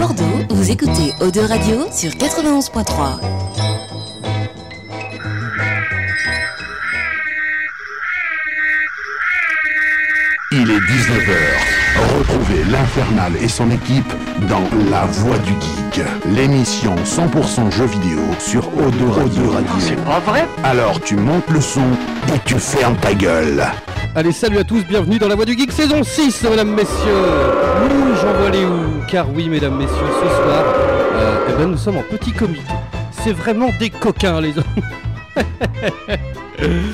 Bordeaux, vous écoutez Eau Radio sur 91.3. Il est 19h. Retrouvez l'Infernal et son équipe dans La Voix du Geek, l'émission 100% jeux vidéo sur O2 Radio. C'est pas vrai Alors tu montes le son et tu fermes ta gueule. Allez, salut à tous, bienvenue dans la Voix du Geek saison 6, mesdames, messieurs. Ouh, j'envoie les où Car oui, mesdames, messieurs, ce soir, euh, eh ben, nous sommes en petit comité. C'est vraiment des coquins, les hommes.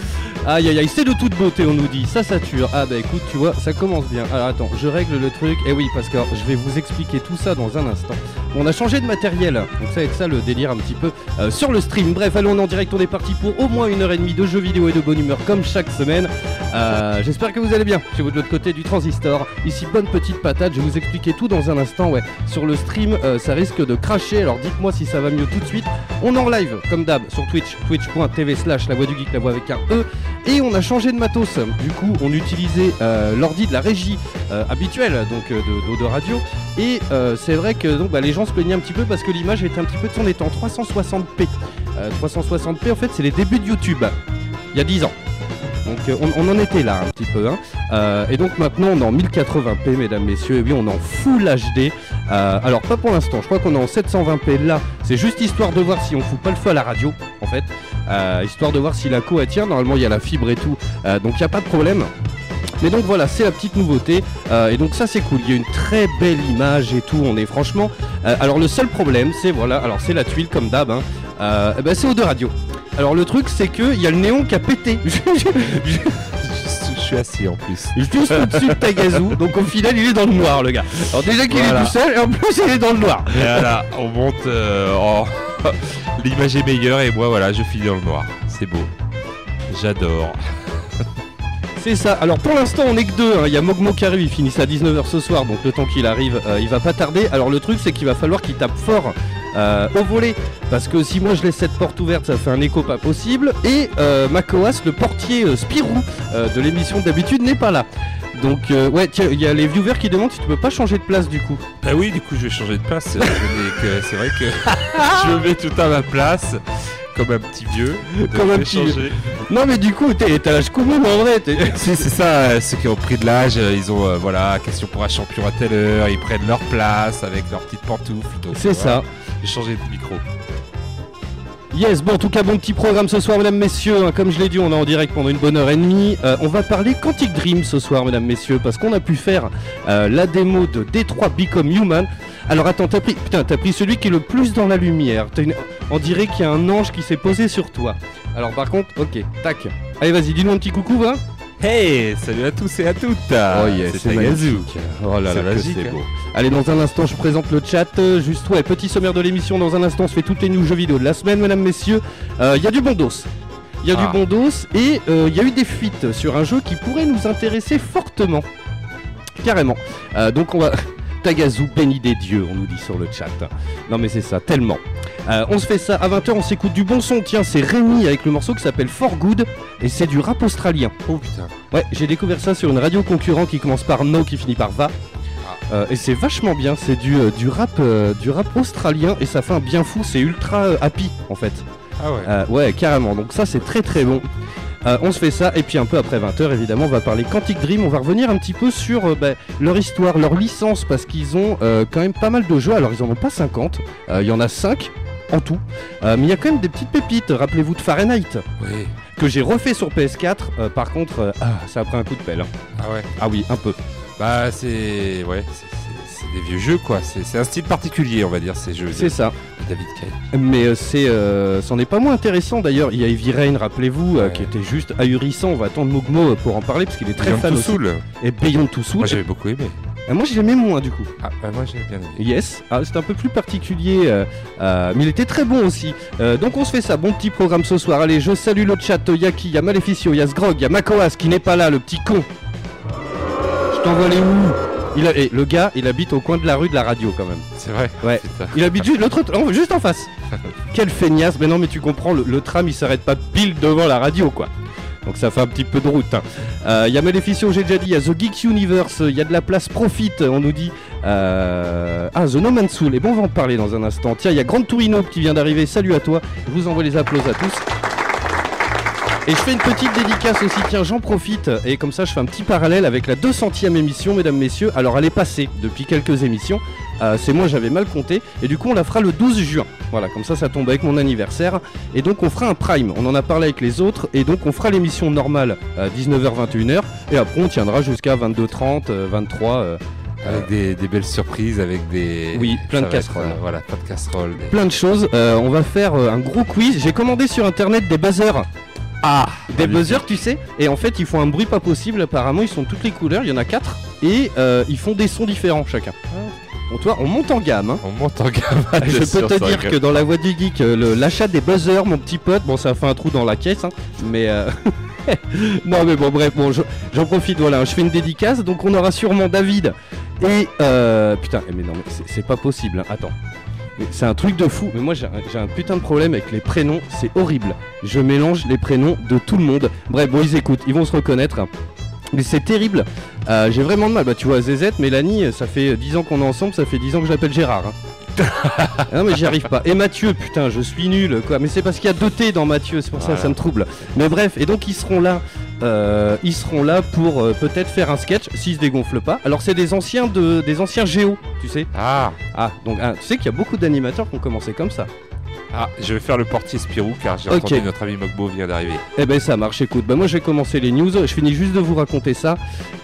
Aïe aïe aïe, c'est de toute beauté, on nous dit. Ça sature. Ah bah écoute, tu vois, ça commence bien. Alors attends, je règle le truc. Et oui, parce que je vais vous expliquer tout ça dans un instant. On a changé de matériel, donc ça va être ça le délire un petit peu euh, sur le stream. Bref, allons on en direct, on est parti pour au moins une heure et demie de jeux vidéo et de bonne humeur comme chaque semaine. Euh, J'espère que vous allez bien. Chez vous de l'autre côté du transistor. Ici, bonne petite patate. Je vais vous expliquer tout dans un instant. Ouais, sur le stream, euh, ça risque de cracher. Alors dites-moi si ça va mieux tout de suite. On est en live, comme d'hab, sur Twitch, twitch.tv slash la voix du geek, la voix avec un E. Et on a changé de matos. Du coup, on utilisait euh, l'ordi de la régie habituelle, donc de, radio. Et c'est vrai que donc, bah, les gens se plaignaient un petit peu parce que l'image était un petit peu son étant 360p. Euh, 360p, en fait, c'est les débuts de YouTube. Il y a 10 ans. Donc euh, on, en était là un petit peu. Hein. Euh, et donc maintenant on est en 1080p, mesdames, messieurs. Et oui, on est en Full HD. Euh, alors pas pour l'instant, je crois qu'on est en 720p là. C'est juste histoire de voir si on fout pas le feu à la radio, en fait. Histoire de voir si la co tient. Normalement il y a la fibre et tout. Donc il n'y a pas de problème. Mais donc voilà, c'est la petite nouveauté. Et donc ça c'est cool. Il y a une très belle image et tout. On est franchement. Alors le seul problème, c'est voilà. Alors c'est la tuile comme d'hab. Hein. Euh, eh ben, c'est O2 Radio. Alors le truc c'est que il y a le néon qui a pété. Je suis assis en plus. Juste au-dessus de Tagazu, donc au final il est dans le noir le gars. Alors déjà qu'il Voilà. est tout seul et en plus il est dans le noir. Et voilà, on monte. euh, en- L'image est meilleure et moi voilà, je finis dans le noir. C'est beau. J'adore. C'est ça. Alors pour l'instant on est que deux. hein. Il y a Mogmo qui arrive, il finit à 19h ce soir, donc le temps qu'il arrive, euh, il va pas tarder. Alors le truc c'est qu'il va falloir qu'il tape fort euh, au volet. Parce que si moi je laisse cette porte ouverte, ça fait un écho pas possible. Et euh, Makoas, le portier euh, Spirou euh, de l'émission d'habitude, n'est pas là. Donc ouais, tiens, il y a les viewers qui demandent si tu peux pas changer de place du coup. Bah oui, du coup je vais changer de place. C'est vrai que je me mets tout à ma place. Comme un petit vieux. Comme un petit vieux. Non mais du coup, t'es t'as l'âge commun en vrai. Si, c'est ça, euh, ceux qui ont pris de l'âge, euh, ils ont, euh, voilà, question pour un champion à telle heure, ils prennent leur place avec leurs petites pantoufles. C'est voilà. J'ai changé de micro. Yes, bon, en tout cas, bon petit programme ce soir, mesdames, messieurs. hein. Comme je l'ai dit, on est en direct pendant une bonne heure et demie. Euh, on va parler Quantic Dream ce soir, mesdames, messieurs, parce qu'on a pu faire euh, la démo de D3 Become Human. Alors attends, t'as pris, putain, t'as pris celui qui est le plus dans la lumière. On dirait qu'il y a un ange qui s'est posé sur toi. Alors par contre, ok, tac. Allez, vas-y, dis-nous un petit coucou, va. Hey, salut à tous et à toutes Oh yes, c'est Tagazu. Oh là là, que c'est hein. beau. Allez, dans un instant, je présente le chat. Euh, Juste, ouais, petit sommaire de l'émission. Dans un instant, on se fait toutes les news jeux vidéo de la semaine, mesdames, messieurs. Euh, Il y a du bon dos. Il y a Ah. du bon dos et euh, il y a eu des fuites sur un jeu qui pourrait nous intéresser fortement. Carrément. Euh, donc, on va. Tagazu, béni des dieux, on nous dit sur le chat. Non, mais c'est ça, tellement. Euh, on se fait ça à 20h, on s'écoute du bon son. Tiens, c'est Rémi avec le morceau qui s'appelle For Good et c'est du rap australien. Oh putain. Ouais, j'ai découvert ça sur une radio concurrente qui commence par No, qui finit par Va. Euh, et c'est vachement bien, c'est du, euh, du rap euh, du rap australien et ça fait un bien fou, c'est ultra happy en fait. Ah ouais. Ouais, carrément, donc ça c'est très très bon. Euh, on se fait ça et puis un peu après 20h évidemment on va parler Quantic Dream, on va revenir un petit peu sur euh, bah, leur histoire, leur licence parce qu'ils ont euh, quand même pas mal de jeux, alors ils en ont pas 50, euh, il y en a 5 en tout, mais il y a quand même des petites pépites, rappelez-vous de Fahrenheit Oui. que j'ai refait sur PS4, Euh, par contre ah, ça a pris un coup de pelle. hein. Ah ouais. Ah oui, un peu. Bah c'est ouais, c'est- c'est des vieux jeux quoi. C'est un style particulier on va dire ces jeux. C'est ça. David Cage. Mais euh, c'est, euh, c'en est pas moins intéressant d'ailleurs. Il y a Heavy Rain, rappelez-vous, euh, Ouais. qui était juste ahurissant. On va attendre Mogmo pour en parler parce qu'il est très Beyond fan aussi. Soul. Et Beyond Two Soul. Moi j'avais beaucoup aimé. Euh, moi, je l'aimais moins du coup. Ah bah, moi j'ai bien aimé. Yes, ah, c'est un peu plus particulier, euh, euh, mais il était très bon aussi. Euh, donc on se fait ça, bon petit programme ce soir. Allez, je salue le chat, il y a qui Il y a Maleficio, il y a Sgrog, il y a Makoas qui n'est pas là, le petit con. Je t'envoie les où? Il a, Le gars, il habite au coin de la rue de la radio quand même. C'est vrai. Ouais. Putain. Il habite juste, l'autre, juste en face. Quelle feignasse, mais non, mais tu comprends, le, le tram il s'arrête pas pile devant la radio quoi. Donc ça fait un petit peu de route. hein. Euh, Il y a Maleficio, j'ai déjà dit, il y a The Geek Universe, il y a de la place Profit, on nous dit. Euh, Ah, The No Man's Soul. Et bon, on va en parler dans un instant. Tiens, il y a Grande Tourino qui vient d'arriver. Salut à toi. Je vous envoie les applaudissements à tous. Et je fais une petite dédicace aussi, tiens, j'en profite, et comme ça je fais un petit parallèle avec la 200ème émission, mesdames, messieurs. Alors elle est passée depuis quelques émissions, Euh, c'est moi j'avais mal compté, et du coup on la fera le 12 juin. Voilà, comme ça ça tombe avec mon anniversaire, et donc on fera un prime, on en a parlé avec les autres, et donc on fera l'émission normale à 19h-21h, et après on tiendra jusqu'à 22h30, euh, 23 euh, Avec des, des belles surprises, avec des. Oui, plein de être, casseroles. euh, voilà, plein de casseroles. des- plein de choses. Euh, on va faire euh, un gros quiz. J'ai commandé sur internet des buzzers. Ah Des buzzers, tu sais, et en fait ils font un bruit pas possible. Apparemment, ils sont toutes les couleurs, il y en a quatre, et euh, ils font des sons différents chacun. Bon, toi, on monte en gamme. hein. On monte en gamme. Je peux te dire que dans la voie du geek, euh, le- l'achat des buzzers, mon petit pote, bon, ça a fait un trou dans la caisse, hein, mais. euh, non, mais bon, bref, bon, je- j'en profite, voilà, je fais une dédicace, donc on aura sûrement David et. euh, putain, eh, mais non, mais c'est- c'est pas possible, hein, attends. Mais c'est un truc de fou, mais moi j'ai un- putain de problème avec les prénoms, c'est horrible. Je mélange les prénoms de tout le monde. Bref, bon, ils écoutent, ils vont se reconnaître. Mais c'est terrible. Euh, j'ai vraiment de mal. Bah, tu vois, ZZ, Mélanie, ça fait 10 ans qu'on est ensemble, ça fait 10 ans que je l'appelle Gérard. hein. Ah non, mais j'y arrive pas. Et Mathieu, putain, je suis nul, quoi. Mais c'est parce qu'il y a deux T dans Mathieu, c'est pour ça que Voilà. ça me trouble. Mais bref, et donc ils seront là. Euh, ils seront là pour euh, peut-être faire un sketch s'ils se dégonflent pas. Alors c'est des anciens de des anciens géos, tu sais. Ah Ah, donc ah, tu sais qu'il y a beaucoup d'animateurs qui ont commencé comme ça. Ah, je vais faire le portier Spirou car j'ai Ok. entendu notre ami Mogbo vient d'arriver. Eh ben ça marche, écoute. Bah moi je vais commencer les news. Je finis juste de vous raconter ça.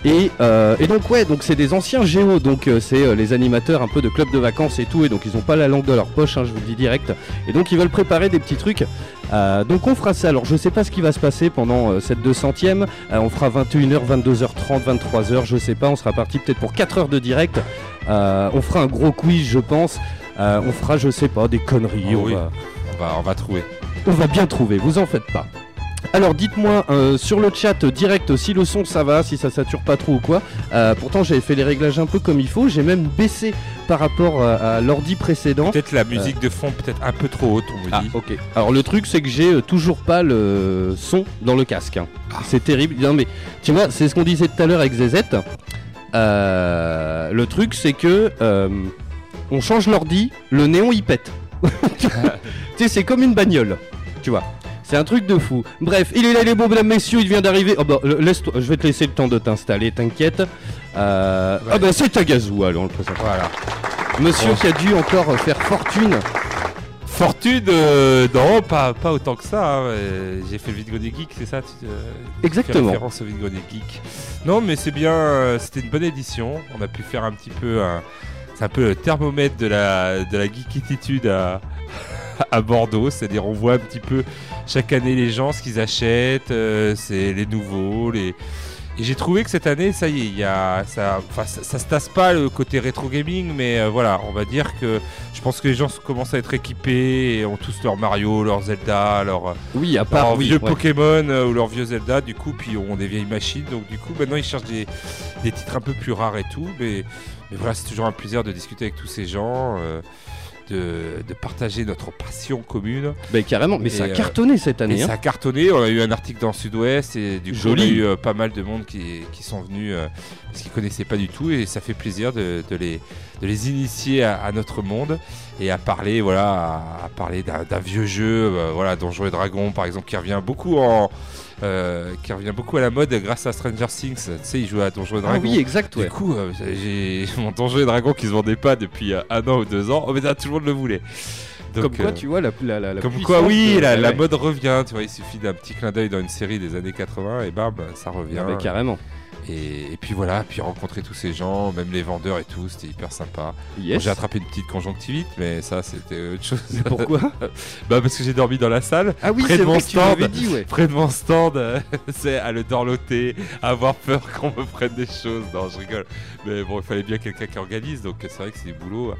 Et, euh, et donc ouais, donc c'est des anciens géos. Donc euh, c'est euh, les animateurs un peu de clubs de vacances et tout. Et donc ils ont pas la langue de leur poche, hein, je vous le dis direct. Et donc ils veulent préparer des petits trucs. Donc on fera ça. Alors je sais pas ce qui va se passer pendant cette 200ème. Euh, on fera 21h, 22h30, 23h, je sais pas. On sera parti peut-être pour 4 heures de direct. On fera un gros quiz, je pense. Euh, on fera, je sais pas, des conneries. Ah on oui. va- On va, on va trouver. on va bien trouver, vous en faites pas. Alors dites-moi euh, sur le chat direct si le son ça va, si ça sature pas trop ou quoi. Euh, pourtant j'avais fait les réglages un peu comme il faut, j'ai même baissé par rapport à, à l'ordi précédent. Peut-être la musique de fond, peut-être un peu trop haute, on me Ah dit. ok. Alors le truc c'est que j'ai toujours pas le son dans le casque. hein. C'est terrible. Non mais tu vois, c'est ce qu'on disait tout à l'heure avec ZZ. Euh, le truc c'est que on change l'ordi, le néon il pète. tu sais, c'est comme une bagnole, tu vois. C'est un truc de fou. Bref, il est là, il est beau, mesdames, messieurs, il vient d'arriver. Oh bah, laisse je vais te laisser le temps de t'installer, t'inquiète. Euh, Ah bah, c'est Tagazu, alors, on le présente. Voilà. Monsieur Bon. qui a dû encore faire fortune. Fortune, euh, non, pas, pas autant que ça. hein, euh, J'ai fait le vide-grenier geek, c'est ça tu, euh, Exactement. référence au geek. Non, mais c'est bien, euh, c'était une bonne édition. On a pu faire un petit peu un. Un peu le thermomètre de la, de la geekitude à, à Bordeaux. C'est-à-dire, on voit un petit peu chaque année les gens, ce qu'ils achètent, euh, c'est les nouveaux, les. Et j'ai trouvé que cette année, ça y est, il y a, ça, enfin, ça, ça se tasse pas le côté rétro gaming, mais euh, voilà, on va dire que je pense que les gens commencent à être équipés et ont tous leur Mario, leur Zelda, leur, Oui, à leur part oui, vieux ouais. Pokémon euh, ou leur vieux Zelda, du coup, puis ont des vieilles machines, donc du coup, maintenant ils cherchent des, des titres un peu plus rares et tout, mais, mais voilà, c'est toujours un plaisir de discuter avec tous ces gens. euh, de, de partager notre passion commune. Bah, carrément, mais Et, ça a euh, cartonné cette Et année. hein. ça a cartonné, on a eu un article dans Sud-Ouest et du coup Joli. on a eu euh, pas mal de monde qui, qui sont venus euh, parce qu'ils connaissaient pas du tout et ça fait plaisir de, de les, de les initier à, à notre monde et à parler voilà à, à parler d'un d'un vieux jeu euh, voilà Donjons et Dragons par exemple qui revient beaucoup en euh, qui revient beaucoup à la mode grâce à Stranger Things tu sais ils jouaient à Donjons et Ah Dragons oui, exact, ouais. du coup, euh, j'ai mon Donjons et Dragons qui se vendait pas depuis euh, un an ou deux ans. Oh, mais là, tout le monde le voulait. Donc, Comme quoi, euh, tu vois, la, la, comme quoi, oui, de- la, mode revient. Tu vois, il suffit d'un petit clin d'œil dans une série des années 80 et bam, ça revient. Ah, mais carrément. Et, et puis voilà, puis rencontrer tous ces gens, même les vendeurs et tout, c'était hyper sympa. Bon, Yes. j'ai attrapé une petite conjonctivite, mais ça, c'était autre chose. Mais pourquoi Bah, parce que j'ai dormi dans la salle. Ah oui, Près c'est de vrai mon que tu stand. dit, ouais. Près de mon stand, euh, c'est à le dorloter, à avoir peur qu'on me prenne des choses. Non, je rigole. Mais bon, il fallait bien quelqu'un qui organise, donc c'est vrai que c'est du boulot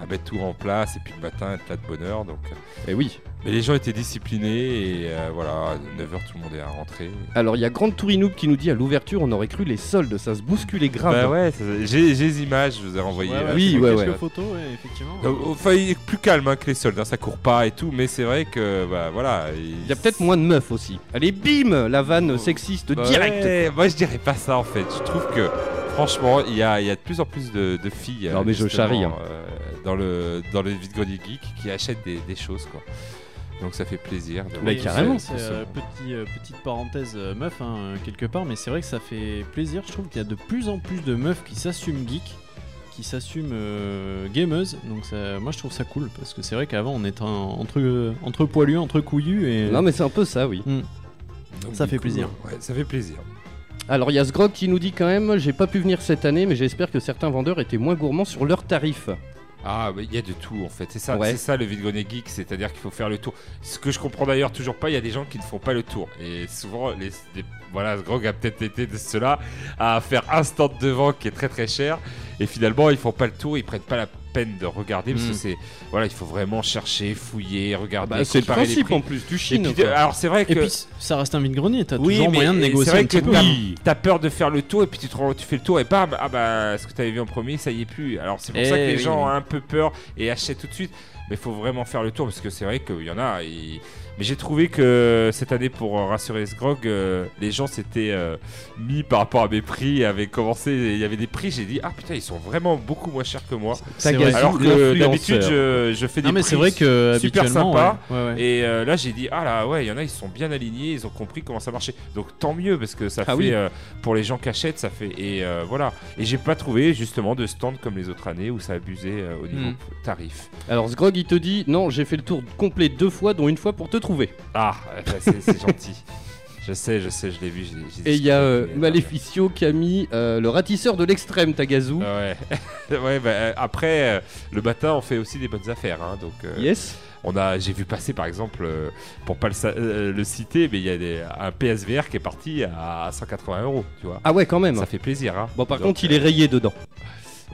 à mettre tout en place, et puis le matin, être là de bonne heure. Donc, euh. Et oui. Mais les gens étaient disciplinés, et euh, voilà, à 9h, tout le monde est à rentrer. Alors, il y a Grande Tourinoub qui nous dit à l'ouverture, on aurait cru les soldes, ça se bousculait grave. Bah ouais, j'ai j'ai les images, je vous ai renvoyé. Ouais, ouais, Oui, ouais, quelques ouais. photos, ouais, effectivement. Euh, Enfin, il est plus calme hein, que les soldes, hein, ça court pas et tout, mais c'est vrai que, bah voilà. Il y a peut-être moins de meufs aussi. Allez, bim La vanne sexiste Bah direct ouais, moi je dirais pas ça en fait. Je trouve que Franchement, il y a, il y a de plus en plus de, de filles Non, mais je charrie, hein. euh, dans le dans le vide-grenier geek qui achètent des, des choses quoi. Donc ça fait plaisir. de carrément, C'est ça. euh, petit, euh, petite parenthèse euh, meuf hein, quelque part, mais c'est vrai que ça fait plaisir. Je trouve qu'il y a de plus en plus de meufs qui s'assument geek, qui s'assument euh, gameuses. Donc ça, moi je trouve ça cool parce que c'est vrai qu'avant on était en- entre euh, entre poilus, entre couillus et Non, mais c'est un peu ça, oui. Hmm. Donc, ça fait coup, plaisir. Ouais, ça fait plaisir. Alors, il y a Sgrog qui nous dit quand même J'ai pas pu venir cette année, mais j'espère que certains vendeurs étaient moins gourmands sur leurs tarifs. Ah, il y a de tout en fait. C'est ça, Ouais. c'est ça le vide-grenier geek, c'est-à-dire qu'il faut faire le tour. Ce que je comprends d'ailleurs toujours pas, il y a des gens qui ne font pas le tour. Et souvent, les, les- voilà, Grog a peut-être été de ceux-là à faire un stand devant qui est très très cher. Et finalement, ils font pas le tour, ils prennent pas la peine de regarder parce que c'est voilà, il faut vraiment chercher, fouiller, regarder. Bah, c'est le principe en plus, tu Et chines. puis, quoi. alors c'est vrai que Et puis ça reste un vide-grenier, t'as oui, toujours mais moyen de c'est négocier vrai un petit que peu. t'as t'as peur de faire le tour et puis tu, te rends- tu fais le tour et bam, ah bah ce que t'avais vu en premier, ça y est plus. Alors c'est pour Eh ça que les oui, gens ont un peu peur et achètent tout de suite. Mais il faut vraiment faire le tour parce que c'est vrai qu'il y en a. et- Mais j'ai trouvé que cette année, pour euh, rassurer Sgrog, euh, les gens s'étaient euh, mis par rapport à mes prix, avaient commencé. Il y avait des prix, j'ai dit ah putain, ils sont vraiment beaucoup moins chers que moi. Vrai. Alors que d'habitude, je, je fais des Non mais prix c'est vrai que super habituellement, sympa. ouais, ouais, ouais. et euh, là, j'ai dit, ah là, ouais, il y en a, ils sont bien alignés, ils ont compris comment ça marchait. Donc tant mieux, parce que ça Ah fait, oui. euh, pour les gens qui achètent, ça fait. Et euh, voilà. Et j'ai pas trouvé, justement, de stand comme les autres années où ça abusait euh, au niveau Mm. tarif. Alors, Sgrog, il te dit Non, j'ai fait le tour complet deux fois, dont une fois pour te Ah, euh, c'est gentil. Je sais, je sais, je l'ai vu. Et il y a euh, discuté, Maleficio qui a mis euh, le ratisseur de l'extrême, Tagazu. Ah ouais. ouais, bah, euh, après, euh, le matin, on fait aussi des bonnes affaires. hein, donc, euh, Yes. on a, j'ai vu passer, par exemple, euh, pour pas le, euh, citer, mais il y a des- un PSVR qui est parti à 180 euros, tu vois. Ah ouais, quand même. Ça fait plaisir, hein. Bon, par Donc, contre, il est rayé dedans.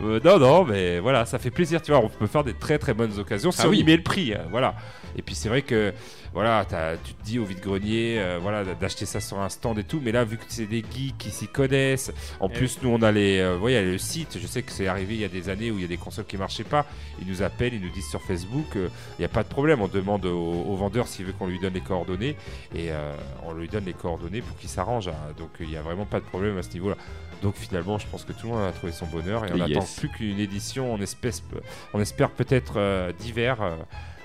Euh, non, non, mais voilà, ça fait plaisir, tu vois. On peut faire des très très bonnes occasions si Ah on oui. y met le prix, hein, voilà. Et puis c'est vrai que, voilà, tu te dis au vide-grenier, euh, voilà, d'acheter ça sur un stand et tout, mais là, vu que c'est des geeks qui s'y connaissent, en Eh plus, nous on a les, euh, le site, je sais que c'est arrivé il y a des années où il y a des consoles qui marchaient pas, ils nous appellent, ils nous disent sur Facebook, il n'y a pas de problème, on demande au, au vendeur s'il veut qu'on lui donne les coordonnées, et on lui donne les coordonnées pour qu'il s'arrange, hein. donc il n'y a vraiment pas de problème à ce niveau-là. Donc finalement, je pense que tout le monde a trouvé son bonheur et on Yes. attend plus qu'une édition en espèce, on espère peut-être euh, d'hiver. euh,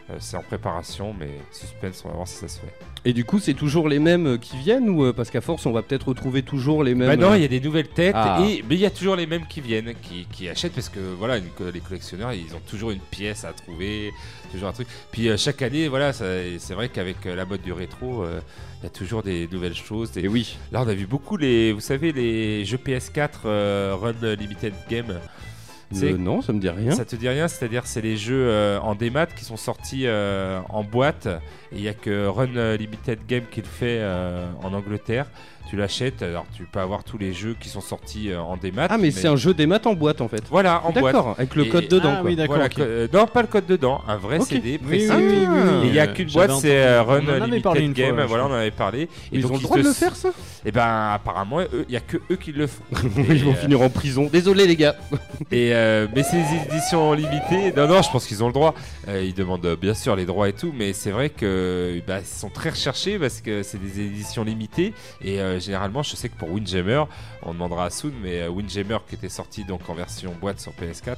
euh, c'est en préparation, mais suspense, on va voir si ça se fait. Et du coup, c'est toujours les mêmes euh, qui viennent ou euh, parce qu'à force, on va peut-être retrouver toujours les mêmes. Bah non, euh, il y a des nouvelles têtes, Ah. et, mais il y a toujours les mêmes qui viennent, qui, qui achètent parce que voilà, une co- les collectionneurs, ils ont toujours une pièce à trouver, toujours un truc. Puis euh, chaque année, voilà, ça- c'est vrai qu'avec euh, la mode du rétro, euh, il y a toujours des nouvelles choses. des- Et oui. Là, on a vu beaucoup les, vous savez, les jeux PS4 euh, Run Limited Game. Euh, non, ça me dit rien. Ça te dit rien C'est-à-dire c'est les jeux euh, en démat qui sont sortis euh, en boîte et il y a que Run Limited Game qui le fait euh, en Angleterre. Tu l'achètes, alors tu peux avoir tous les jeux qui sont sortis euh, en démat. Ah, mais, c'est un jeu des maths en boîte en fait. Voilà, en boîte. D'accord, avec le Et- code dedans Ah quoi. oui, d'accord. Voilà, ok. que- euh, non, pas le code dedans, un vrai Ok. CD Oui, précis. oui, oui, oui, oui, Et il n'y a euh, qu'une j'avais boîte, c'est euh. Run On en avait Limited parlé une fois, Game. ouais, je voilà, on en avait parlé. Ils ont le droit de le faire ça? Et ben apparemment, il n'y a que eux qui le font. Ils vont euh, finir en prison. Désolé les gars. Et euh, mais ces éditions limitées, non non, je pense qu'ils ont le droit. Euh, ils demandent euh, bien sûr les droits et tout, mais c'est vrai que bah, ils sont très recherchés parce que c'est des éditions limitées. Et euh, généralement, je sais que pour Windjammer, on demandera à Soon, mais euh, Windjammer qui était sorti donc en version boîte sur PS4,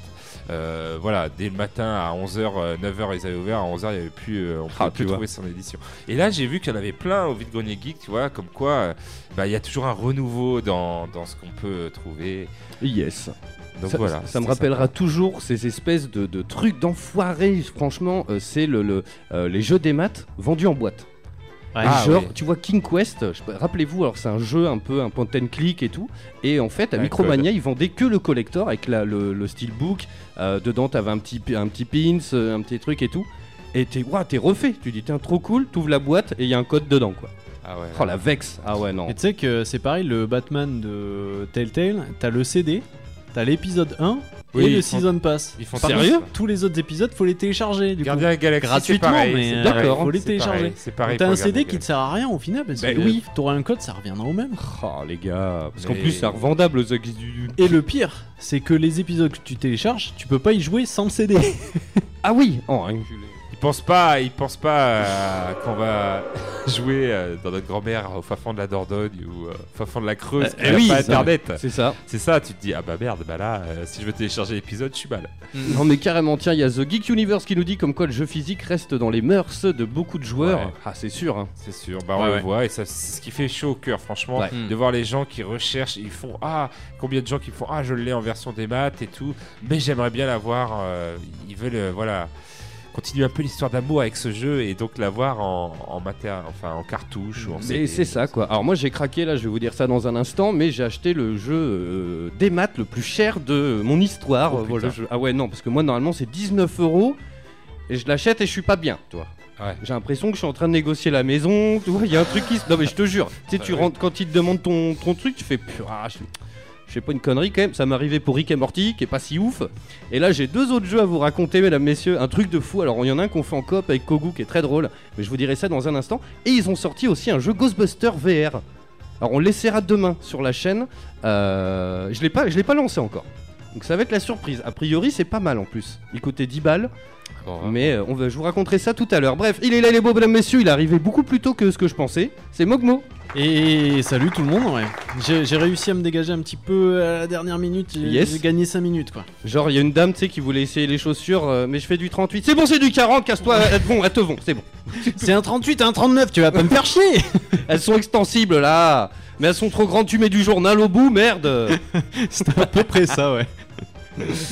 euh, voilà, dès le matin à 11h, 9h ils avaient ouvert, à 11h il y avait plus, euh, on pouvait Ah, tu plus vois. trouver son édition. Et là, j'ai vu qu'il y en avait plein au vide grenier geek, tu vois, comme quoi, euh, bah, il y a toujours un renouveau dans, dans ce qu'on peut trouver. Yes. Donc ça, voilà. ça me rappellera sympa. toujours ces espèces de, de trucs d'enfoirés. Franchement, euh, c'est le, le, euh, les jeux des maths vendus en boîte. Ah, genre, oui. tu vois King Quest, je- rappelez-vous, alors c'est un jeu un peu un point and click et tout. Et en fait, à Ouais, Micromania, ils vendaient que le collector avec la- le, le steelbook. Euh, dedans, t'avais un petit, un petit pins, euh, un petit truc et tout. Et t'es ouah, t'es refait. Tu dis, tiens, trop cool, t'ouvres la boîte et il y a un code dedans, quoi. Ah ouais. Oh la Vex. Ah ouais, non. Et tu sais que c'est pareil, le Batman de Telltale, t'as le CD, t'as l'épisode 1 Oui, et le font- Season Pass. ils font Par Sérieux contre, Tous les autres épisodes, faut les télécharger du Gardien Galaxy, Gratuitement, pareil, mais, euh. D'accord. faut les télécharger. C'est coup. pareil. T'as un CD qui te sert à rien au final parce Ben que oui. t'auras un code, ça reviendra au même. Oh les gars. Parce qu'en plus, c'est revendable, existe du. Et le pire, c'est que les épisodes que tu télécharges, tu peux pas y jouer sans le CD. Ah oui Oh, hein. Pense pas, il pense pas euh, qu'on va jouer euh, dans notre grand-mère au fin fond de la Dordogne ou euh, au fin fond de la Creuse. Euh, qui a oui, pas ça, internet. C'est ça. C'est ça, tu te dis ah bah merde, bah là, euh, si je veux télécharger l'épisode, je suis mal. Non mais carrément, tiens, il y a The Geek Universe qui nous dit comme quoi le jeu physique reste dans les mœurs de beaucoup de joueurs. Ouais. Ah c'est sûr. hein. C'est sûr, bah on Ouais, le ouais. voit et ça, c'est ce qui fait chaud au cœur, franchement. Mm. de voir les gens qui recherchent, ils font ah combien de gens qui font ah je l'ai en version des maths et tout, mais j'aimerais bien l'avoir, euh, ils veulent euh, voilà continuer un peu l'histoire d'amour avec ce jeu et donc l'avoir en, en enfin en cartouche ou en Mais CD. c'est ça quoi. Alors moi j'ai craqué là, je vais vous dire ça dans un instant, mais j'ai acheté le jeu euh, des maths le plus cher de mon histoire. Oh, Voilà, putain. je- Ah ouais non, parce que moi normalement c'est 19 euros et je l'achète et je suis pas bien, toi. Ouais. J'ai l'impression que je suis en train de négocier la maison, tu vois, il y a un truc qui se... Non mais je te jure, tu sais, tu rentres, quand ils te demandent ton, ton truc, tu fais... Ah, je... je fais pas une connerie quand même, ça m'est arrivé pour Rick et Morty, qui est pas si ouf. Et là j'ai deux autres jeux à vous raconter, mesdames, messieurs, un truc de fou. Alors il y en a un qu'on fait en coop avec Kogu qui est très drôle, mais je vous dirai ça dans un instant. Et ils ont sorti aussi un jeu Ghostbuster VR. Alors on l'essaiera demain sur la chaîne. Euh, je l'ai pas, je l'ai pas lancé encore. Donc ça va être la surprise. A priori c'est pas mal en plus. Il coûtait 10 balles. Bon, Mais euh, on va, je vous raconterai ça tout à l'heure. Bref, il est là les beaux mesdames messieurs, il est arrivé beaucoup plus tôt que ce que je pensais. C'est Mogmo. Et salut tout le monde, ouais. J'ai j'ai réussi à me dégager un petit peu à la dernière minute. J'ai Yes. j'ai gagné 5 minutes quoi. Genre il y a une dame tu sais qui voulait essayer les chaussures, euh, mais je fais du 38. C'est bon c'est du 40, casse-toi, elles te vont, elles te vont, c'est bon. C'est un 38, un 39, tu vas pas me faire chier Elles sont extensibles là. Mais elles sont trop grandes, tu mets du journal au bout, merde. C'était à peu près ça, ouais.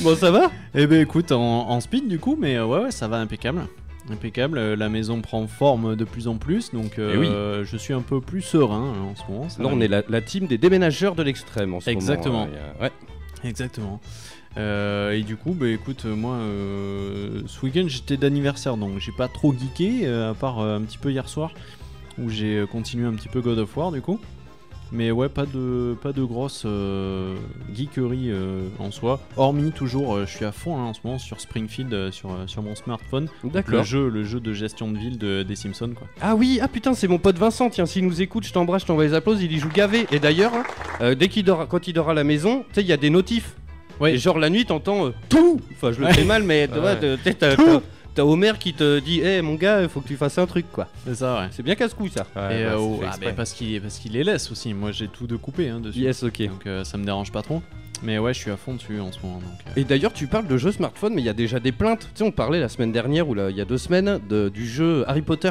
bon ça va? Eh ben écoute, en, en speed du coup, mais euh, ouais, ouais, ça va impeccable. Impeccable, euh, la maison prend forme de plus en plus, donc euh, je suis un peu plus serein hein, en ce moment. Là on est la, la team des déménageurs de l'extrême en ce Exactement. moment. hein. Ouais. Exactement. Euh, et du coup, bah écoute, moi, euh, ce week-end j'étais d'anniversaire, donc j'ai pas trop geeké, euh, à part un petit peu hier soir, où j'ai continué un petit peu God of War du coup. Mais ouais, pas de, pas de grosse euh, geekerie euh, en soi. Hormis toujours, euh, je suis à fond hein, en ce moment sur Springfield sur, sur mon smartphone. Le D'accord. jeu, le jeu de gestion de ville de, des Simpsons quoi. Ah oui, ah putain, c'est mon pote Vincent. Tiens, s'il nous écoute, je t'embrasse, je t'envoie les applauses. Il y joue gavé. Et d'ailleurs, euh, dès qu'il dort, quand il dort à la maison, tu sais, il y a des notifs. Ouais. Et genre la nuit, t'entends euh, tout. Enfin, je le fais mal, mais tu vois, Ouais. t'as- t'as t'as- Homer qui te dit, hé mon gars, il faut que tu fasses un truc quoi. C'est ça, ouais. C'est bien casse-couille ça. Ouais, et bah, euh, c'est oh, ah, mais parce qu'il parce qu'il les laisse aussi. Moi j'ai tout de coupé hein, dessus. Yes, ok. Donc euh, ça me dérange pas trop. Mais ouais, je suis à fond dessus en ce moment. Donc, euh, Et d'ailleurs, tu parles de jeux smartphone, mais il y a déjà des plaintes. Tu sais, on parlait la semaine dernière ou là, il y a deux semaines de- du jeu Harry Potter.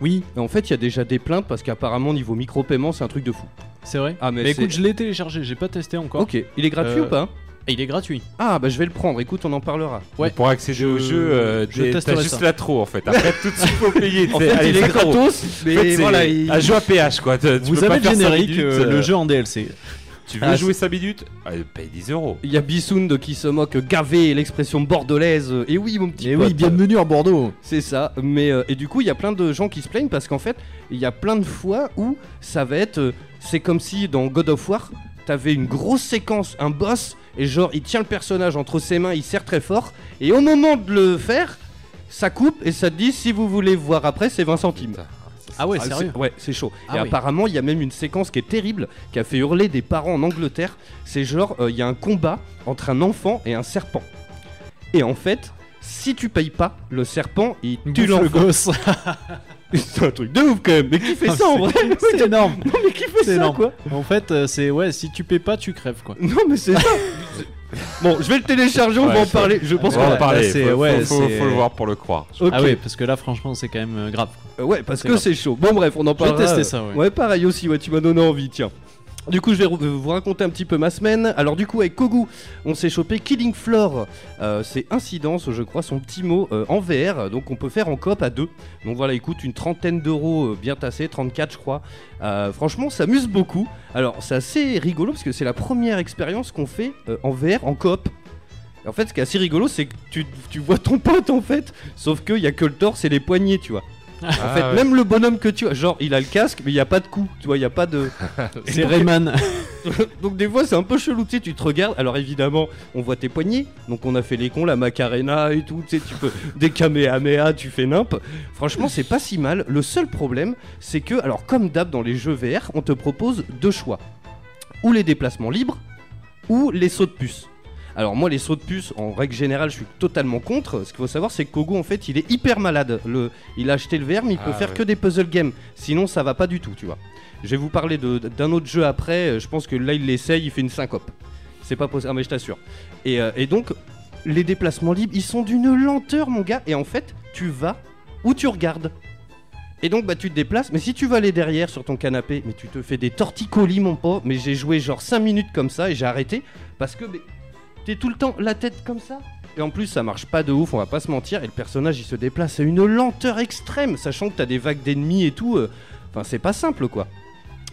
Oui, Et en fait, il y a déjà des plaintes parce qu'apparemment, niveau micro-paiement, c'est un truc de fou. c'est vrai. Ah, mais mais écoute, je l'ai téléchargé, j'ai pas testé encore. Ok, il est gratuit Euh, ou pas Et il est gratuit. Ah, bah je vais le prendre. Écoute, on en parlera. Ouais. Pour accéder Je- au jeu, euh, je t'es- testerai t'as juste ça. la trop en fait. Après tout de suite faut payer. En fait, allez, il est 5 euros. gratos, mais En fait, c'est voilà, il... un jeu à péage quoi. Tu- tu Vous peux avez pas le faire cinq générique, minutes, euh, euh, le jeu en DLC. Tu veux Ah, jouer 5 minutes Allez, Paye 10 euros. Il y a Bissound qui se moque gavé l'expression bordelaise. Et oui, mon petit Et pote. oui, bienvenue à Bordeaux. C'est ça. Mais euh, et du coup, il y a plein de gens qui se plaignent parce qu'en fait, il y a plein de fois où ça va être. euh, c'est comme si dans God of War, t'avais une grosse séquence, un boss, et genre il tient le personnage entre ses mains, il serre très fort, et au moment de le faire, ça coupe et ça te dit si vous voulez voir après, c'est 20 centimes. Putain. Ah ouais, Ah, sérieux c'est- Ouais, c'est chaud. Ah et oui. apparemment, il y a même une séquence qui est terrible, qui a fait hurler des parents en Angleterre. C'est genre, euh, il y a un combat entre un enfant et un serpent. Et en fait, si tu payes pas, le serpent, il tue le l'enfant. gosse. C'est un truc de ouf quand même. Mais qui fait ça en vrai? C'est énorme. Non, mais qui fait C'est ça énorme. quoi? En fait, euh, c'est ouais, si tu paies pas, tu crèves quoi. Non, mais c'est ça. bon, je vais le télécharger, on Ouais, va en parler. Je pense On qu'on va en parler. c'est- faut, ouais, faut- faut- c'est- faut le voir pour le croire. Ah ouais, parce que là, franchement, c'est quand même euh, grave. Euh, ouais, parce que c'est chaud. Bon, bref, on en Je vais tester ça, ouais. Ouais, pareil aussi, ouais, tu m'as donné envie, tiens. Du coup, je vais vous raconter un petit peu ma semaine. Alors, du coup, avec Kogu, on s'est chopé Killing Floor. Euh, c'est Incidence, je crois, son petit mot euh, en VR. Donc, on peut faire en coop à deux. Donc, voilà, il coûte une trentaine d'euros, euh, bien tassé, 34, je crois. Franchement, ça amuse beaucoup. Alors, c'est assez rigolo parce que c'est la première expérience qu'on fait en VR en coop. En fait, ce qui est assez rigolo, c'est que tu, tu vois ton pote en fait, sauf qu'il y a que le torse et les poignets, tu vois. En Ah fait, ouais. même le bonhomme que tu vois, genre il a le casque, mais il n'y a pas de cou, tu vois, il n'y a pas de. C'est Rayman. donc des fois c'est un peu chelou, tu sais, tu te regardes. Alors évidemment, on voit tes poignets, donc on a fait les cons, la Macarena et tout, tu sais, tu peux des Kamehameha, tu fais nimp. Franchement, c'est pas si mal. Le seul problème, c'est que, alors comme d'hab dans les jeux VR, on te propose deux choix ou les déplacements libres ou les sauts de puce. Alors moi les sauts de puce, en règle générale, je suis totalement contre. Ce qu'il faut savoir, c'est que Kogo en fait, il est hyper malade. Le, il a acheté le VR, mais il peut Ah, faire ouais. que des puzzle games. Sinon, ça va pas du tout, tu vois. Je vais vous parler d'un autre jeu après. Je pense que là, il l'essaye, il fait une syncope. C'est pas possible, ah, mais je t'assure. Et, euh, et donc, les déplacements libres, ils sont d'une lenteur, mon gars. Et en fait, tu vas où tu regardes. Et donc, bah, tu te déplaces. Mais si tu vas aller derrière sur ton canapé, mais tu te fais des torticolis, mon pote. Mais j'ai joué genre 5 minutes comme ça et j'ai arrêté. Parce que mais, t'es tout le temps la tête comme ça. Et en plus, ça marche pas de ouf, on va pas se mentir. Et le personnage, il se déplace à une lenteur extrême, sachant que t'as des vagues d'ennemis et tout. euh, Enfin, c'est pas simple, quoi.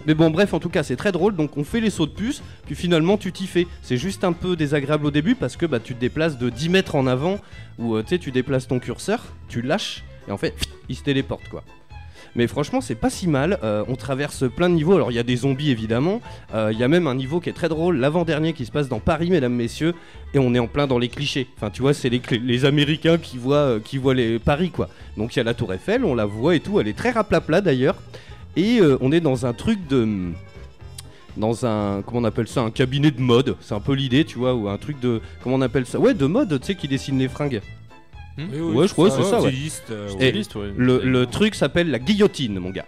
Mais bon, bref, en tout cas, c'est très drôle. Donc, on fait les sauts de puce, puis finalement, tu t'y fais. C'est juste un peu désagréable au début parce que bah, tu te déplaces de 10 mètres en avant, ou euh, tu sais, tu déplaces ton curseur, tu lâches, et en fait, il se téléporte, quoi. Mais franchement, c'est pas si mal. Euh, on traverse plein de niveaux. Alors, il y a des zombies évidemment. Euh, Il y a même un niveau qui est très drôle, l'avant-dernier qui se passe dans Paris, mesdames, messieurs. Et on est en plein dans les clichés. Enfin, tu vois, c'est les, Américains qui voient, euh, qui voient les Paris, quoi. Donc, il y a la Tour Eiffel, on la voit et tout. Elle est très raplapla d'ailleurs. Et on est dans un truc de. Dans un. Comment on appelle ça Un cabinet de mode. C'est un peu l'idée, tu vois. Ou un truc de. Comment on appelle ça? Ouais, de mode, tu sais, qui dessine les fringues. Oui, Ouais, je crois que c'est ça, ouais. euh, Et ouais. Le, le truc s'appelle la guillotine, mon gars.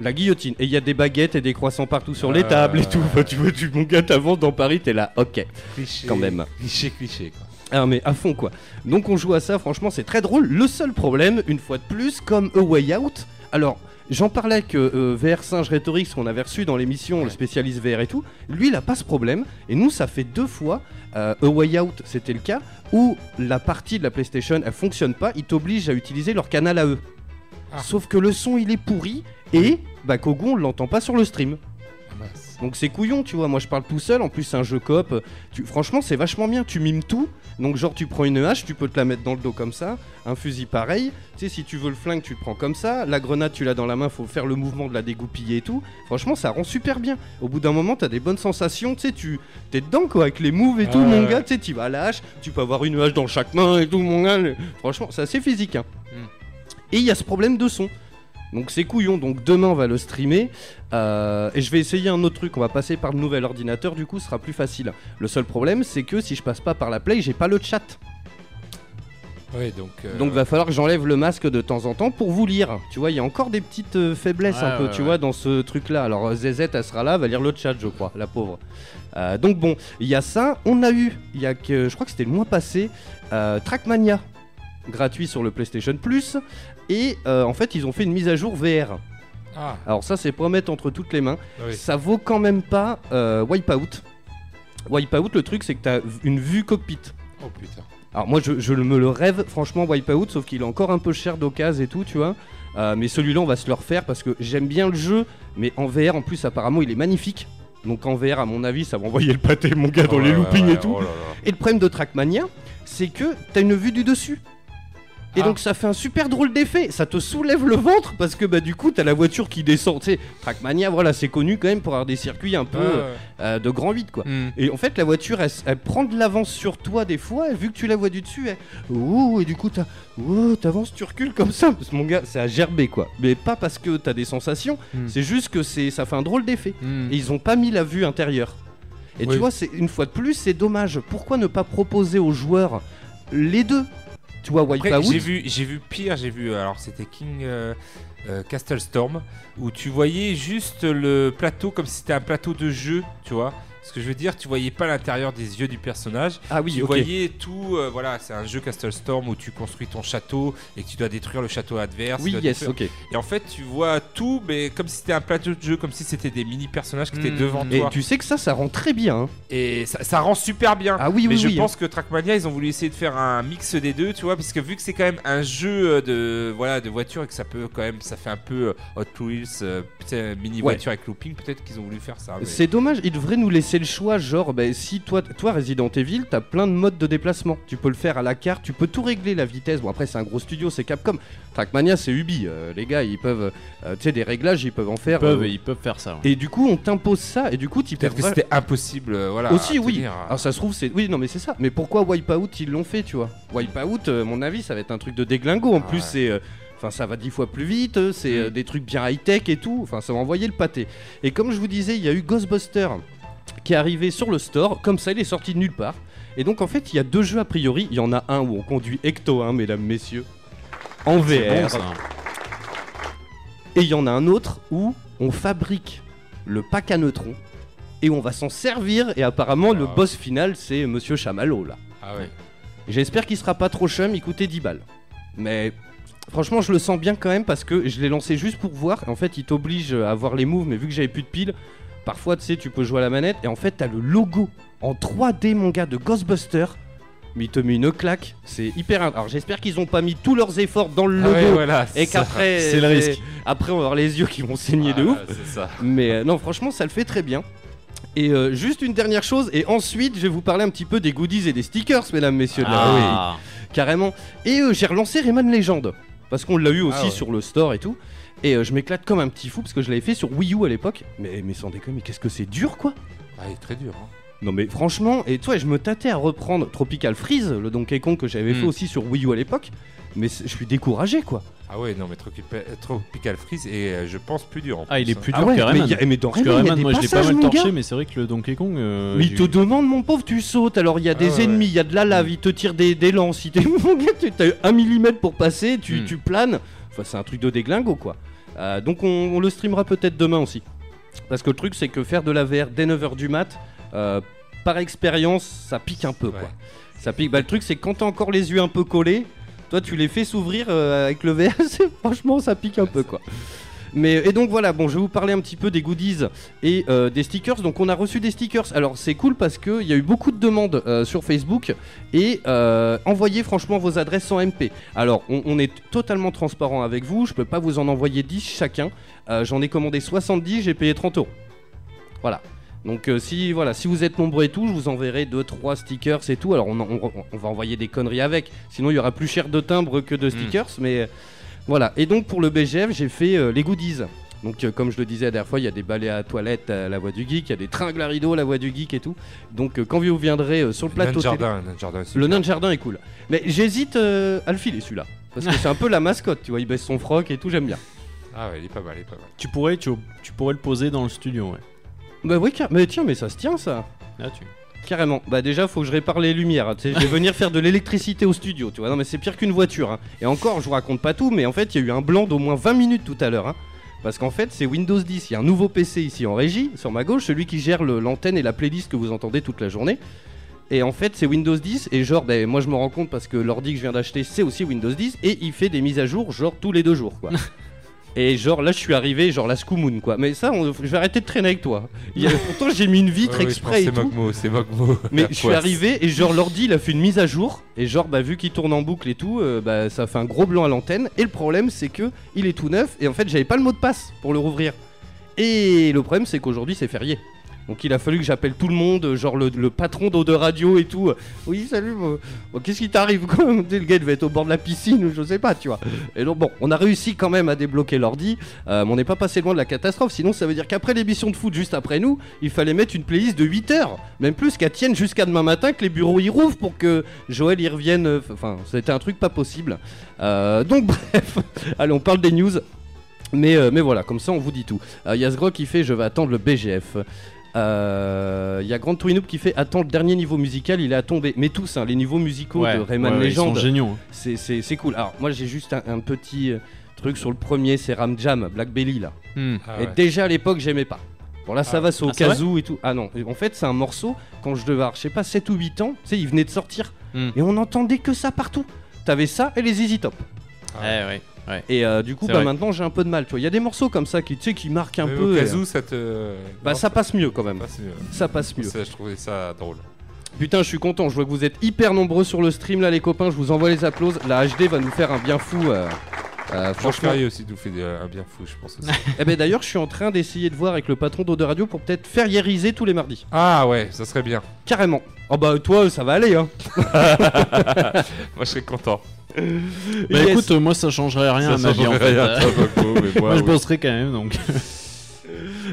La guillotine. Et il y a des baguettes et des croissants partout sur les Euh. tables et tout. Enfin, tu vois, tu, mon gars, t'avances dans Paris, t'es là, ok. Cliché, Quand même. Cliché, cliché, quoi. Ah, mais à fond, quoi. Donc, on joue à ça, franchement, c'est très drôle. Le seul problème, une fois de plus, comme A Way Out. Alors, j'en parlais avec euh, VR Singe Rhetorix, qu'on avait reçu dans l'émission, le spécialiste VR et tout. Lui, il a pas ce problème. Et nous, ça fait deux fois. euh, A Way Out, c'était le cas, où la partie de la PlayStation, elle fonctionne pas. Ils t'obligent à utiliser leur canal à eux. Ah. Sauf que le son, il est pourri. Et, bah, Kogo, on l'entend pas sur le stream. Donc c'est couillon, tu vois. Moi je parle tout seul. En plus, c'est un jeu coop. Tu... Franchement, c'est vachement bien. Tu mimes tout. Donc, genre, tu prends une hache, tu peux te la mettre dans le dos comme ça. Un fusil pareil. Tu sais, si tu veux le flingue, tu le prends comme ça. La grenade, tu l'as dans la main. Faut faire le mouvement de la dégoupiller et tout. Franchement, ça rend super bien. Au bout d'un moment, t'as des bonnes sensations. Tu sais, tu t'es dedans quoi, avec les moves et tout, mon gars. Tu sais, tu vas à la hache. Tu peux avoir une hache dans chaque main et tout, mon gars. Franchement, c'est assez physique. Hein. Mm. Et il y a ce problème de son. Donc c'est couillon, donc demain on va le streamer Euh, et je vais essayer un autre truc, on va passer par le nouvel ordinateur, du coup ce sera plus facile. Le seul problème c'est que si je passe pas par la play, j'ai pas le chat. Ouais, donc. euh, Donc va falloir que j'enlève le masque de temps en temps pour vous lire. Tu vois, il y a encore des petites euh, faiblesses Ouais, un peu, ouais, tu ouais. vois, dans ce truc-là. Alors euh, ZZ, elle sera là, va lire le chat, je crois, la pauvre. Euh, donc bon, il y a ça. On a eu, il y a que, je crois que c'était le mois passé, Trackmania, gratuit sur le PlayStation Plus. Et euh, en fait, ils ont fait une mise à jour VR. Ah, Alors ça, c'est pour mettre entre toutes les mains. oui. Ça vaut quand même pas euh, Wipeout. Wipeout, le truc, c'est que t'as une vue cockpit. Oh putain. Alors moi je, je me le rêve franchement Wipeout sauf qu'il est encore un peu cher d'occasion et tout tu vois Euh, mais celui-là on va se le refaire parce que j'aime bien le jeu mais en VR en plus apparemment il est magnifique donc en VR à mon avis ça va envoyer le pâté mon gars dans Oh les ouais, loopings ouais, et tout oh là là. et le problème de Trackmania c'est que t'as une vue du dessus et Ah. donc ça fait un super drôle d'effet, ça te soulève le ventre parce que bah du coup t'as la voiture qui descend, tu sais, Trackmania voilà c'est connu quand même pour avoir des circuits un peu ouais. euh, de grand 8 quoi. Hmm. Et en fait, la voiture, elle, prend de l'avance sur toi des fois, et vu que tu la vois du dessus, elle... Ouh, et du coup, t'as... Ouh, t'avances, tu recules comme ça. Parce que mon gars, c'est à gerber, quoi. Mais pas parce que t'as des sensations, Hmm. c'est juste que c'est, ça fait un drôle d'effet. Hmm. Et ils ont pas mis la vue intérieure. Et Oui. tu vois, c'est une fois de plus, c'est dommage. Pourquoi ne pas proposer aux joueurs les deux? Tu vois, Wipeout j'ai vu, j'ai vu pire, j'ai vu, alors c'était King euh, euh, Castle Storm, où tu voyais juste le plateau comme si c'était un plateau de jeu, tu vois. Ce que je veux dire, tu voyais pas l'intérieur des yeux du personnage. Ah oui, tu voyais tout, euh, voilà, c'est un jeu Castle Storm où tu construis ton château et que tu dois détruire le château adverse. Oui, yes, détruire- ok. Et en fait, tu vois tout, mais comme si c'était un plateau de jeu, comme si c'était des mini personnages qui étaient Mm. devant Et toi. tu sais que ça, ça rend très bien. hein. Et ça, ça rend super bien. Ah oui, mais oui, je oui. pense que Trackmania, ils ont voulu essayer de faire un mix des deux, tu vois, parce que vu que c'est quand même un jeu de voilà de voiture et que ça peut quand même, ça fait un peu euh, Hot Wheels, euh, mini Ouais. voiture avec looping, peut-être qu'ils ont voulu faire ça. mais- C'est dommage, ils devraient nous laisser le choix, genre, bah, si toi, toi Resident Evil, t'as plein de modes de déplacement. Tu peux le faire à la carte, tu peux tout régler la vitesse. Bon, après, c'est un gros studio, c'est Capcom. Trackmania, c'est Ubi. euh, les gars, ils peuvent, euh, tu sais, des réglages, ils peuvent en Ils faire. peuvent, euh, ils peuvent faire ça. ouais. Et du coup, on t'impose ça, et du coup, tu Peut-être que c'était impossible, euh, voilà. Aussi, oui. tenir. Alors, ça se trouve, c'est. Oui, non, mais c'est ça. Mais pourquoi Wipeout, ils l'ont fait, tu vois? Wipeout, euh, mon avis, ça va être un truc de déglingo. En Ah plus, ouais. c'est. euh, Enfin, ça va dix fois plus vite, euh, c'est euh, Mm. des trucs bien high-tech et tout. Enfin, ça va envoyer le pâté. Et comme je vous disais, il y a eu Ghostbuster qui est arrivé sur le store. Comme ça, il est sorti de nulle part. Et donc en fait, il y a deux jeux a priori. Il y en a un où on conduit Ecto 1, mesdames, messieurs, en VR. bon. Et il y en a un autre où on fabrique le pack à neutrons et on va s'en servir. Et apparemment, le Ah. boss final, c'est Monsieur Chamallow là. Ah ouais. J'espère qu'il sera pas trop chum, il coûtait 10 balles. Mais franchement, je le sens bien quand même parce que je l'ai lancé juste pour voir. En fait, il t'oblige à voir les moves, mais vu que j'avais plus de piles, parfois tu sais, tu peux jouer à la manette et en fait, t'as le logo en 3D, mon gars, de Ghostbuster. Mais il te met une claque, c'est hyper. int- Alors j'espère qu'ils ont pas mis tous leurs efforts dans le Ah logo ouais, voilà. et ça. qu'après. c'est le risque. Après, on va avoir les yeux qui vont saigner de Ah, ouf. C'est ça. Mais euh, non, franchement, ça le fait très bien. Et euh, juste une dernière chose, et ensuite je vais vous parler un petit peu des goodies et des stickers, mesdames, messieurs de la Ah, carrément. Et euh, j'ai relancé Rayman Legend parce qu'on l'a eu aussi Ah ouais. sur le store et tout. Et euh, je m'éclate comme un petit fou parce que je l'avais fait sur Wii U à l'époque. Mais, mais sans déconner, mais qu'est-ce que c'est dur quoi Ah, il est très dur. hein. Non mais franchement, et toi, je me tâtais à reprendre Tropical Freeze, le Donkey Kong que j'avais fait Mm. aussi sur Wii U à l'époque. Mais je suis découragé quoi. Ah ouais, non, mais Tropical, Tropical Freeze est, euh, je pense, plus dur. en Ah, il est hein. plus Ah dur ouais, que mais, Rayman. y a- mais dans Parce que Rayman, il y a Rayman, des moi je l'ai pas passages, mal mon gars. torché, mais c'est vrai que le Donkey Kong. euh, Mais il j'ai- te demande, mon pauvre, tu sautes. Alors il y a des Ah ouais, ennemis, il y a de la lave, il te tire des, des lances. Il te- Mon gars, tu as un millimètre pour passer, tu, Hmm. tu planes. Enfin, c'est un truc de déglingo quoi. Euh, donc on, on le streamera peut-être demain aussi. Parce que le truc, c'est que faire de la VR dès 9h du mat, euh, par expérience, ça pique un peu quoi. Ça pique. Bah, le truc, c'est que quand t'as encore les yeux un peu collés, toi, tu les fais s'ouvrir euh, avec le VR. Franchement, ça pique un peu quoi. Mais, et donc voilà, bon, je vais vous parler un petit peu des goodies et euh, des stickers. Donc on a reçu des stickers. Alors c'est cool parce qu'il y a eu beaucoup de demandes euh, sur Facebook et euh, envoyez franchement vos adresses en MP. Alors on, on est totalement transparent avec vous. Je peux pas vous en envoyer 10 chacun. J'en ai commandé 70, j'ai payé 30 euros. Voilà. Donc euh, si voilà, si vous êtes nombreux et tout, je vous enverrai 2 3 stickers et tout. Alors on, en- on- on va envoyer des conneries avec. Sinon il y aura plus cher de timbres que de stickers mais voilà. Et donc pour le BGF, j'ai fait euh, les goodies. Donc euh, comme je le disais la dernière fois, il y a des balais à toilette à la voix du geek, il y a des tringles à rideau à la voix du geek et tout. Donc euh, quand vous viendrez euh, sur le plateau de télé- jardin, nain de jardin, le nain de jardin est cool. Mais j'hésite euh, à le filer celui-là. Parce que c'est un peu la mascotte, tu vois, il baisse son froc et tout, j'aime bien. Ah ouais, il est pas mal, il est pas mal. Tu pourrais, tu, tu pourrais le poser dans le studio, ouais. Bah oui, car- mais tiens, mais ça se tient ça. Là, tu. Carrément. Bah déjà, faut que je répare les lumières. hein. Je vais venir faire de l'électricité au studio, tu vois. Non mais c'est pire qu'une voiture. hein. Et encore, je vous raconte pas tout, mais en fait, il y a eu un blanc d'au moins 20 minutes tout à l'heure. hein. Parce qu'en fait, c'est Windows 10. Il y a un nouveau PC ici en régie, sur ma gauche, celui qui gère l'antenne et la playlist que vous entendez toute la journée. Et en fait, c'est Windows 10. Et genre, ben, moi, je me rends compte parce que l'ordi que je viens d'acheter, c'est aussi Windows 10. Et il fait des mises à jour, genre, tous les deux jours, quoi. Et genre là je suis arrivé genre la Scoomoon quoi. Mais ça on- je vais arrêter de traîner avec toi. Il y a- pourtant j'ai mis une vitre Ouais, exprès C'est. Mogmo, c'est Mogmo. Mais je suis arrivé et genre l'ordi il a fait une mise à jour et genre bah vu qu'il tourne en boucle et tout euh, bah ça fait un gros blanc à l'antenne et le problème c'est que il est tout neuf et en fait j'avais pas le mot de passe pour le rouvrir. Et le problème c'est qu'aujourd'hui c'est férié. Donc il a fallu que j'appelle tout le monde, genre le, le patron d'eau de radio et tout. Oui salut, bon, qu'est-ce qui t'arrive quoi Le gars devait être au bord de la piscine ou je sais pas tu vois. Et donc bon, on a réussi quand même à débloquer l'ordi, euh, mais on n'est pas passé loin de la catastrophe. Sinon ça veut dire qu'après l'émission de foot juste après nous, il fallait mettre une playlist de 8 heures, même plus qu'elle tienne jusqu'à demain matin que les bureaux y rouvrent pour que Joël y revienne. euh, Enfin c'était un truc pas possible. Euh, donc bref, allez on parle des news. Mais, mais voilà, comme ça on vous dit tout. Il qui fait Je vais attendre le BGF. Il y a Grand Twinoup qui fait Attends le dernier niveau musical, il est à tomber. Mais tous, hein, les niveaux musicaux de Rayman ouais, Legend, Ils sont géniaux. hein. c'est- c'est c'est cool. Alors moi j'ai juste un, un petit euh, truc sur le premier, c'est Ram Jam, Black Belly là. Hmm. Ah Et ouais. déjà à l'époque j'aimais pas. Bon là ça Ah. va, c'est au Ah, et tout. Ah non, en fait c'est un morceau, quand je devais avoir, je sais pas, 7 ou 8 ans, tu sais, il venait de sortir. Hmm. Et on entendait que ça partout. T'avais ça et les Easy Top. Ah. Ouais, ouais. Ouais. Et euh, du coup, bah, maintenant j'ai un peu de mal. Tu vois, il y a des morceaux comme ça qui, tu sais, qui marquent un Mais peu. Au cas euh, où, ça te. bah Non, ça passe mieux quand même. passe mieux. Ça passe mieux. Ça, je trouvais ça drôle. Putain, je suis content. Je vois que vous êtes hyper nombreux sur le stream là, les copains. Je vous envoie les applauses. La HD va nous faire un bien fou. euh, euh, franchement. Aussi nous fait un bien fou, je pense aussi. Eh ben d'ailleurs, je suis en train d'essayer de voir avec le patron d'Eau de Radio pour peut-être ferriériser tous les mardis. ah ouais, ça serait bien. Carrément. Oh bah toi, ça va aller hein. Moi, je serais content. Bah Yes. écoute, moi ça changerait rien à ma vie en fait. Euh, Moi je bosserai quand même donc.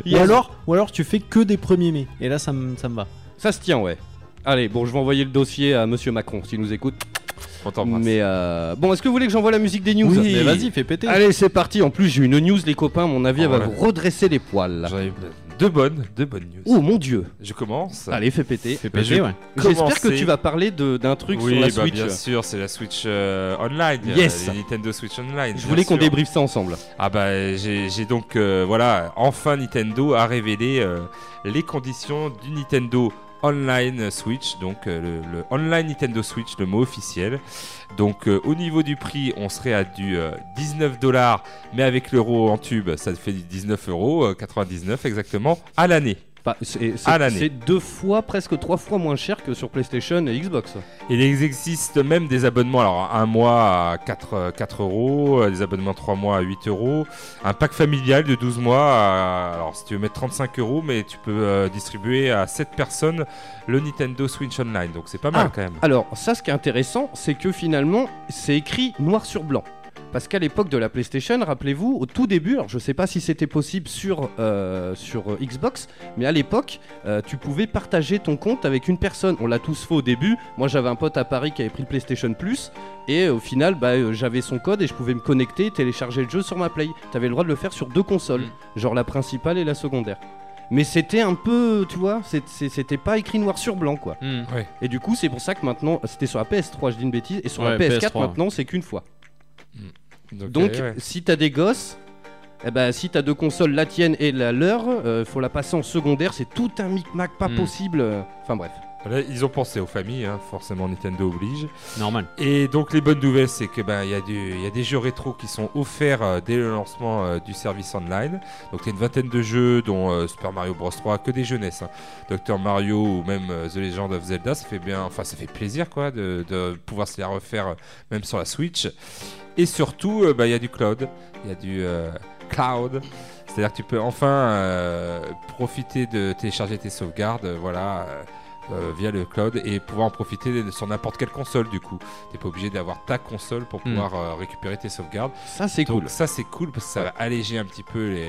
Yes. Ou alors, ou alors tu fais que des premiers mai. Et là ça me ça me va. Ça se tient, ouais. Allez, bon, je vais envoyer le dossier à Monsieur Macron s'il nous écoute. On t'embrasse. Mais euh... bon, est-ce que vous voulez que j'envoie la musique des news Mais vas-y, fais péter. Allez, c'est parti. En plus, j'ai une news, les copains. À mon avis, elle Oh, va ouais. vous redresser les poils. Ai deux bonnes, deux bonnes news. Oh mon dieu Je commence. Allez, fais péter. Bah, péter, je- ouais. J'espère que tu vas parler de- d'un truc oui, sur la bah, Switch. bien sûr, c'est la Switch euh, Online. Yes. euh, les Nintendo Switch Online. Je voulais qu'on débriefe ça ensemble. Ah bah j'ai j'ai donc euh, voilà enfin Nintendo a révélé euh, les conditions du Nintendo Online Switch donc euh, le, Online Nintendo Switch le mot officiel. Donc euh, au niveau du prix on serait à du euh, 19 dollars mais avec l'euro en tube ça fait du 19 euros euh, 99 exactement à l'année Bah, c'est deux fois, presque trois fois moins cher que sur PlayStation et Xbox. Il existe même des abonnements, alors un mois à 4, euh, 4 euros, des abonnements 3 mois à 8 euros, un pack familial de 12 mois, à- alors si tu veux mettre 35 euros, mais tu peux euh, distribuer à 7 personnes le Nintendo Switch Online, donc c'est pas mal Ah. quand même. Alors, ça, ce qui est intéressant, c'est que finalement, c'est écrit noir sur blanc. Parce qu'à l'époque de la PlayStation, rappelez-vous, au tout début, alors je sais pas si c'était possible sur, euh, sur euh, Xbox, mais à l'époque, euh, tu pouvais partager ton compte avec une personne. On l'a tous fait au début. Moi, j'avais un pote à Paris qui avait pris le PlayStation Plus, et au final, bah, j'avais son code et je pouvais me connecter, et télécharger le jeu sur ma Play. T'avais le droit de le faire sur deux consoles, genre la principale et la secondaire. Mais c'était un peu, tu vois, c'était pas écrit noir sur blanc, quoi. Hmm. Et du coup, c'est pour ça que maintenant, c'était sur la PS3, je dis une bêtise, et sur la Ouais, PS4 PS3. maintenant, c'est qu'une fois. Donc, Donc, ouais. si t'as des gosses, eh ben, si t'as deux consoles, la tienne et la leur, euh, faut la passer en secondaire, c'est tout un micmac pas Hmm. possible. euh, Enfin bref. Ils ont pensé aux familles, hein, forcément Nintendo oblige. Normal. Et donc les bonnes nouvelles, c'est que ben il y, a y des jeux rétro qui sont offerts euh, dès le lancement euh, du service online. Donc il y a une vingtaine de jeux, dont euh, Super Mario Bros 3, que des jeunesses. Hein. Dr Mario ou même The Legend of Zelda, ça fait bien, enfin ça fait plaisir quoi de, de pouvoir se les refaire même sur la Switch. Et surtout, ben, il y a du cloud, il y a du cloud. C'est-à-dire que tu peux enfin profiter de télécharger tes sauvegardes, voilà. Euh, via le cloud et pouvoir en profiter sur n'importe quelle console du coup. T'es pas obligé d'avoir ta console pour Hmm. pouvoir euh, récupérer tes sauvegardes. Ça, c'est cool. ça c'est cool parce que ça va alléger un petit peu les,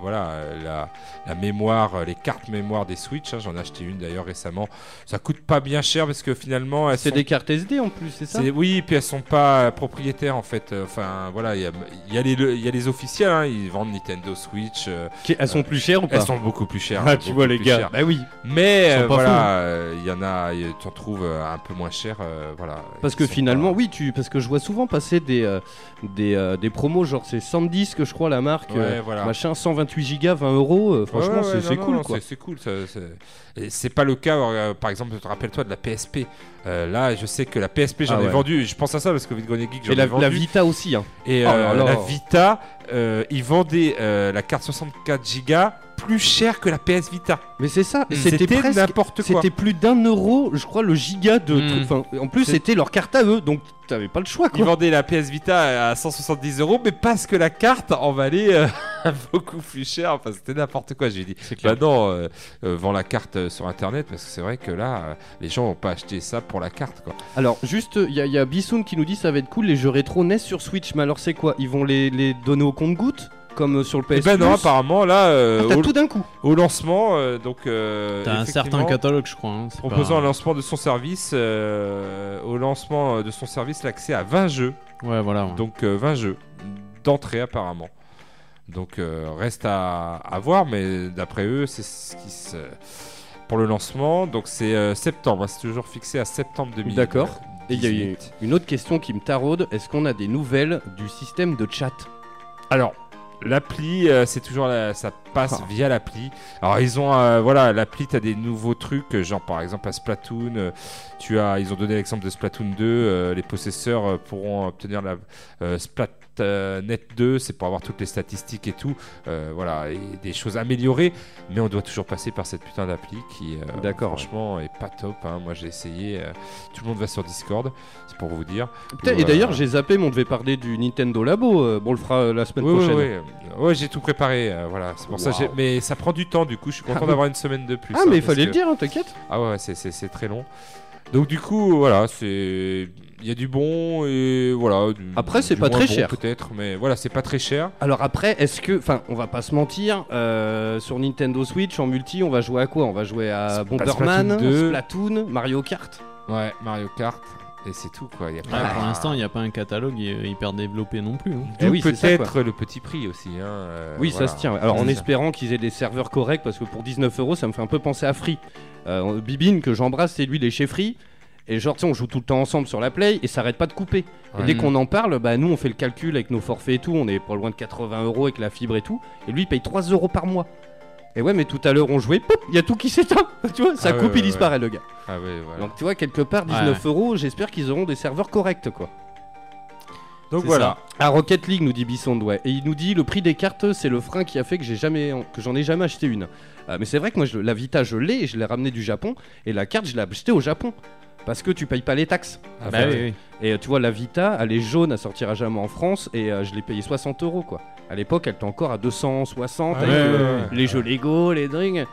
voilà la, la mémoire, les cartes mémoire des Switch. hein. J'en ai acheté une d'ailleurs récemment. Ça coûte pas bien cher parce que finalement C'est sont des cartes SD en plus, c'est ça oui, puis elles sont pas euh, propriétaires en fait. Enfin voilà, il y y, y a les officiels, hein. ils vendent Nintendo Switch. Elles sont plus chères ou pas elles sont beaucoup plus chères. Ah, tu vois les gars. chères. Bah oui. Mais voilà, il y en a, tu en trouves euh, un peu moins cher, euh, voilà. Parce que finalement, pas- oui, tu, parce que je vois souvent passer des, euh, des, euh, des promos, genre c'est Sandisk, que je crois, la marque, Ouais, euh, voilà. machin, 128 gigas, 20 euros. euh, Franchement, Ouais, ouais, c'est cool, non, quoi. c'est- cool. c'est- pas le cas, euh, par exemple, rappelle-toi de la PSP. Euh, là, je sais que la PSP, j'en Ah ai vendu. Je pense à ça parce que Vidgone Geek, j'en ai la, vendu. la Vita aussi, hein. Et Oh euh, la Vita, euh, ils vendaient euh, la carte 64 Go plus cher que la PS Vita. Mais c'est ça, Hmm. C'était n'importe quoi. C'était plus d'un euro, je crois, le giga de Mm. trucs. Enfin, en plus, c'était leur carte à eux, donc t'avais pas le choix, Ils quoi. vendaient la PS Vita à 170 euros, mais parce que la carte en valait euh, beaucoup plus cher. Enfin, c'était n'importe quoi. J'ai dit, bah non, euh, euh, vends la carte euh, sur internet parce que c'est vrai que là, euh, les gens vont pas acheter ça pour la carte, quoi. Alors, juste, il y, a- y a Bissoun qui nous dit ça va être cool, les jeux rétro NES sur Switch. Mais alors, c'est quoi? Ils vont les, les donner au compte-goutte Comme euh, sur le PS Et ben non, Plus apparemment là, euh, Ah, T'as au, tout d'un coup. au lancement, euh, donc euh, T'as un certain catalogue, je crois. hein, proposant pas- un lancement de son service, euh, au lancement de son service, l'accès à 20 jeux. Ouais, voilà. ouais. Donc euh, 20 jeux d'entrée apparemment. Donc euh, reste à, à voir, mais d'après eux, c'est ce qui se... Pour le lancement, donc c'est euh, septembre, hein, c'est toujours fixé à septembre 2000. D'accord. Et il y a une autre question qui me taraude est-ce qu'on a des nouvelles du système de chat? Alors, l'appli, euh, c'est toujours la- ça passe via l'appli. Alors ils ont, euh, voilà, l'appli, t'as des nouveaux trucs, euh, genre par exemple à Splatoon, euh, tu as, ils ont donné l'exemple de Splatoon 2, euh, les possesseurs pourront obtenir la euh, Splatnet 2, c'est pour avoir toutes les statistiques et tout, euh, voilà, et des choses améliorées, mais on doit toujours passer par cette putain d'appli qui, euh, D'accord, franchement, est pas top. hein. Moi j'ai essayé, euh, tout le monde va sur Discord, c'est pour vous dire. Et d'ailleurs, j'ai zappé, mais on devait parler du Nintendo Labo. euh, bon, on le fera euh, la semaine Oui, prochaine. oui, oui. Ouais, j'ai tout préparé. euh, voilà, c'est pour ça. Mais ça prend du temps. Du coup, je suis content Ah, d'avoir une semaine de plus. Ah, hein, mais il parce fallait que- le dire, hein, t'inquiète. Ah ouais, c'est- c'est c'est très long. Donc du coup, voilà, c'est il y a du bon et voilà. du- Après, c'est pas très bon, cher. peut-être, mais voilà, c'est pas très cher. Alors après, est-ce que, enfin, on va pas se mentir, euh, sur Nintendo Switch en multi, on va jouer à quoi? On va jouer à Sp- Bomberman, Splatoon 2. Splatoon, Mario Kart. Ouais, Mario Kart. Et c'est tout quoi. Il y a Ouais, pas- pour l'instant, il n'y a pas un catalogue hy- hyper développé non plus. hein. Eh D'où oui, peut-être le petit prix aussi. Hein, euh, Oui, voilà. ça se tient. Alors en espérant qu'ils aient des serveurs corrects, parce que pour 19 euros, ça me fait un peu penser à Free. Euh, Bibine, que j'embrasse, c'est lui, il est chez Free. Et genre, tu sais, on joue tout le temps ensemble sur la Play et ça arrête pas de couper. Et dès qu'on en parle, bah nous, on fait le calcul avec nos forfaits et tout. On est pas loin de 80 euros avec la fibre et tout. Et lui, il paye 3 euros par mois. Et ouais, mais tout à l'heure, on jouait, il y a tout qui s'éteint. tu vois, ça Ah coupe, ouais, il disparaît, le gars. Ah ouais, voilà. Donc tu vois, quelque part, 19 euros, j'espère qu'ils auront des serveurs corrects, quoi. Donc voilà. À Rocket League, nous dit Bisson, ouais. Et il nous dit le prix des cartes, c'est le frein qui a fait que j'ai jamais, que j'en ai jamais acheté une. Euh, mais c'est vrai que moi, je- la Vita, je l'ai, je l'ai ramenée du Japon, et la carte, je l'ai achetée au Japon. Parce que tu payes pas les taxes. Ah, Bah bah, oui, oui. Et euh, tu vois, la Vita, elle est jaune, elle sortira jamais en France, et euh, je l'ai payé 60 euros, quoi. À l'époque, elle était encore à 260, Ouais, avec ouais, euh, ouais, les jeux Lego, les drinks.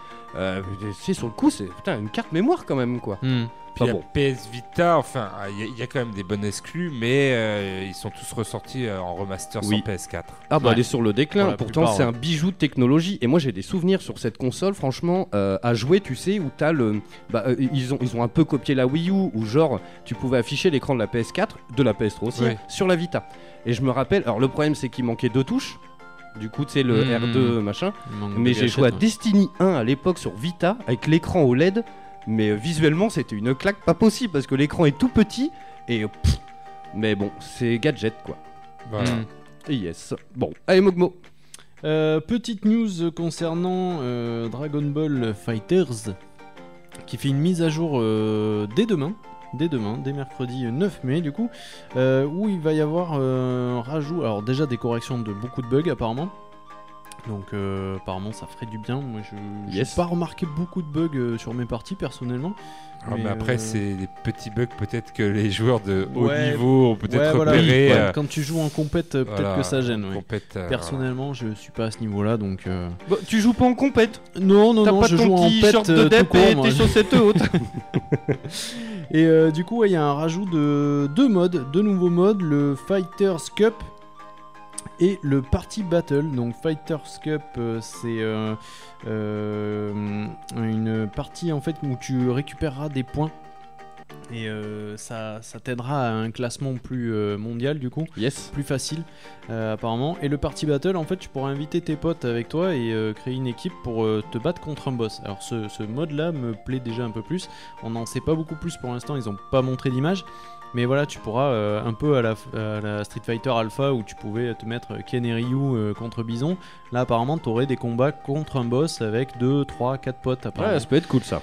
C'est sur le coup, c'est putain, une carte mémoire quand même, quoi. Hmm. Puis bon. PS Vita, enfin, il y, a- il y a quand même des bonnes exclus, mais euh, ils sont tous ressortis euh, en remaster Oui. sur PS4. Ah bah Ouais. elle est sur le déclin, pourtant c'est ouais. un bijou de technologie et moi j'ai des souvenirs sur cette console franchement euh, à jouer tu sais où t'as le... Bah, euh, ils, ont, ils ont un peu copié la Wii U où genre tu pouvais afficher l'écran de la PS4, de la PS3 aussi, Oui. sur la Vita. Et je me rappelle, alors le problème c'est qu'il manquait deux touches, du coup tu sais le Mhm. R2 machin, mais j'ai joué à ouais. Destiny 1 à l'époque sur Vita avec l'écran OLED, mais visuellement c'était une claque pas possible parce que l'écran est tout petit et... pff, mais bon, c'est gadget quoi. Voilà. Et yes. Bon, allez Mogmo. Euh, petite news concernant euh, Dragon Ball Fighters qui fait une mise à jour euh, dès demain. Dès demain, dès mercredi 9 mai du coup, euh, où il va y avoir euh, un rajout, alors déjà des corrections de beaucoup de bugs apparemment, donc euh, apparemment ça ferait du bien, moi je j'ai Yes. pas remarqué beaucoup de bugs euh, sur mes parties personnellement. Ah, mais Mais, après, euh, c'est des petits bugs peut-être que les joueurs de haut Ouais. niveau ont peut-être Ouais, voilà, repéré. oui, ouais, euh, quand tu joues en compète, peut-être voilà, que ça gêne. ouais. compète, euh, Personnellement, je suis pas à ce niveau-là donc. euh, Bah, tu joues pas en compète Non, non, T'as non, pas je ton joue en petit pet short euh, de tout dep court, et moi. tes chaussettes hautes Et euh, du coup, ouais, il y a un rajout de deux modes, deux nouveaux modes, le Fighters Cup et le Party Battle. Donc Fighters Cup, euh, c'est euh, euh, une partie en fait où tu récupéreras des points. Et ça, ça t'aidera à un classement plus mondial du coup Yes. plus facile apparemment. Et le party battle, en fait, tu pourras inviter tes potes avec toi et créer une équipe pour te battre contre un boss. Alors ce, ce mode-là me plaît déjà un peu plus. On n'en sait pas beaucoup plus pour l'instant, ils n'ont pas montré d'image. Mais voilà, tu pourras euh, un peu à la, à la Street Fighter Alpha où tu pouvais te mettre Ken et Ryu euh, contre Bison. Là, apparemment, tu aurais des combats contre un boss avec 2, 3, 4 potes. Apparemment. Ouais, ça peut être cool ça.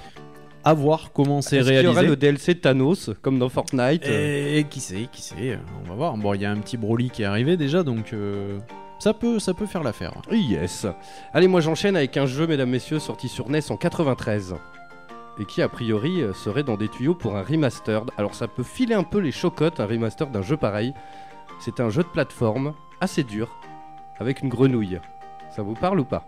À voir comment c'est Est-ce qu'il y aura réalisé. le DLC Thanos comme dans Fortnite euh, Et qui sait, qui sait, euh, on va voir. Bon, il y a un petit Broly qui est arrivé déjà, donc euh, ça, peut, ça peut faire l'affaire. Yes. Allez, moi j'enchaîne avec un jeu, mesdames, messieurs, sorti sur NES en 93. Et qui, a priori, euh, serait dans des tuyaux pour un remastered. Alors, ça peut filer un peu les chocottes, un remaster d'un jeu pareil. C'est un jeu de plateforme assez dur, avec une grenouille. Ça vous parle ou pas?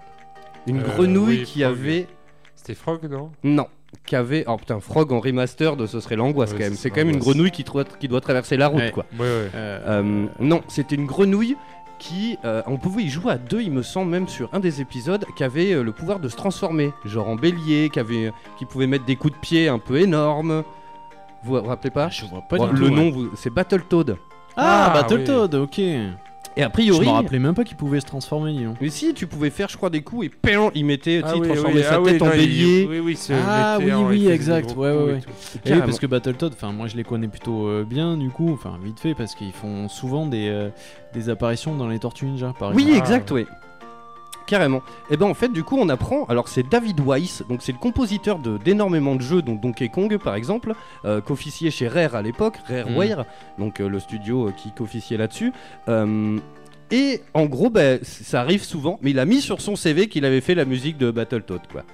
Une Euh, grenouille oui, qui Frog. avait. C'était Frog, non? Non. Qui avait. Oh putain, Frog en remastered, ce serait l'angoisse Ouais, quand même. c'est quand même une grenouille qui, doit- qui doit traverser la route, Ouais. quoi. Ouais, ouais. Euh, non, c'était une grenouille qui, euh, on pouvait y jouer à deux, il me semble même sur un des épisodes, qui avait euh, le pouvoir de se transformer, genre en bélier, qui avait, qui pouvait mettre des coups de pied un peu énormes. Vous vous rappelez pas? Je vois pas Bon, du tout. Le ouais. nom, vous- c'est Battletoad. Ah, Ah, Battletoad, ok. Et a Je priori, me rappelais même pas qu'il pouvait se transformer, dis donc. mais si, tu pouvais faire, je crois, des coups et péon, il mettait, tu sais, Ah il oui, transformait oui, sa ah oui, tête en bélier. Oui, oui, Ah, oui, oui, des exact, ouais, ouais, ouais. Et oui, parce que Battletoad, enfin moi je les connais plutôt euh, bien du coup, enfin vite fait parce qu'ils font souvent des, euh, des apparitions dans les Tortues Ninja par Oui, exemple. exact, oui. Carrément. Et ben en fait, du coup, on apprend. Alors, c'est David Weiss, donc c'est le compositeur de d'énormément de jeux, dont Donkey Kong par exemple, euh, qu'officier chez Rare à l'époque, Rareware, donc euh, le studio euh, qui qu'officiait là-dessus. Euh, et en gros, ben, ça arrive souvent, mais il a mis sur son CV qu'il avait fait la musique de Battletoad, quoi.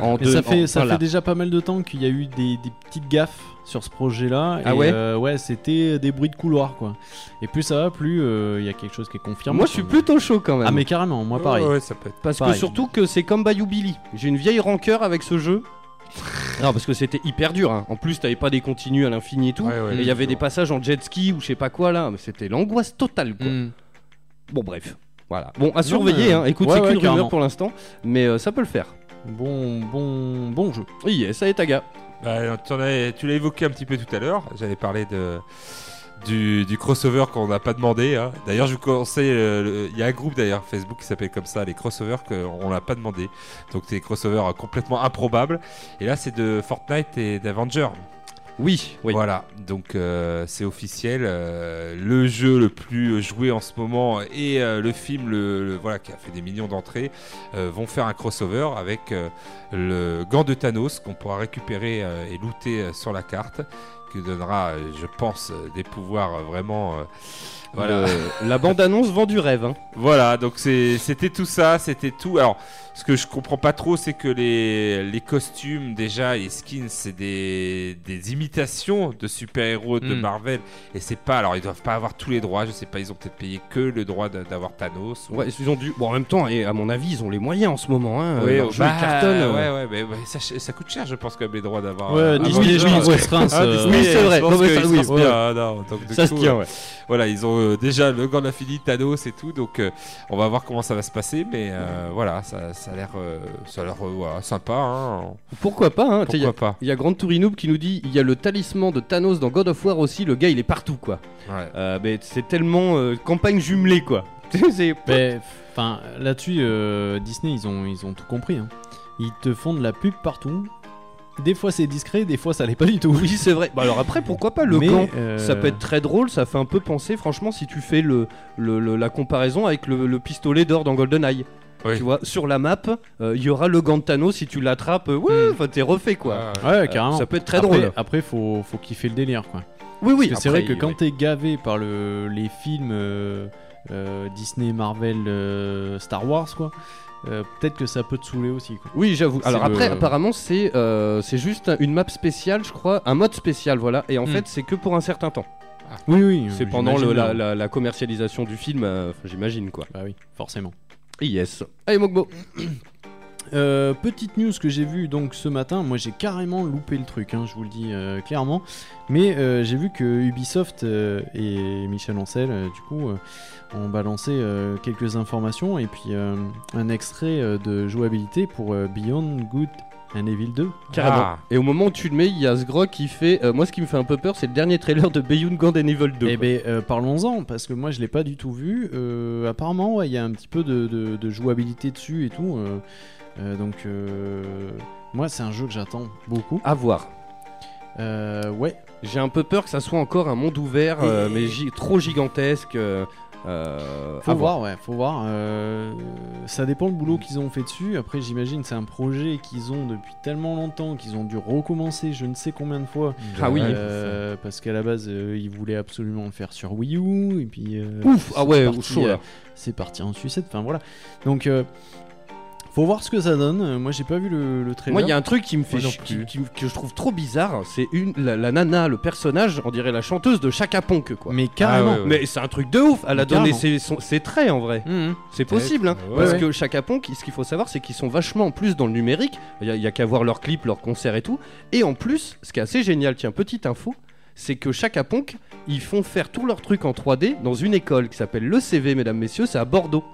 En Mais deux- ça fait, en- ça voilà. fait déjà pas mal de temps qu'il y a eu des, des petites gaffes sur ce projet-là. Ah et, ouais euh, Ouais, c'était des bruits de couloir quoi. Et plus ça va, plus euh, il y a quelque chose qui est confirmé. Moi, je suis plutôt chaud quand même. Ah mais carrément, moi pareil. Ouais, ouais, ça peut être. Parce que surtout que c'est comme Bayou Billy. J'ai une vieille rancœur avec ce jeu. non, parce que c'était hyper dur. hein. En plus, t'avais pas des continues à l'infini et tout. Ouais, ouais, Et il y avait des passages en jet ski ou je sais pas quoi là, mais c'était l'angoisse totale quoi. Mm. Bon bref, voilà. Bon à surveiller, mais- hein. écoute ouais, c'est ouais, qu'une rumeur pour l'instant, mais euh, ça peut le faire. Bon, bon, bon jeu. Oui, ça est Taga. Bah, tu l'as évoqué un petit peu tout à l'heure. J'allais parler de, du, crossover qu'on n'a pas demandé. hein. D'ailleurs, je vous conseille. euh, Il y a un groupe d'ailleurs Facebook qui s'appelle comme ça, les crossovers qu'on l'a pas demandé. Donc des crossovers euh, complètement improbables. Et là, c'est de Fortnite et d'Avenger. Oui, oui. Voilà, donc euh, c'est officiel. euh, le jeu le plus joué en ce moment et euh, le film voilà, qui a fait des millions d'entrées vont faire un crossover avec le gant de Thanos qu'on pourra récupérer et looter sur la carte, qui donnera, je pense, des pouvoirs vraiment. Voilà. Le- la bande-annonce vend du rêve. hein. Voilà, donc c'était tout ça, c'était tout. Alors, ce que je comprends pas trop, c'est que les, les costumes, déjà, les skins, c'est des, des imitations de super-héros de Mm. Marvel. Et c'est pas. Alors, ils doivent pas avoir tous les droits, je sais pas, ils ont peut-être payé que le droit d'avoir Thanos. ou- Ouais, ils ont dû. Bon, en même temps, et à mon avis, ils ont les moyens en ce moment. Hein. Jeu, bah, il cartonne. euh. ouais, ouais, mais, ouais, ça, ça coûte cher, je pense, quand même, les droits d'avoir. Ouais, euh, Disney, je pense se Ah, euh, Disney, Oui, c'est vrai. Non, mais ça, oui, ah, Ça se tient, euh, ouais. Voilà, ils ont euh, déjà le gant d'infini, Thanos et tout, donc euh, on va voir comment ça va se passer, mais euh, voilà, ça, ça a l'air, euh, ça a l'air, euh, voilà, sympa. Hein. Pourquoi pas hein. Il y a- Pourquoi pas il y, a Grand Tourinoub qui nous dit il y a le talisman de Thanos dans God of War aussi. Le gars, il est partout, quoi. Ouais. Euh, mais c'est tellement euh, campagne jumelée, quoi. enfin, là-dessus, euh, Disney, ils ont, ils ont tout compris. hein. Ils te font de la pub partout. Des fois c'est discret, des fois ça l'est pas du tout. Oui, c'est vrai. Bah alors après, pourquoi pas le Mais, gant euh, Ça peut être très drôle, ça fait un peu penser, franchement, si tu fais le, le- le- la comparaison avec le, le pistolet d'or dans GoldenEye. Oui. Tu vois, sur la map, euh, il y aura le gant de Thanos, si tu l'attrapes, euh, ouais, Hmm. t'es refait quoi. Ouais, carrément. ça peut être très après, drôle. Après, faut, faut kiffer le délire, quoi. Oui, oui, Parce que c'est vrai que quand ouais. t'es gavé par le, les films euh, euh, Disney, Marvel, euh, Star Wars, quoi, euh, peut-être que ça peut te saouler aussi, quoi. Oui, j'avoue. C'est Alors le- après, apparemment, c'est euh, c'est juste une map spéciale, je crois, un mode spécial, voilà. Et en Hmm. fait, c'est que pour un certain temps. Oui, oui. C'est euh, pendant le- la, bien. la- la commercialisation du film, euh, j'imagine quoi. Bah oui, forcément. Yes. Allez, Mogbo. Euh, petite news que j'ai vue donc ce matin, moi j'ai carrément loupé le truc, hein, je vous le dis euh, clairement, mais euh, j'ai vu que Ubisoft euh, et Michel Ancel euh, du coup euh, ont balancé euh, quelques informations et puis euh, un extrait euh, de jouabilité pour euh, Beyond Good and Evil 2. Carrément. Ah. Et au moment où tu le mets, il y a ce grog qui fait. euh, moi, ce qui me fait un peu peur, c'est le dernier trailer de Beyond Good and Evil 2. Eh ben euh, parlons-en parce que moi je l'ai pas du tout vu. Euh, apparemment ouais, il y a un petit peu de, de- de jouabilité dessus et tout. Euh, donc euh, moi c'est un jeu que j'attends beaucoup. À voir. Euh, ouais, J'ai un peu peur que ça soit encore un monde ouvert, euh, mais gi- trop gigantesque. euh, Faut à voir, ouais, faut voir. euh, ça dépend le boulot qu'ils ont fait dessus. Après, j'imagine c'est un projet qu'ils ont depuis tellement longtemps qu'ils ont dû recommencer je ne sais combien de fois. Ah oui. Euh, parce qu'à la base, euh, ils voulaient absolument le faire sur Wii U. Et puis. euh, Ouf, ah c'est ouais, C'est parti en sucette. Enfin voilà. Donc. Faut voir ce que ça donne. Euh, Moi, j'ai pas vu le, le trailer. Moi, il y a un truc qui me fait ch- qui- qui- que je trouve trop bizarre. C'est une la, la nana, le personnage, on dirait la chanteuse de Chaka Ponk, quoi. Mais carrément. Ah ouais, ouais. Mais c'est un truc de ouf. Elle a donné ses, son- ses traits en vrai. Mhm. C'est possible, hein. Ouais, parce ouais. que Chaka Ponk, ce qu'il faut savoir, c'est qu'ils sont vachement plus dans le numérique. Il y a, il y a qu'à voir leurs clips, leurs concerts et tout. Et en plus, ce qui est assez génial, tiens, petite info, c'est que Chaka Ponk, ils font faire tous leurs trucs en 3D dans une école qui s'appelle le CV, mesdames, messieurs, c'est à Bordeaux.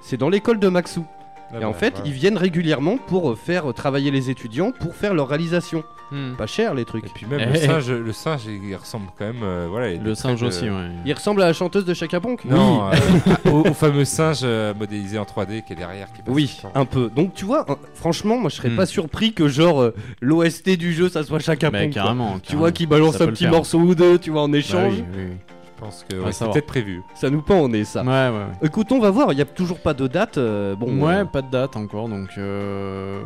C'est dans l'école de Maxou. Ah Et bah, en fait, voilà. ils viennent régulièrement pour euh, faire euh, travailler les étudiants pour faire leur réalisation. Mhm. Pas cher les trucs. Et puis même Eh, le eh. singe, le singe, il ressemble quand même. euh, voilà, il Le singe aussi, ouais. Il ressemble à la chanteuse de Chaka Ponk Non, euh, au, au fameux singe euh, modélisé en 3D qui est derrière. Qui passe Oui, un peu. Donc tu vois, hein, franchement, moi je serais Hmm. pas surpris que genre euh, l'OST du jeu ça soit Chaka Bah, Ponk. carrément. Tu vois qui balance un petit morceau ou deux, tu vois, en Bah échange. oui, oui, oui. Pense que Ouais, c'est peut-être prévu. Ça nous pend au nez ça. Ouais, ouais, ouais. Écoute, on va voir, il y a toujours pas de date. euh, bon, ouais, euh, pas de date encore, donc euh,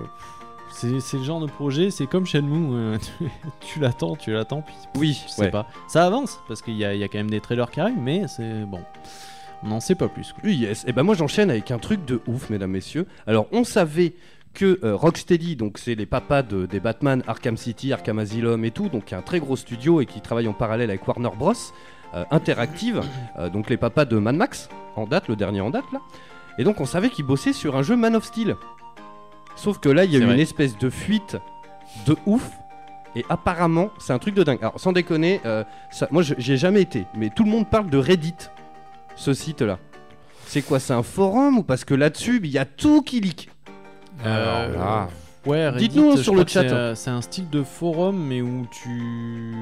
c'est le genre de projet, c'est comme Shenmue, euh, tu, tu l'attends, tu l'attends, puis oui, je sais ouais. pas. Ça avance, parce qu'il y a, il y a quand même des trailers qui arrivent, mais c'est bon, on n'en sait pas plus. quoi. Oui, yes. Et ben moi j'enchaîne avec un truc de ouf, mesdames, messieurs. Alors on savait que euh, Rocksteady, donc c'est les papas de- des Batman, Arkham City, Arkham Asylum et tout, donc qui est un très gros studio et qui travaille en parallèle avec Warner Bros. Euh, Interactive, euh, donc les papas de Mad Max, en date, le dernier en date là. Et donc on savait qu'ils bossaient sur un jeu Man of Steel. Sauf que là il y a C'est eu vrai. une espèce de fuite de ouf. Et apparemment, c'est un truc de dingue. Alors, sans déconner, euh, ça, moi, j'y ai jamais été, mais tout le monde parle de Reddit, ce site-là. C'est quoi C'est un forum ou parce que là-dessus, il y a tout qui leak? Euh, Alors là, Ouais, Dites-nous sur le chat. c'est, euh, C'est un style de forum, mais où tu,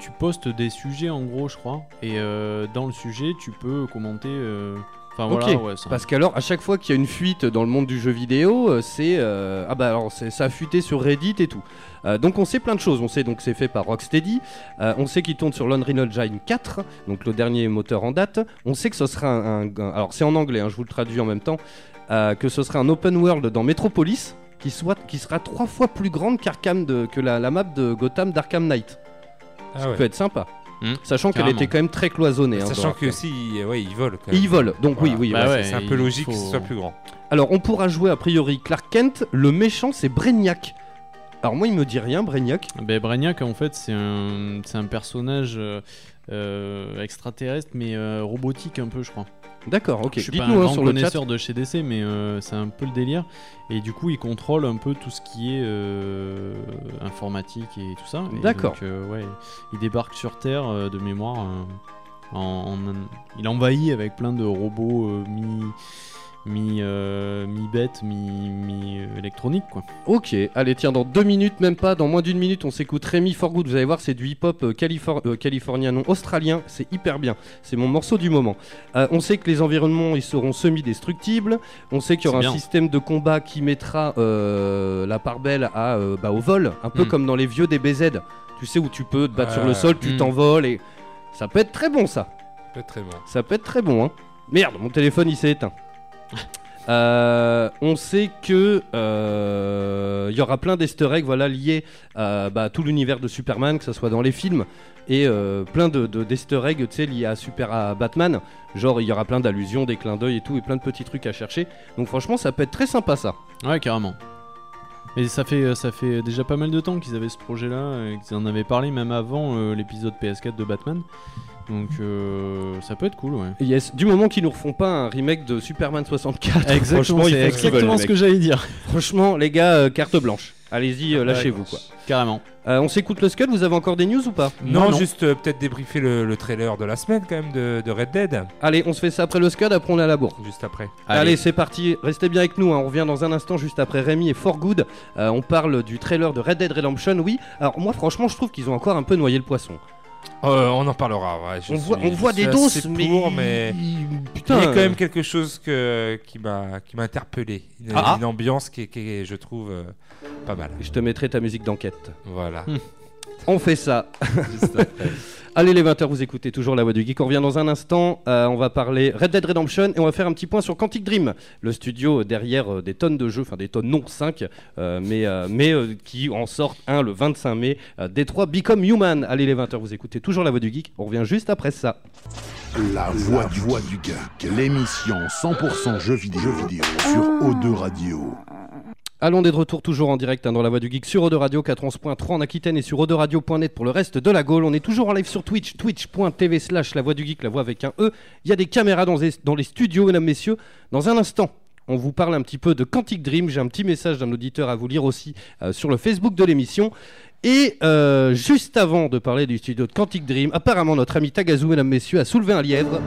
tu postes des sujets en gros, je crois. Et euh, dans le sujet, tu peux commenter. euh, Enfin Ok, voilà, ouais. Parce qu'alors, à chaque fois qu'il y a une fuite dans le monde du jeu vidéo, c'est euh, ah bah alors ça a fuité sur Reddit et tout. Euh, donc on sait plein de choses. On sait donc que c'est fait par Rocksteady. Euh, on sait qu'il tourne sur l'Unreal Engine 4, donc le dernier moteur en date. On sait que ce sera un, un- alors c'est en anglais, hein, je vous le traduis en même temps, que ce sera un open world dans Metropolis qui soit qui sera trois fois plus grande qu'Arkham de- que la, la map de Gotham d'Arkham Knight. Ah Ça ouais. peut être sympa. Hmm, Sachant qu'elle était quand même très cloisonnée. hein, Sachant que aussi, ouais, ils volent. Quand Et même. ils volent. Donc Voilà. oui, oui. Bah ouais. C'est un peu logique que faut- ce soit plus grand. Alors, on pourra jouer a priori Clark Kent. Le méchant, c'est Brainiac. Alors, moi, il me dit rien, Brainiac. Ben, Brainiac, en fait, c'est un, c'est un personnage euh, euh, extraterrestre, mais euh, robotique un peu, je crois. D'accord, ok. Je suis pas un hein, grand sur le chat. connaisseur de chez DC, mais euh, c'est un peu le délire. Et du coup, il contrôle un peu tout ce qui est euh, informatique et tout ça. D'accord. donc, euh, ouais, il débarque sur Terre euh, de mémoire. en, en- il envahit avec plein de robots mi mi euh, mi bêtes, mi, mi électroniques quoi. Ok, allez, tiens, dans deux minutes, même pas, dans moins d'une minute, on s'écoute Rémi Forgood. Vous allez voir, c'est du hip-hop euh, califor- euh, californien, non australien. C'est hyper bien. C'est mon morceau du moment. Euh, on sait que les environnements, ils seront semi-destructibles. On sait qu'il y aura un système de combat qui mettra la part belle à, bah, au vol, un peu Mm. comme dans les vieux DBZ. Tu sais, où tu peux te battre sur le sol, tu Mm. t'envoles et. Ça peut être très bon, ça. Pas très bon. Ça peut être très bon, hein. Merde, mon téléphone il s'est éteint. Euh, on sait que euh, il y aura plein d'easter eggs voilà, liés à bah, tout l'univers de Superman, que ce soit dans les films, et euh, plein de, de- d'easter eggs liés à, Super, à Batman. Genre, il y aura plein d'allusions, des clins d'œil et tout, et plein de petits trucs à chercher. Donc, franchement, ça peut être très sympa ça. Ouais, carrément. Et ça fait, ça fait déjà pas mal de temps qu'ils avaient ce projet-là, et qu'ils en avaient parlé même avant euh, l'épisode PS4 de Batman. Donc euh, ça peut être cool, ouais. Yes, du moment qu'ils nous refont pas un remake de Superman 64, Exactement, franchement, c'est veulent, exactement les ce que j'allais dire. Franchement, les gars, euh, carte blanche. Allez-y, euh, lâchez-vous quoi. Carrément. Euh, on s'écoute le Scud, vous avez encore des news ou pas? Non, non. juste euh, peut-être débriefer le, le trailer de la semaine quand même de, de Red Dead. Allez, on se fait ça après le Scud, après on est à la bourre. Juste après. Allez, c'est parti, restez bien avec nous, hein. on revient dans un instant juste après Rémi et For Good. Euh, on parle du trailer de Red Dead Redemption, oui. Alors moi franchement je trouve qu'ils ont encore un peu noyé le poisson. Euh, on en parlera. ouais, je On voit, suis- on voit je des doses, mais... pour, mais il y a quand même quelque chose que, qui m'a qui m'a interpellé. Une, Ah. une ambiance qui est, qui est, je trouve, euh, pas mal. Je te mettrai ta musique d'enquête. Voilà. On fait ça. Juste après. Allez les 20h, vous écoutez toujours la voix du geek. On revient dans un instant. Euh, on va parler Red Dead Redemption et on va faire un petit point sur Quantic Dream, le studio derrière euh, des tonnes de jeux, enfin des tonnes non 5, euh, mais, mais qui en sortent un le 25 mai. Détroit Become Human. Allez les 20h, vous écoutez toujours la voix du geek. On revient juste après ça. La voix du, voix du geek, l'émission 100% jeux vidéo, jeux vidéo sur O2 Radio. Allons d'être de retour toujours en direct hein, dans la voix du geek sur Ode Radio 411.3 en Aquitaine et sur Radio.net pour le reste de la Gaule. On est toujours en live sur Twitch, twitch.tv slash la voix du geek, la voix avec un E. Il y a des caméras dans les, dans les studios, mesdames, messieurs. Dans un instant, on vous parle un petit peu de Quantic Dream. J'ai un petit message d'un auditeur à vous lire aussi euh, sur le Facebook de l'émission. Et euh, juste avant de parler du studio de Quantic Dream, apparemment notre ami Tagazu, mesdames, messieurs, a soulevé un lièvre.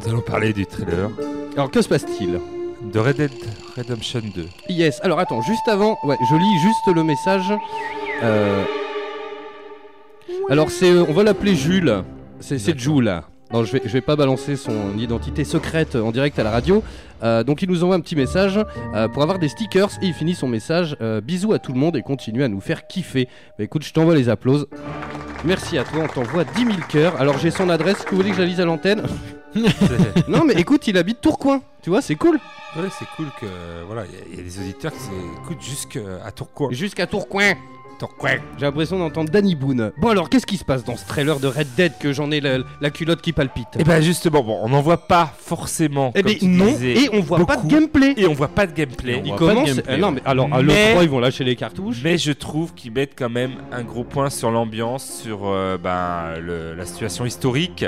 Nous allons parler du trailer Alors que se passe-t-il? De Red Dead Redemption 2. Yes, alors attends, juste avant, ouais, je lis juste le message. Euh, Alors c'est, euh, on va l'appeler Jules, c'est. Jules. Non, je vais, je vais pas balancer son identité secrète en direct à la radio. Euh, donc il nous envoie un petit message euh, pour avoir des stickers et il finit son message. euh, bisous à tout le monde et continue à nous faire kiffer. Bah, écoute, je t'envoie les applauses. Merci à toi, on t'envoie 10 000 cœurs. Alors j'ai son adresse, que vous voulez que je la lise à l'antenne? Non mais écoute, il habite Tourcoing, tu vois, c'est cool. Ouais, c'est cool que voilà, il y a- il y, a des auditeurs qui s'écoutent jusqu'à Tourcoing. Jusqu'à Tourcoing. Tourcoing. J'ai l'impression d'entendre Danny Boone. Bon alors, qu'est-ce qui se passe dans ce trailer de Red Dead que j'en ai la, la culotte qui palpite Et ben justement, bon, on n'en voit pas forcément. Eh comme ben non, disais, et on voit pas de gameplay. Et on voit pas de gameplay. Ils commencent. euh, non mais alors à Mais- l'E3 ils vont lâcher les cartouches. Mais je trouve qu'ils mettent quand même un gros point sur l'ambiance, sur euh, ben, le- la situation historique.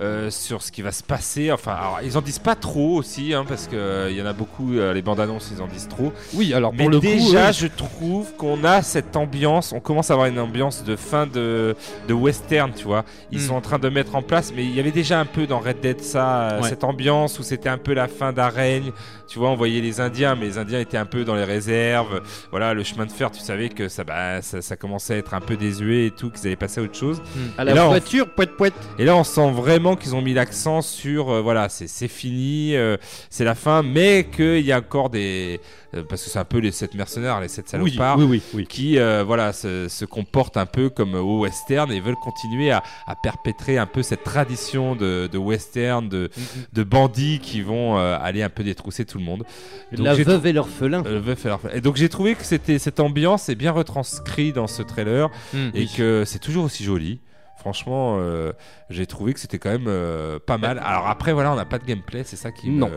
Euh, sur ce qui va se passer. Enfin, alors, ils en disent pas trop aussi, hein, parce que euh, il y en a beaucoup, euh, les bandes annonces, ils en disent trop. Oui, alors Mais pour le coup, déjà, je trouve qu'on a cette ambiance, on commence à avoir une ambiance de fin de, de western, tu vois. Ils Mm. sont en train de mettre en place, mais il y avait déjà un peu dans Red Dead ça, euh, Ouais. cette ambiance où c'était un peu la fin d'un règne. Tu vois, on voyait les Indiens, mais les Indiens étaient un peu dans les réserves. Voilà, le chemin de fer, tu savais que ça, bah, ça, ça commençait à être un peu désuet et tout, qu'ils allaient passer à autre chose. à Et la là, on- voiture, poète poète. Et là, on sent vraiment qu'ils ont mis l'accent sur, euh, voilà, c'est c'est fini, euh, c'est la fin, mais qu'il y a encore des, euh, parce que c'est un peu les sept mercenaires, les sept salopards, oui, oui, oui. qui, euh, voilà, se, se comportent un peu comme au western et veulent continuer à, à perpétrer un peu cette tradition de, de western, de, de bandits qui vont euh, aller un peu détrousser tout le monde. Donc, La veuve et l'orphelin. euh, et l'orphelin. Et donc j'ai trouvé que c'était cette ambiance est bien retranscrite dans ce trailer Mm. et que c'est toujours aussi joli. Franchement, euh, j'ai trouvé que c'était quand même euh, pas mal. Alors après, voilà, on n'a pas de gameplay, c'est ça qui. me- Non.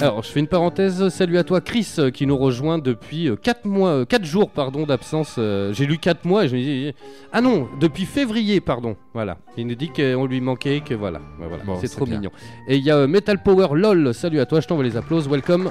Alors, je fais une parenthèse. Salut à toi, Chris, euh, qui nous rejoint depuis 4 mois, 4 jours, pardon, d'absence. J'ai lu 4 mois et je me dis, ah non, depuis février, pardon. Voilà. Il nous dit qu'on lui manquait, que voilà. Voilà. Bon, c'est trop bien. mignon. Et il y a Metal Power LOL. Salut à toi, je t'envoie les applauses. Welcome.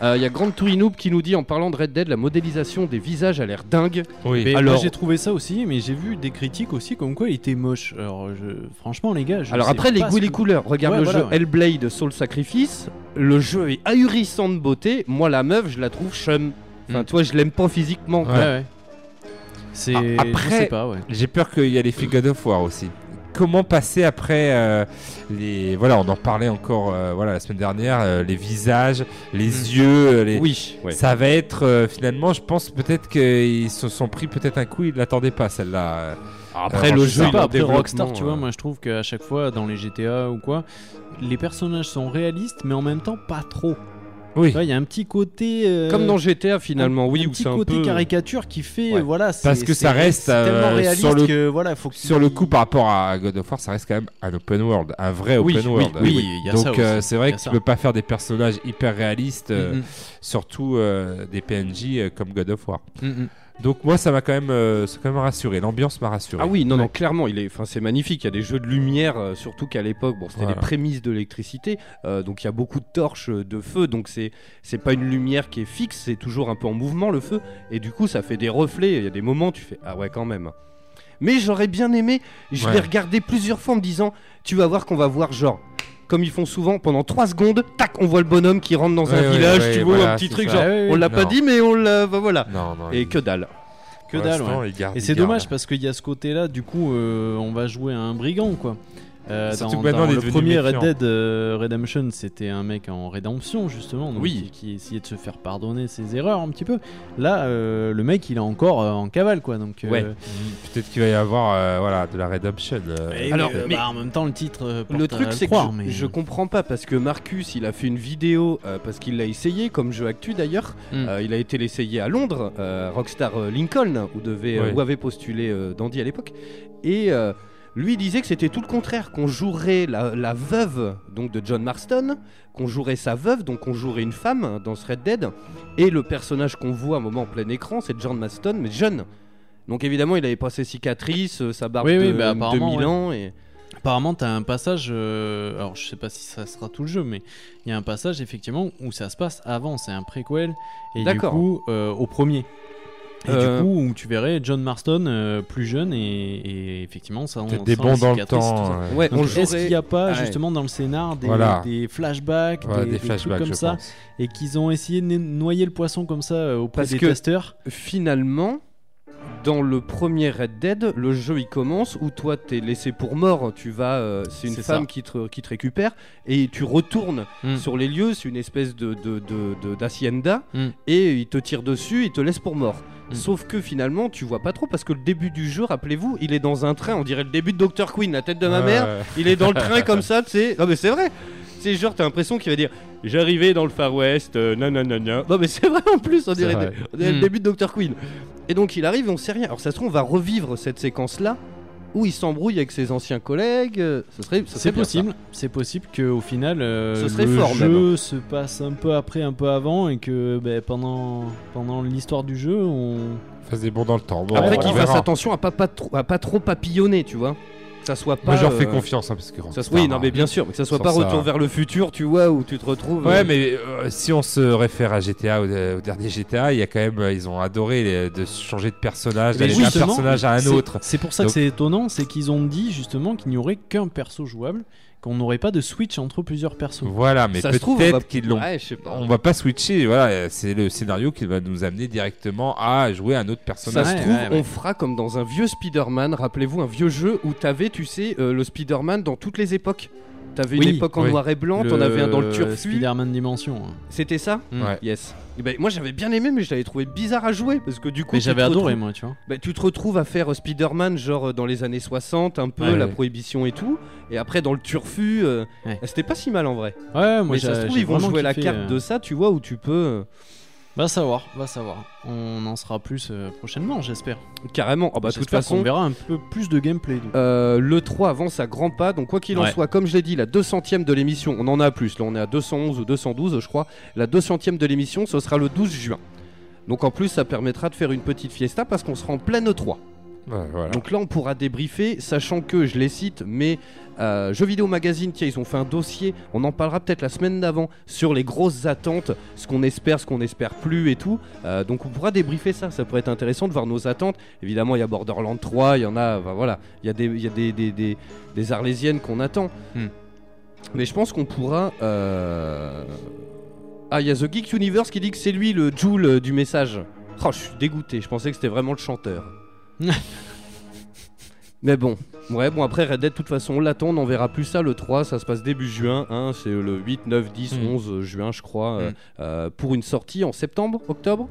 Euh, Il y a Grand Tourinoob qui nous dit en parlant de Red Dead, la modélisation des visages a l'air dingue. Oui. Mais Alors- moi j'ai trouvé ça aussi, mais j'ai vu des critiques aussi comme quoi il était moche. Alors je... franchement les gars, je Alors sais après les goûts et les couleurs, regarde Ouais, le voilà, jeu ouais. Hellblade Soul Sacrifice, le jeu est ahurissant de beauté, moi la meuf je la trouve chum. Enfin Mm. toi je l'aime pas physiquement. quoi. Ouais, ouais. C'est. Ah, après- sais pas, ouais. J'ai peur qu'il y ait les filles God of War aussi. Comment passer après euh, les voilà on en parlait encore euh, voilà la semaine dernière euh, les visages les Mm. yeux les Oui, ouais. ça va être euh, finalement je pense peut-être qu'ils se sont pris peut-être un coup ils l'attendaient pas celle-là Après Alors, le je Je jeu pas, après Rockstar, tu vois, euh, moi je trouve qu'à chaque fois dans les GTA ou quoi, les personnages sont réalistes, mais en même temps pas trop. Oui il y a un petit côté. euh, Comme dans GTA finalement, un- oui, un où petit c'est un côté peu. caricature qui fait, Ouais. voilà. Parce que ça reste, c'est tellement euh, réaliste sur le- que voilà, faut sur le coup par rapport à God of War ça reste quand même un open world un vrai Oui, open oui, world Oui, il y a ça donc euh, c'est vrai que tu peux pas faire des personnages hyper réalistes euh, Mm, surtout euh, des PNJ euh, comme God of War mm, mm, mm. Donc moi ça m'a quand même euh, ça m'a quand même rassuré l'ambiance m'a rassuré Ah oui, non, non, clairement, il est, enfin, c'est magnifique. Il y a des jeux de lumière, euh, surtout qu'à l'époque, bon, c'était Voilà. les prémices de l'électricité, euh, donc il y a beaucoup de torches, de feu, donc c'est, c'est pas une lumière qui est fixe, c'est toujours un peu en mouvement le feu, et du coup, ça fait des reflets. Il y a des moments, où tu fais, ah ouais, quand même. Mais j'aurais bien aimé, je Ouais. l'ai regardé plusieurs fois en me disant, tu vas voir qu'on va voir genre. Comme ils font souvent, pendant 3 secondes, tac, on voit le bonhomme qui rentre dans Ouais, un ouais, village, ouais, tu vois, voilà, un petit truc ça. genre, on l'a pas dit, mais on l'a, bah, voilà. non non Et il- que dalle. Que dalle, Et c'est dommage parce qu'il y a ce côté-là, du coup, euh, on va jouer à un brigand, quoi. Euh, Surtout dans, que maintenant, dans il est le devenu premier Red. Dead euh, Redemption, c'était un mec en rédemption justement, donc Oui. qui, qui essayait de se faire pardonner ses erreurs un petit peu. Là, euh, le mec, il est encore euh, en cavale, quoi. Donc, euh, Ouais. Mm, peut-être qu'il va y avoir euh, voilà de la redemption euh, et Alors, euh, mais- bah, en même temps, le titre. euh, porte Le à truc, c'est que croire, je, mais- je comprends pas parce que Marcus, il a fait une vidéo euh, parce qu'il l'a essayé comme jeu actu d'ailleurs. Mm. Euh, il a été l'essayer à Londres, euh, Rockstar euh, Lincoln, où, devait, Ouais. où avait postulé euh, Dandy à l'époque. Et euh, lui, disait que c'était tout le contraire, qu'on jouerait la, la veuve donc de John Marston, qu'on jouerait sa veuve, donc qu'on jouerait une femme dans ce Red Dead. Et le personnage qu'on voit à un moment en plein écran, c'est John Marston, mais jeune. Donc évidemment, il avait pas ses cicatrices, euh, sa barbe Oui, de oui, bah, 2000 ans. Et... Apparemment, t'as un passage. euh, alors, je sais pas si ça sera tout le jeu, mais il y a un passage effectivement où ça se passe avant. C'est un préquel. Et du coup, euh, au premier. Et Euh, du coup, où tu verrais John Marston euh, plus jeune et, et effectivement, ça. peut-être des bons dans le temps euh, Ouais, on est-ce jouerait- qu'il n'y a pas Ouais. justement dans le scénar des, Voilà. des flashbacks, ouais, des, des des trucs flashbacks comme ça, pense et qu'ils ont essayé de no- noyer le poisson comme ça euh, auprès Parce des que- testeurs finalement, dans le premier Red Dead, le jeu il commence où toi t'es laissé pour mort. Tu vas, euh, c'est une femme ça. qui te, qui te récupère et tu retournes Mm. sur les lieux. C'est une espèce de de- de- de- d'hacienda Mm. et il te tire dessus, il te laisse pour mort. Mm. Sauf que finalement, tu vois pas trop parce que le début du jeu, rappelez-vous, il est dans un train. On dirait le début de Dr Queen, la tête de ma mère. Il est dans le train comme ça, tu sais. Non mais c'est vrai. C'est genre t'as l'impression qu'il va dire j'arrivais dans le Far West, euh. Non mais c'est vrai en plus, on dirait, vrai. on dirait le Mm. début de Dr Queen. Et donc il arrive, et on sait rien. Alors ça se trouve on va revivre cette séquence là où il s'embrouille avec ses anciens collègues. euh, Ce serait, ce serait C'est possible, c'est possible qu'au final euh, Ce serait le fort, jeu se passe un peu après, un peu avant, et que ben, pendant, pendant l'histoire du jeu, on... fasse des bons dans le temps bon, Après qu'il fasse attention à pas, pas trop, à pas trop papillonner, tu vois. Ça soit pas. Moi, je leur fais euh, confiance, hein, parce que ça oui, non, mais bien sûr, mais que ça soit pas ça- retour vers le futur, tu vois, où tu te retrouves. Ouais, euh, mais euh, si on se réfère à GTA, au, au dernier GTA, il y a quand même, ils ont adoré les- de changer de personnage, d'aller d'un personnage à un autre. C'est pour ça Donc- que c'est étonnant, c'est qu'ils ont dit justement qu'il n'y aurait qu'un perso jouable, qu'on n'aurait pas de switch entre plusieurs persos. Voilà, mais ça se peut-être qu'ils l'ont. Ouais, je sais pas. On va pas switcher, voilà, c'est le scénario qui va nous amener directement à jouer un autre Ça personnage. se Ouais, trouve, ouais, ouais. on fera comme dans un vieux Spider-Man. Rappelez-vous, un vieux jeu où t'avais, tu sais, euh, le Spider-Man dans toutes les époques. T'avais une Oui, époque en oui. noir et blanc, t'en avais un dans le turfu. Spider-Man Dimension. hein. C'était ça? Mm. Ouais. Yes. Et ben, moi j'avais bien aimé, mais je l'avais trouvé bizarre à jouer parce que du coup. Mais j'avais adoré moi, tu vois. bah, tu te retrouves à faire euh, Spider-Man genre euh, dans les années 60, un peu Ouais, la ouais. prohibition et tout. Et après dans le turfu, euh, Ouais. c'était pas si mal en vrai. Ouais, moi mais ça se trouve, ils vont jouer la carte de ça, tu vois, où tu peux. euh, Va savoir, va savoir. On en sera plus euh, prochainement, j'espère. carrément. Ah bah, de toute façon. verra un peu plus de gameplay. Euh, le 3 avance à grands pas, donc quoi qu'il en Ouais. soit, comme je l'ai dit, la 200ème de l'émission, on en a plus, là on est à 211 ou 212 je crois, la 200ème de l'émission ce sera le 12 juin. Donc en plus ça permettra de faire une petite fiesta parce qu'on sera en pleine 3. Voilà. Donc là on pourra débriefer, sachant que je les cite, mais euh, Jeux Vidéo Magazine, tiens ils ont fait un dossier, on en parlera peut-être la semaine d'avant, sur les grosses attentes, ce qu'on espère, ce qu'on espère plus et tout. Euh, donc on pourra débriefer ça, ça pourrait être intéressant de voir nos attentes. Évidemment il y a Borderlands 3, il y en a, voilà, il y a des, il y a des, des, des- des Arlésiennes qu'on attend. Hmm. Mais je pense qu'on pourra... euh, Ah il y a The Geek Universe qui dit que c'est lui le Joule euh, du message. Oh je suis dégoûté, je pensais que c'était vraiment le chanteur. Mais bon, ouais, bon après Red Dead, de toute façon, on l'attend, on n'en verra plus ça le 3, ça se passe début juin, hein, c'est le 8, 9, 10, Mm. 11 juin, je crois, euh, Mm. euh, pour une sortie en septembre, octobre?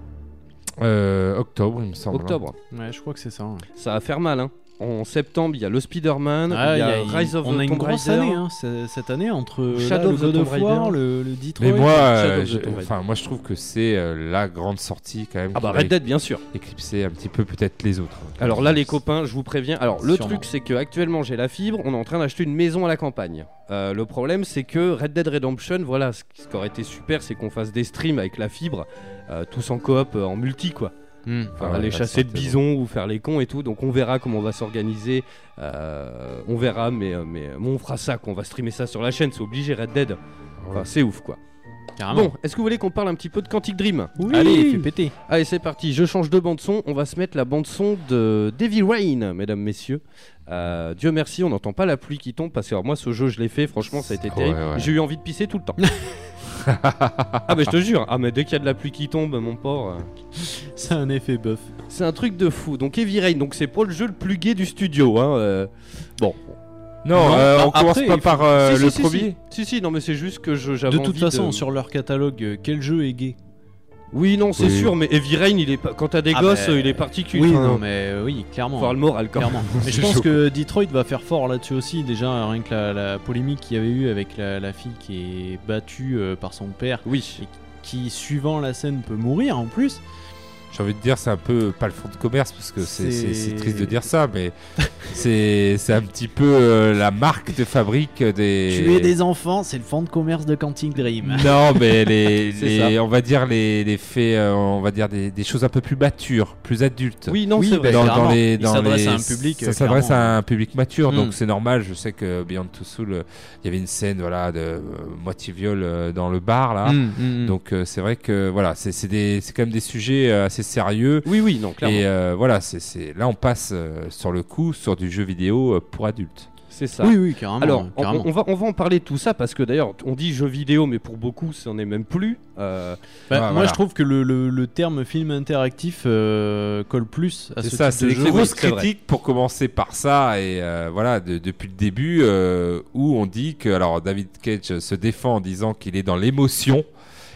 Euh, octobre, il me semble. Octobre. Ouais, je crois que c'est ça. ouais. Ça va faire mal, hein. En septembre, il y a le Spider-Man, Ah, il y a y a- Rise of on the a une Tomb grosse année hein, cette année entre Shadow là, of le the God of Tomb War, Raider. le, le Detroit. Mais moi, euh, enfin, moi, je trouve que c'est euh, la grande sortie quand même. Ah qui bah va Red Dead, bien sûr. éclipser un petit peu peut-être les autres. Alors là, les copains, je vous préviens. Alors, le Sûrement. truc, c'est que actuellement, j'ai la fibre. On est en train d'acheter une maison à la campagne. Euh, le problème, c'est que Red Dead Redemption, voilà, ce qui ce qui aurait été super, c'est qu'on fasse des streams avec la fibre, euh, tous en coop, euh, en multi, quoi. Hmm. Enfin, Ah ouais, aller chasser le c'était bison ou faire les cons et tout. Donc on verra comment on va s'organiser. Euh, on verra, mais, euh, mais bon, on fera ça, qu'on va streamer ça sur la chaîne. C'est obligé, Red Dead. Enfin, c'est ouf, quoi. Carrément. Bon, est-ce que vous voulez qu'on parle un petit peu de Quantic Dream? Allez, fais péter. Allez, c'est parti. Je change de bande son. On va se mettre la bande son de Devil Rain, mesdames, messieurs. Euh, Dieu merci, on n'entend pas la pluie qui tombe parce que alors, moi, ce jeu, je l'ai fait. Franchement, ça a été Ouais, terrible. ouais. J'ai eu envie de pisser tout le temps. ah, mais je te jure. Ah, mais dès qu'il y a de la pluie qui tombe, mon porc. euh, C'est un effet buff. C'est un truc de fou. Donc Heavy Rain, donc c'est pas le jeu le plus gai du studio. Hein. euh. Bon. Non, Non, euh, on après, commence pas faut- par euh, Si, le si, si, premier. Si, si, non, mais c'est juste que j'avais De toute envie façon, de- sur leur catalogue, euh, quel jeu est gay Oui, non, c'est Oui. sûr, mais Heavy Rain, il est pas... quand t'as des Ah, gosses, euh, il est particulier. Oui, Enfin, non, mais euh, oui, clairement. faut avoir le moral quand même. Clairement. Mais je pense chaud, que Detroit va faire fort là-dessus aussi. Déjà, rien que la, la polémique qu'il y avait eu avec la, la fille qui est battue euh, par son père, Oui. qui, suivant la scène, peut mourir en plus. J'ai envie de dire, c'est un peu pas le fond de commerce parce que c'est- triste de dire ça, mais c'est c'est un petit peu euh, la marque de fabrique des. Tuer des enfants, c'est le fond de commerce de Quantic Dream. Non, mais les, on va dire les, les faits, euh, on va dire des, des choses un peu plus matures, plus adultes. Oui, non, Oui, c'est vrai. dans, dans les, dans s'adresse les- à un public, Ça euh, s'adresse à un public mature, Mm. donc c'est normal. Je sais que Beyond Two Soul, euh, il y avait une scène, voilà, de euh, moitié viol euh, dans le bar là. Mm, mm, mm. Donc euh, c'est vrai que voilà, c'est c'est des- c'est quand même des sujets assez sérieux. Oui, oui, non, clairement. Et euh, voilà, c'est là on passe euh, sur le coup sur du jeu vidéo euh, pour adultes. C'est ça. oui, oui, carrément. Alors, on, carrément. on va, on va en parler de tout ça parce que d'ailleurs, on dit jeu vidéo, mais pour beaucoup, ça n'en est même plus. Euh, Bah, moi, voilà. je trouve que le, le- le terme film interactif euh, colle plus à C'est ce ça, type c'est c'est vrai. critiques pour commencer par ça et euh, voilà de- depuis le début euh, où on dit que alors David Cage se défend en disant qu'il est dans l'émotion.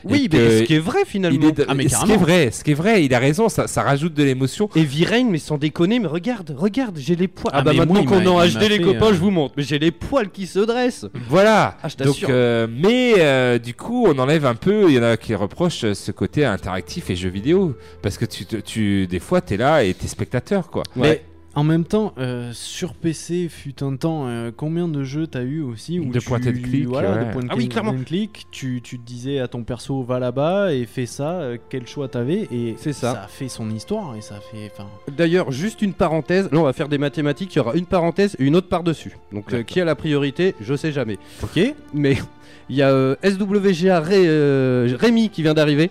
Oui, et que mais ce qui est vrai finalement. est- Ah, mais ce qui est vrai, ce qui est vrai, il a raison, ça, ça rajoute de l'émotion. Heavy Rain, mais sans déconner, mais regarde, regarde, j'ai les poils. Ah, Ah, bah maintenant qu'on est en HD, les copains, euh, je vous montre. Mais j'ai les poils qui se dressent. Voilà. Ah, je Donc, euh, mais euh, du coup, on enlève un peu. Il y en a qui reprochent ce côté interactif et jeux vidéo parce que tu, tu des fois, t'es là et t'es spectateur, quoi. Ouais. En même temps, euh, sur PC, fut un temps, euh, combien de jeux t'as eu aussi où De tu- point and click, voilà, ouais. de point Ah oui, clairement. point and click, tu, tu te disais à ton perso va là-bas et fais ça, euh, quel choix t'avais et C'est ça. Ça a fait son histoire et ça fait, enfin, D'ailleurs, juste une parenthèse. Là, on va faire des mathématiques. Il y aura une parenthèse et une autre par-dessus. Donc, euh, qui a la priorité Je sais jamais. ok. Mais il y a euh, SWGA Ré- euh, Rémi qui vient d'arriver.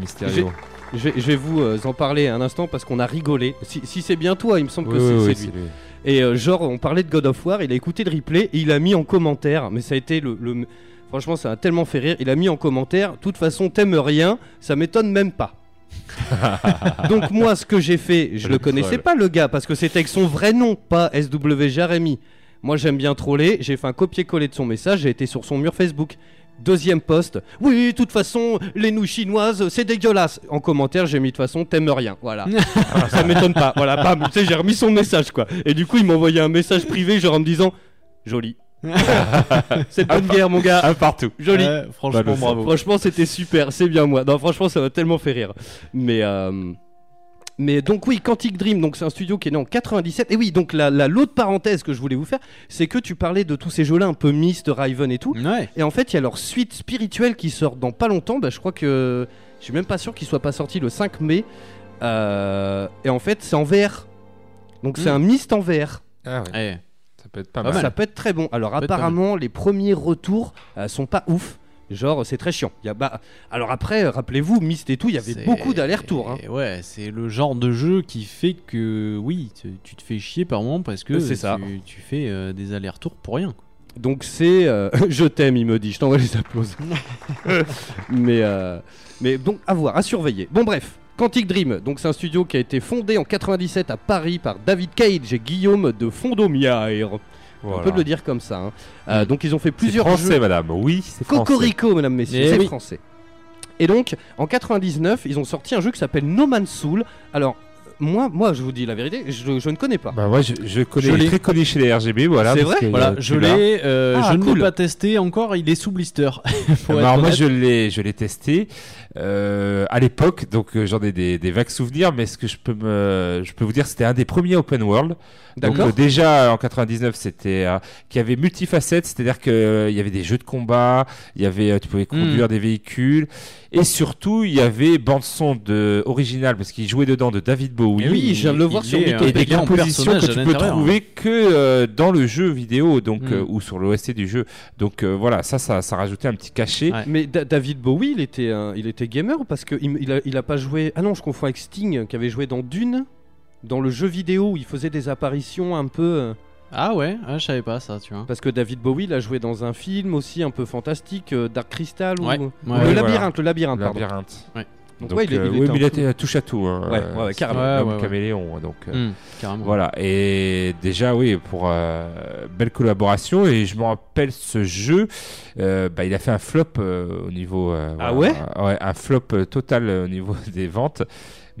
Mysterio. Je vais, je vais vous euh, en parler un instant parce qu'on a rigolé. Si, si c'est bien toi, il me semble Oui, que c'est oui, lui. Et euh, genre, on parlait de God of War, il a écouté le replay et il a mis en commentaire, mais ça a été le. le- Franchement, ça a tellement fait rire. Il a mis en commentaire, de toute façon, t'aimes rien, ça m'étonne même pas. Donc, moi, ce que j'ai fait, je Le le connaissais troll. pas, le gars, parce que c'était avec son vrai nom, pas SW Jérémy. Moi, j'aime bien troller, j'ai fait un copier-coller de son message, j'ai été sur son mur Facebook. Deuxième post, oui, de toute façon, les nouilles chinoises, c'est dégueulasse. En commentaire, j'ai mis de toute façon, t'aimes rien. Voilà. Ça m'étonne pas. Voilà, bam, tu sais, j'ai remis son message, quoi. Et du coup, il m'a envoyé un message privé, genre en me disant, joli. c'est de bonne guerre, mon gars. Un partout. Joli. Ouais, franchement, Bah, bravo. Franchement, c'était super, c'est bien moi. Non, franchement, ça m'a tellement fait rire. Mais, euh, mais donc oui, Quantic Dream, donc c'est un studio qui est né en 97. Et oui, donc la, la- l'autre parenthèse que je voulais vous faire, c'est que tu parlais de tous ces jeux-là un peu Myst, Riven et tout. Ouais. Et en fait, il y a leur suite spirituelle qui sort dans pas longtemps. Bah, je crois que je suis même pas sûr qu'il soit pas sorti le 5 mai. Euh, et en fait, c'est en VR. Donc c'est Mm. un Myst en VR. Ah ouais, Eh, ça peut être pas Pas mal. Ça peut être très bon. Alors apparemment, les premiers retours euh, sont pas ouf. Genre, c'est très chiant. Y a, bah, alors après, rappelez-vous, Myst et tout, il y avait beaucoup d'allers-retours. hein. Ouais, c'est le genre de jeu qui fait que oui, tu, tu te fais chier par moment parce que C'est ça. Tu, tu fais euh, des allers-retours pour rien. Donc c'est, euh, je t'aime, il me dit. Je t'envoie les applaudissements. mais, euh, mais donc à voir, à surveiller. Bon bref, Quantic Dream. Donc c'est un studio qui a été fondé en 97 à Paris par David Cage et Guillaume de Fondomière. On peut le dire comme ça. hein. Euh, Mm. Donc ils ont fait C'est plusieurs français, jeux. madame. Oui, c'est français. Cocorico, mesdames, messieurs, Eh c'est oui. français. Et donc, en 99, ils ont sorti un jeu qui s'appelle No Man's Soul. Alors, moi, moi, je vous dis la vérité, je, je ne connais pas. Bah moi je, je connais, Je l'ai. très connu chez les RGB, voilà. C'est vrai que, Voilà, euh, je l'ai, euh, Ah, je ne l'ai pas testé encore, il est sous blister. Alors moi honnête. je l'ai, je l'ai testé euh, à l'époque, donc euh, j'en ai des, des vagues souvenirs, mais ce que je peux me, je peux vous dire, c'était un des premiers open world. Donc euh, déjà en 99, c'était qui avait multifacettes, c'est-à-dire que il y avait des jeux de combat, il y avait, tu pouvais conduire des véhicules, et surtout il y avait bande son de original parce qu'il jouait dedans de David Bowie. Eh oui, je viens de le voir sur est, et des compositions que tu peux trouver que euh, dans le jeu vidéo donc Mm. euh, ou sur l'OST du jeu donc voilà ça ça ça rajoutait un petit cachet Ouais. Mais Da- David Bowie, il était, il était gamer parce que il, a, il a pas joué. Ah non, je confonds avec Sting qui avait joué dans Dune, dans le jeu vidéo où il faisait des apparitions un peu. euh, Ah ouais, ah, je savais pas ça, tu vois. Parce que David Bowie, il a joué dans un film aussi un peu fantastique, euh, Dark Crystal ou Ouais, ou ouais, le ouais, labyrinthe, voilà. le labyrinthe, pardon. labyrinthe Donc, donc ouais, il, euh, il oui, mais il était touche à tout hein. Ouais, ouais, ouais, carrément. Ouais, ouais, ouais. caméléon donc euh, Hmm, carrément. Voilà, et déjà, oui, pour euh, belle collaboration. Et je me rappelle ce jeu, euh, bah, il a fait un flop euh, au niveau. euh, Ah voilà, euh, ouais Un flop total au niveau des ventes.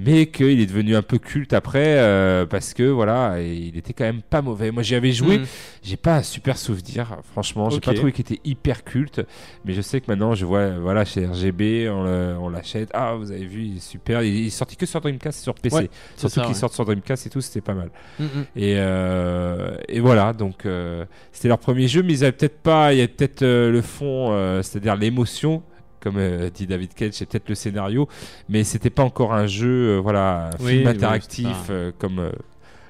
Mais qu'il est devenu un peu culte après euh, parce que voilà, il était quand même pas mauvais. Moi j'y avais joué, Hmm. j'ai pas un super souvenir, franchement. J'ai Ok. pas trouvé qu'il était hyper culte, mais je sais que maintenant je vois, voilà, chez RGB, on l'achète. Ah, vous avez vu, il est super. Il il est sorti que sur Dreamcast sur PC. Ouais, Surtout qu'il ouais. sort sur Dreamcast et tout, c'était pas mal. Hmm, hmm. Et, euh, et voilà, donc euh, c'était leur premier jeu, mais ils avaient peut-être pas, il y avait peut-être le fond, c'est-à-dire l'émotion, comme euh, dit David Cage, c'est peut-être le scénario, mais c'était pas encore un jeu, euh, voilà, un Oui, film interactif euh, comme euh,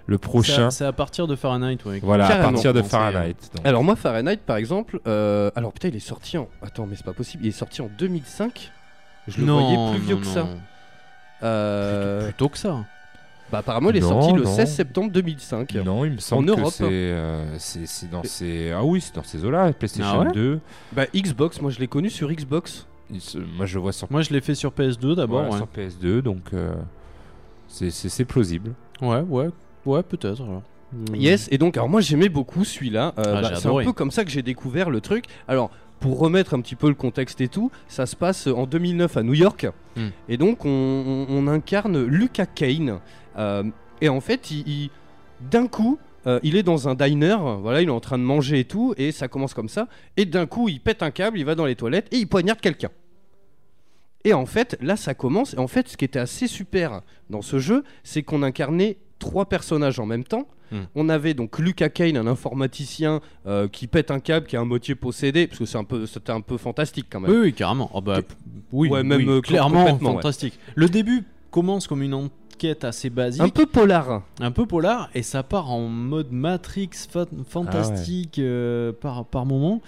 le prochain. C'est à partir de Fahrenheit, ouais. Voilà, Carrément. à partir de Fahrenheit. donc. Alors moi Fahrenheit par exemple, euh, alors putain il est sorti en... Attends mais c'est pas possible, il est sorti en 2005 Je le non, voyais plus vieux non, que ça. Euh, Plutôt que ça. Bah apparemment il est Non, sorti le non. 16 septembre 2005. Non, il me semble En que Europe. c'est euh, c'est c'est dans ces ah oui c'est dans ces eaux-là PlayStation Ah ouais 2 Bah Xbox, moi je l'ai connu sur Xbox. Se- moi je le vois sur, Moi, je l'ai fait sur PS2 d'abord. voilà, ouais. sur PS2 donc euh, c'est- plausible Ouais, ouais, ouais, peut-être. Hmm. Yes, et donc alors moi j'aimais beaucoup celui-là. Euh, Ah, bah, c'est un peu comme ça que j'ai découvert le truc. Alors pour remettre un petit peu le contexte et tout, ça se passe en 2009 à New York. Hmm. Et donc on, on- on incarne Lucas Kane. Euh, et en fait, il, il- d'un coup, euh, il est dans un diner, voilà, il est en train de manger et tout, et ça commence comme ça. Et d'un coup, il pète un câble, il va dans les toilettes et il poignarde quelqu'un. Et en fait, là, ça commence. Et en fait, ce qui était assez super dans ce jeu, c'est qu'on incarnait trois personnages en même temps. Hmm. On avait donc Lucas Kane, un informaticien euh, qui pète un câble, qui a un moitié possédé, parce que c'est un peu, c'était un peu fantastique quand même. Oui, oui, carrément. Oh, bah, oui, Ouais, même, oui, euh, clairement ouais. fantastique. Le début commence comme une enquête assez basique, Un peu polar. un peu polar, et ça part en mode Matrix fa- fantastique euh, par, par moment.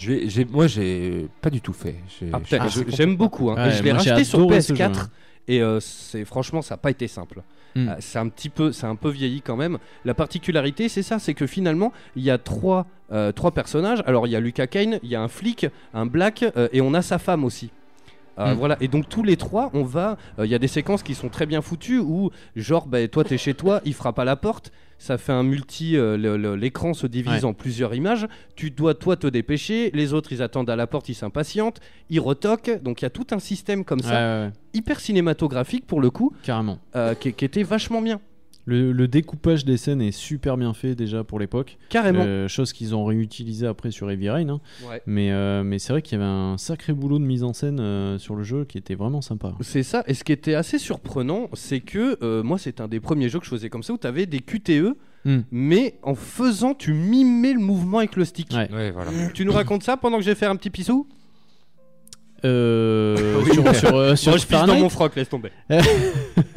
Je vais, j'ai, moi, j'ai pas du tout fait. J'ai- Ah, putain, Ah, je- j'aime beaucoup. hein. Ouais, et je l'ai moi, j'ai racheté sur adoré ce jeu, PS4 hein. et euh, c'est franchement ça n'a pas été simple. Hmm. Euh, c'est un petit peu, c'est un peu vieilli quand même. La particularité, c'est ça, c'est que finalement, il y a trois, euh, trois personnages. Alors il y a Lucas Kane, il y a un flic, un black, euh, et on a sa femme aussi. Euh, Hmm. Voilà, et donc tous les trois, on va. euh, Il y a des séquences qui sont très bien foutues où, genre, bah, toi t'es chez toi, il frappe à la porte, ça fait un multi. euh, L'écran se divise Ouais. en plusieurs images. Tu dois, toi, te dépêcher. Les autres, ils attendent à la porte, ils s'impatientent, ils retoquent. Donc il y a tout un système comme ça, ouais, ouais, hyper cinématographique pour le coup, carrément. euh, qui, qui était vachement bien. Le, le découpage des scènes est super bien fait déjà pour l'époque. Carrément. Euh, chose qu'ils ont réutilisé après sur Heavy Rain. hein. Ouais. Mais, euh, mais c'est vrai qu'il y avait un sacré boulot de mise en scène euh, sur le jeu qui était vraiment sympa. C'est ça, et ce qui était assez surprenant, c'est que euh, moi, c'est un des premiers jeux que je faisais comme ça où tu avais des QTE, Hmm. mais en faisant, tu mimais le mouvement avec le stick. Ouais. Ouais, voilà. Tu nous racontes ça pendant que je vais faire un petit pissou? Euh, Oui. sur sur, euh, sur Moi, je pisse dans mon froc, laisse tomber.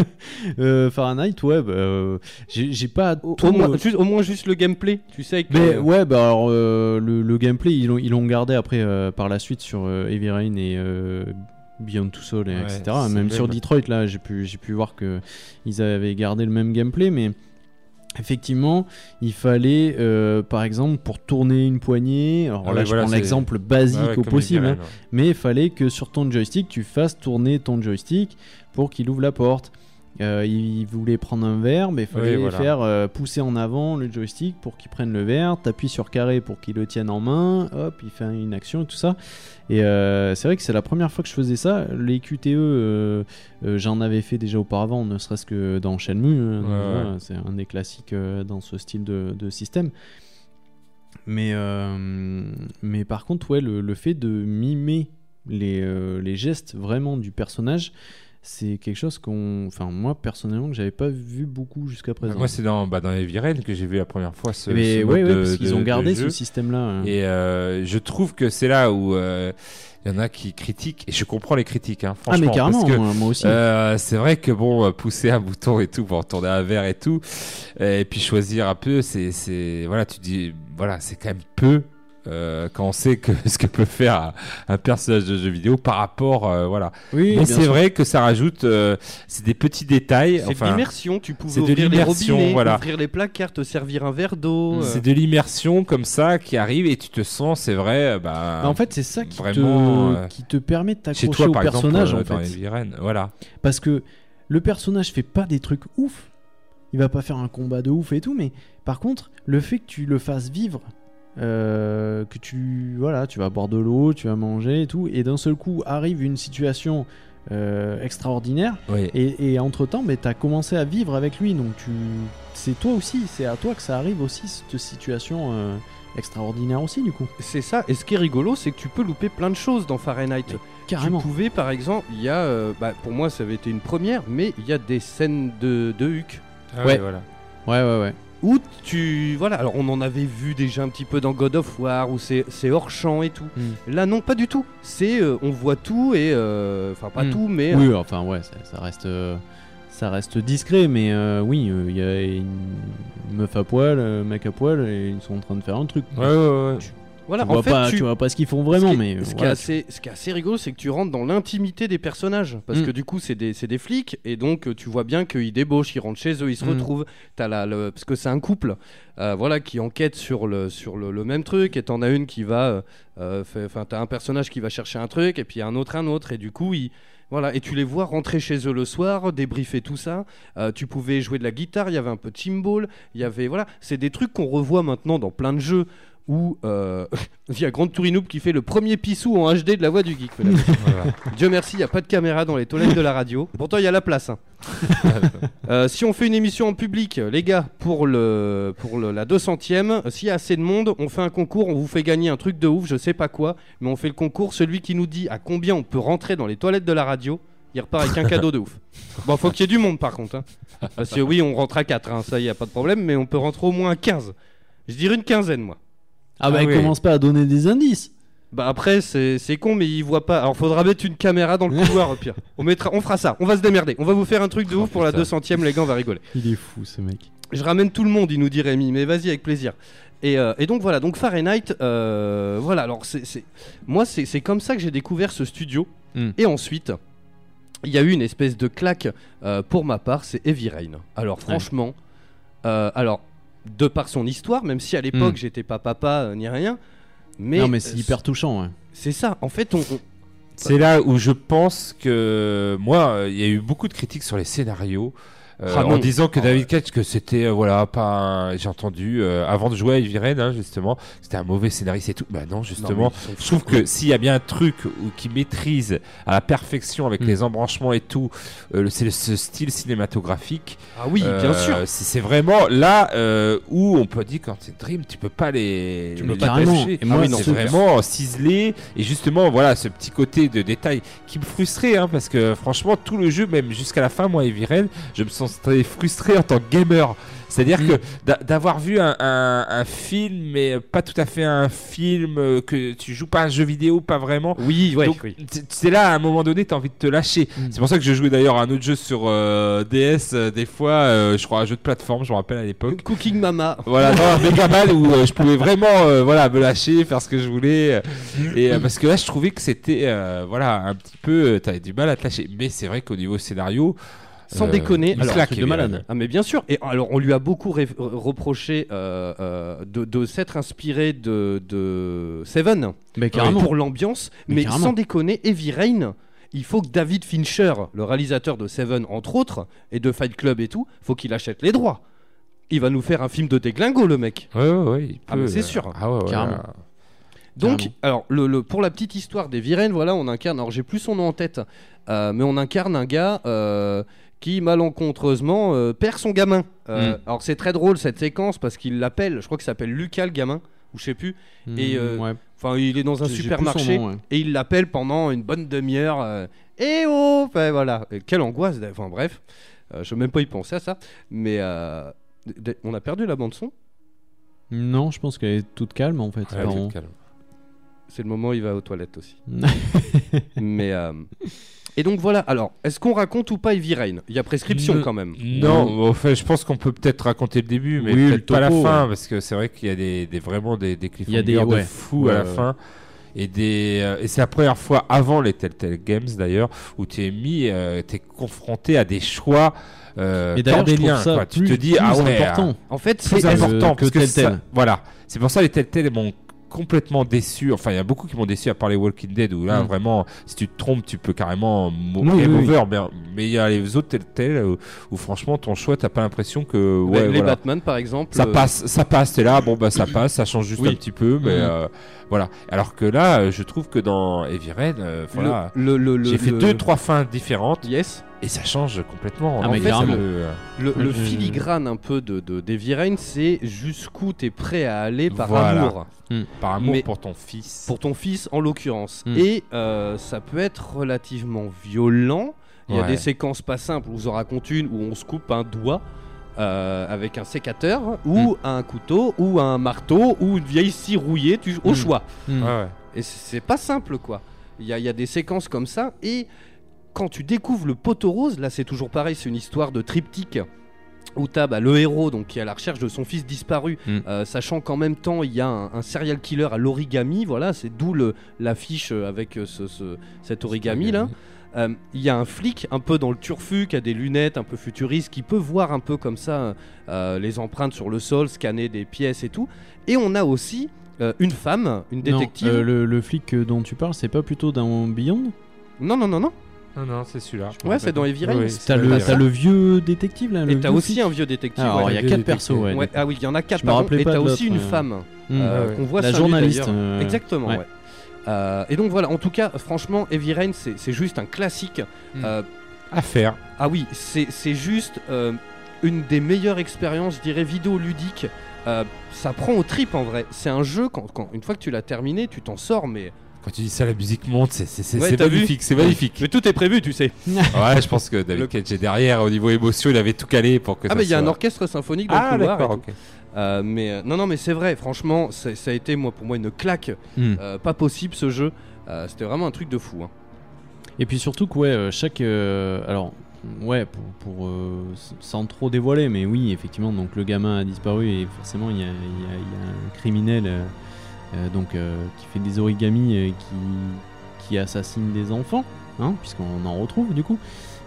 euh, Fahrenheit, ouais, bah, euh, j'ai pas Au, tout, au moins, euh, juste, au moins juste le gameplay, tu sais. Que, Mais ouais, bah alors euh, le, le gameplay ils l'ont gardé après euh, par la suite sur euh, Heavy Rain et euh, Beyond Two Souls, et Ouais, etc. Même sur même. Detroit là, j'ai pu j'ai pu voir que ils avaient gardé le même gameplay, mais effectivement, il fallait euh, par exemple pour tourner une poignée. Alors Ah là, ouais, je voilà, prends l'exemple basique Ouais, ouais, au possible, hein, mais il fallait que sur ton joystick, tu fasses tourner ton joystick pour qu'il ouvre la porte. Euh, il voulait prendre un verre, mais il fallait Oui, voilà. faire euh, pousser en avant le joystick pour qu'il prenne le verre, t'appuies sur carré pour qu'il le tienne en main, hop, il fait une action et tout ça. Et euh, c'est vrai que c'est la première fois que je faisais ça. Les QTE, j'en avais fait déjà auparavant, ne serait-ce que dans Shenmue. hein, Ouais, C'est un des classiques dans ce style de, de système. Mais, mais par contre, ouais, le, le fait de mimer les, les gestes vraiment du personnage, c'est quelque chose qu'on. Enfin, moi personnellement, que j'avais pas vu beaucoup jusqu'à présent. Moi, c'est dans, bah, dans Heavy Rain que j'ai vu la première fois ce, mais ce ouais, mode ouais, de- parce qu'ils ont gardé ce système-là. hein. Et euh, je trouve que c'est là où euh, il y en a qui critiquent, et je comprends les critiques, hein, ah, franchement. mais carrément, parce que, moi, moi aussi. euh, c'est vrai que bon, euh, pousser un bouton et tout pour tourner un verre et tout, euh, et puis choisir un peu, c'est, c'est, voilà, tu dis, voilà, c'est quand même peu. Euh, quand on sait que ce que peut faire un, un personnage de jeu vidéo par rapport, euh, voilà. oui, Mais c'est vrai que ça rajoute, euh, c'est des petits détails. C'est de l'immersion, tu pouvais de ouvrir les robinets, voilà. ouvrir les placards, te servir un verre d'eau. euh. c'est de l'immersion comme ça qui arrive et tu te sens, c'est vrai, bah, Bah, en fait, c'est ça qui, Vraiment, te, euh, qui te permet de t'accrocher toi au par personnage exemple, euh, en fait. Voilà. Parce que le personnage fait pas des trucs ouf. Il va pas faire un combat de ouf et tout, mais par contre, le fait que tu le fasses vivre, euh, que tu voilà, tu vas boire de l'eau, tu vas manger et tout, et d'un seul coup arrive une situation euh, extraordinaire, Oui. et, entre temps, tu as commencé à vivre avec lui, donc tu, c'est toi aussi, c'est à toi que ça arrive aussi cette situation euh, extraordinaire aussi du coup. C'est ça, et ce qui est rigolo, c'est que tu peux louper plein de choses dans Fahrenheit. Carrément. Tu pouvais, par exemple, il y a, euh, bah, pour moi ça avait été une première, mais il y a des scènes de, de Huck. Ah Ouais. voilà. Ouais ouais ouais. Où tu. Voilà, alors on en avait vu déjà un petit peu dans God of War, où c'est c'est hors champ et tout. Mm. Là, non, pas du tout. C'est. euh, on voit tout et. euh, Enfin, pas Mm. tout, mais. Oui, enfin ouais, ça, ça reste, euh, ça reste discret, mais euh, oui, euh, il y a une meuf à poil, un mec à poil, et ils sont en train de faire un truc. Ouais, ouais, ouais. Voilà, tu, en vois fait, pas, tu, tu vois pas ce qu'ils font vraiment, ce qui est- mais ce, qui est assez, ce qui est assez rigolo, c'est que tu rentres dans l'intimité des personnages. Parce Mm. que du coup, c'est des, flics, et donc euh, tu vois bien qu'ils débauchent, ils rentrent chez eux, ils se Mm. retrouvent. As la, le- parce que c'est un couple euh, voilà, qui enquête sur, le, sur le, le même truc, et t'en as une qui va. euh, euh, Enfin, t'as un personnage qui va chercher un truc, et puis un autre, un autre, et du coup, ils. Voilà, et tu les vois rentrer chez eux le soir, débriefer tout ça. Euh, tu pouvais jouer de la guitare, il y avait un peu de chimbal, il y avait voilà, c'est des trucs qu'on revoit maintenant dans plein de jeux où euh, il y a Grande qui fait le premier pissou en HD de la voix du geek. Voilà. Dieu merci, il n'y a pas de caméra dans les toilettes de la radio. Pourtant, il y a la place. hein. Euh, si on fait une émission en public, les gars, pour, le, pour le- la 200ème, s'il y a assez de monde, on fait un concours, on vous fait gagner un truc de ouf, je sais pas quoi, mais on fait le concours. Celui qui nous dit à combien on peut rentrer dans les toilettes de la radio, Il repart avec un cadeau de ouf. Bon, faut qu'il y ait du monde par contre. hein. Parce que oui, on rentre à 4, ça y a pas de problème, mais on peut rentrer au moins à 15. Je dirais une quinzaine, moi. Ah bah Ah oui. commence pas à donner des indices. Bah après, c'est c'est con, mais ils voient pas. Alors faudra mettre une caméra dans le couloir au pire. On, mettra, on fera ça, on va se démerder. On va vous faire un truc de ouf pour la putain. 200ème, les gars, on va rigoler. Il est fou ce mec. Je ramène tout le monde, il nous dit Rémi, mais vas-y avec plaisir. Et, euh, et donc voilà, donc Fahrenheit, euh, voilà, alors c'est, c'est- moi c'est, c'est comme ça que j'ai découvert ce studio. Hmm. Et ensuite, il y a eu une espèce de claque euh, pour ma part, c'est Heavy Rain. Alors franchement, euh, alors de par son histoire, même si à l'époque Hmm. j'étais pas papa euh, ni rien, mais, non mais c'est euh, hyper touchant. ouais. c'est ça, en fait on... on- C'est là où je pense que moi, euh, il y a eu beaucoup de critiques sur les scénarios. Euh, Ah en disant que Ah David. Cage que c'était euh, voilà pas un- j'ai entendu euh, avant de jouer à Heavy Rain hein, justement c'était un mauvais scénariste et tout bah non justement Non, je trouve que s'il y a bien un truc où, qui maîtrise à la perfection avec Mm. les embranchements et tout euh, c'est ce style cinématographique Ah oui, bien Euh, sûr. c'est vraiment là euh, où on peut dire quand c'est Dream tu peux pas les Tu peux les pas carrément. lâcher. Et moi, Ah oui, c'est vraiment ciselé et justement voilà ce petit côté de détail qui me frustrait hein, parce que franchement tout le jeu même jusqu'à la fin moi Heavy Rain je me sentais frustré en tant que gamer c'est-à-dire Mm. que d'a- d'avoir vu un, un- un film mais pas tout à fait un film euh, que tu joues pas un jeu vidéo pas vraiment Oui, ouais, donc, oui. c'est là, à un moment donné, t'as envie de te lâcher. Mm. C'est pour ça que je jouais d'ailleurs un autre jeu sur euh, DS, euh, des fois, euh, je crois un jeu de plateforme, je me rappelle à l'époque. Cooking Mama. Voilà, un Megaman où je pouvais vraiment voilà, me lâcher, faire ce que je voulais. et Parce que là, je trouvais que c'était voilà, un petit peu. euh, T'avais du mal à te lâcher. Mais c'est vrai qu'au niveau scénario. Sans euh, déconner, il alors, claque, de malade. Ah mais bien sûr. Et alors on lui a beaucoup ré- reproché euh, euh, de, de s'être inspiré de, de Seven Mais carrément. pour l'ambiance, Mais sans déconner, Heavy Rain. Il faut que David Fincher, le réalisateur de Seven entre autres et de Fight Club et tout, faut qu'il achète les droits. Il va nous faire un film de déglingo le mec. Ouais, ouais, ouais. il Ah, mais c'est sûr. Ah ouais, ouais, Carrément. là. Donc, Carrément. alors, le, le- pour la petite histoire des Viren, voilà, on incarne, alors j'ai plus son nom en tête, euh, mais on incarne un gars euh, qui malencontreusement euh, perd son gamin. Euh, Mm. Alors c'est très drôle cette séquence parce qu'il l'appelle, je crois qu'il s'appelle Lucas le gamin, ou je sais plus, et, euh, Mm, ouais. enfin il est dans un supermarché son nom, ouais. et il l'appelle pendant une bonne demi-heure. euh, Eh oh Enfin, voilà, Et quelle angoisse, enfin bref, euh, je veux même pas y penser à ça, mais euh, on a perdu la bande son, Non, je pense qu'elle est toute calme en fait. Ouais, c'est le moment où il va aux toilettes aussi. Mais euh, et donc voilà. Alors, est-ce qu'on raconte ou pas Heavy Rain? Il y a prescription Ne- quand même. Non, enfin, je pense qu'on peut peut-être raconter le début, mais Oui, le peut-être pas la topo, fin, ouais. parce que c'est vrai qu'il y a des, des- vraiment des, des Il y a des- cliffhangers de ouais. fou Ouais, à la ouais. fin. Et, des, euh, et c'est la première fois avant les Telltale Games d'ailleurs où tu es mis, euh, tu es confronté à des choix euh, Et d'ailleurs, je trouve cornéliens, ça quoi. Tu plus, te dis, plus ah ouais, important. En fait, c'est important que parce que Telltale. ça- voilà, c'est pour ça les Telltale m'ont complètement déçu. Enfin, il y a beaucoup qui m'ont déçu à part les Walking Dead où là Mm. vraiment, si tu te trompes, tu peux carrément Oui, over. Mais mais il y a les autres Telltale où, où franchement ton choix, t'as pas l'impression que ouais, les voilà. Batman par exemple. Ça euh, passe, ça passe, t'es là, bon bah ça passe, ça change juste Oui. un petit peu, mais Mhm. euh, voilà. Alors que là, euh, je trouve que dans Heavy Rain, euh, voilà, le, le, le- j'ai fait le- deux, trois fins différentes Yes. et ça change complètement. Ah, En mais fait, ça carrément. me- euh, Le, je- filigrane un peu de, de d'Heavy Rain, c'est jusqu'où t'es prêt à aller par Voilà. amour par amour Mais- pour ton fils. pour ton fils en l'occurrence. Mm. Et euh, ça peut être relativement violent. Il y a Ouais. des séquences pas simples. Je vous en raconte une où on se coupe un doigt. Euh, avec un sécateur ou un couteau ou un marteau ou une vieille scie rouillée tu- au Mm. choix Mm. Ouais, ouais. Et c'est pas simple, quoi. Il y a, il y a des séquences comme ça. Et quand tu découvres le poteau rose, là c'est toujours pareil, c'est une histoire de triptyque. Où t'as bah, le héros donc, qui est à la recherche de son fils disparu, Mm. euh, sachant qu'en même temps il y a un, un serial killer à l'origami, voilà, c'est d'où l'affiche euh, avec ce, ce- cet origami là. Euh, Il y a un flic un peu dans le turfu qui a des lunettes un peu futuristes qui peut voir un peu comme ça euh, les empreintes sur le sol, scanner des pièces et tout. Et on a aussi euh, une femme, une Non, détective. euh, le, le flic dont tu parles, c'est pas plutôt dans Beyond? Non, non, non, non. Non, non, c'est celui-là. Ouais, c'est dans Heavy Rain. Oui, T'as le, vieux détective là le Et t'as aussi un vieux détective. Alors, ouais. il y a quatre persos, ouais. Ouais, ah oui, il y en a quatre Je me pardon. rappelais Et t'as aussi une femme Mm. euh, qu'on voit La journaliste. euh, Exactement, ouais. Euh, et donc voilà, en tout cas, franchement, Heavy Rain, c'est juste un classique. Mm. Euh, À faire. ah oui, c'est juste euh, une des meilleures expériences, je dirais, vidéoludiques. Euh, ça prend au trip en vrai. C'est un jeu, quand, quand- une fois que tu l'as terminé, tu t'en sors, mais Quand tu dis ça, la musique monte, c'est Ouais, magnifique, c'est magnifique. Mais tout est prévu, tu sais. ouais, je pense que David Le- Cage est derrière, au niveau émotion, il avait tout calé pour que Ah, ça mais il y a un orchestre symphonique dans Ah, le couloir. et d'accord, tout. ok. Euh, mais euh, non, non, mais c'est vrai. Franchement, ça a été moi pour moi une claque. Hmm. Euh, pas possible ce jeu. C'était vraiment un truc de fou. hein. Et puis surtout que ouais, chaque alors ouais pour, sans trop dévoiler, mais oui effectivement donc le gamin a disparu et forcément il y a, il y a- il y a un criminel donc qui fait des origamis et qui qui assassine des enfants, hein, puisqu'on en retrouve du coup.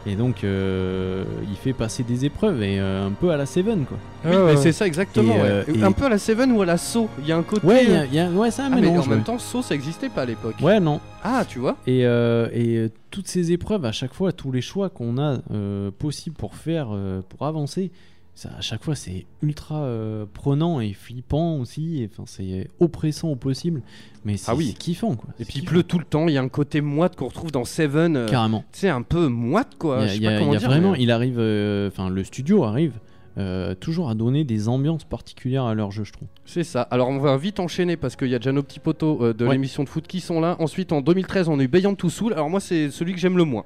Et donc euh, il fait passer des épreuves et euh, un peu à la Seven quoi. Oui, Ah, mais ouais. c'est ça exactement. Et, ouais. euh, et- Un peu à la Seven ou à la Saw. Il y a un côté. Ouais, il y euh, a- il y a- ouais c'est un ah, mais mélange. en même temps, Saw ça existait pas à l'époque. Ouais non. Ah, tu vois. Et, euh, et euh, toutes ces épreuves, à chaque fois, tous les choix qu'on a euh, possibles pour faire, euh, pour avancer, ça, à chaque fois, c'est ultra euh, prenant et flippant aussi. Enfin, c'est oppressant au possible, mais c'est Ah oui. c'est kiffant quoi. Et C'est puis il pleut tout le temps. Il y a un côté moite qu'on retrouve dans Seven. euh, carrément. sais, un peu moite quoi. Il y a, Je sais il y a- pas il comment y a dire. vraiment, mais- il arrive, euh, enfin, le studio arrive. euh, toujours à donner des ambiances particulières à leur jeu, je trouve. C'est ça. Alors on va vite enchaîner parce qu'il y a déjà nos petits potos euh, de Ouais. l'émission de foot qui sont là. Ensuite en 2013 on a eu Beyond Two Soul. Alors moi c'est celui que j'aime le moins.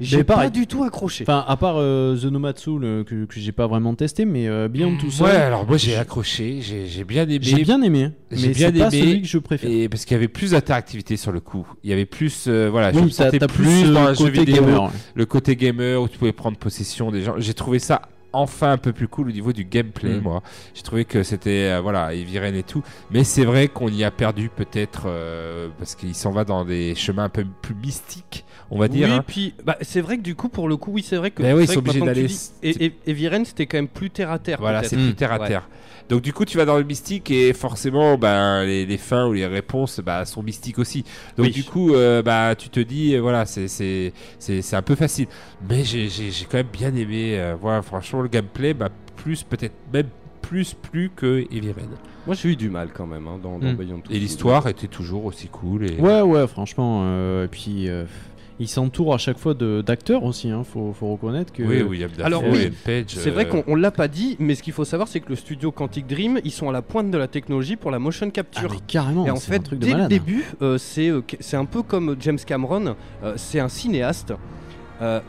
J'ai pas pareil. du tout accroché. Enfin, à part euh, The Nomatsu le- que, que j'ai pas vraiment testé, mais euh, Beyond tout Ouais, seul, alors moi j'ai j'ai- accroché, j'ai j'ai bien aimé. j'ai bien aimé, j'ai mais bien c'est pas aimé, celui que je préfère. Et parce qu'il y avait plus d'interactivité sur le coup. Il y avait plus, euh, voilà, je me Oui, t'as sentais t'as plus, plus dans euh, un jeu côté vidéo, gamer. ouais. le côté gamer où tu pouvais prendre possession des gens. J'ai trouvé ça enfin un peu plus cool au niveau du gameplay, Mm. moi. J'ai trouvé que c'était, euh, voilà, Eviren et tout. Mais c'est vrai qu'on y a perdu peut-être euh, parce qu'il s'en va dans des chemins un peu plus mystiques, on va dire. oui, hein. puis bah, c'est vrai que du coup, pour le coup, oui, c'est vrai que. Ben oui, ils sont obligés d'aller- Et, et, c'était quand même plus terre à terre. Voilà, c'est Mm. plus terre à Ouais. Donc du coup, tu vas dans le mystique et forcément, ben, les, les fins ou les réponses bah, sont mystiques aussi. Donc Oui. du coup, euh, bah, tu te dis, euh, voilà, c'est c'est c'est c'est un peu facile. Mais j'ai j'ai j'ai quand même bien aimé. euh, voilà, franchement, le gameplay, bah, plus peut-être même plus plus que Heavy Rain. Moi, j'ai eu du mal quand même hein, dans, dans Mm. Beyond Et l'histoire était toujours aussi cool. Et... Ouais, ouais, franchement. euh, et puis, euh, il s'entoure à chaque fois de- d'acteurs aussi. Hein, faut, faut reconnaître que. Oui, William Dafoe, Alors, oui, Page. C'est vrai euh, qu'on on l'a pas dit, mais ce qu'il faut savoir, c'est que le studio Quantic Dream, ils sont à la pointe de la technologie pour la motion Ah, capture. mais carrément. Et en c'est fait, un truc de dès le malade. début, euh, c'est euh, c'est un peu comme James Cameron, euh, c'est un cinéaste euh,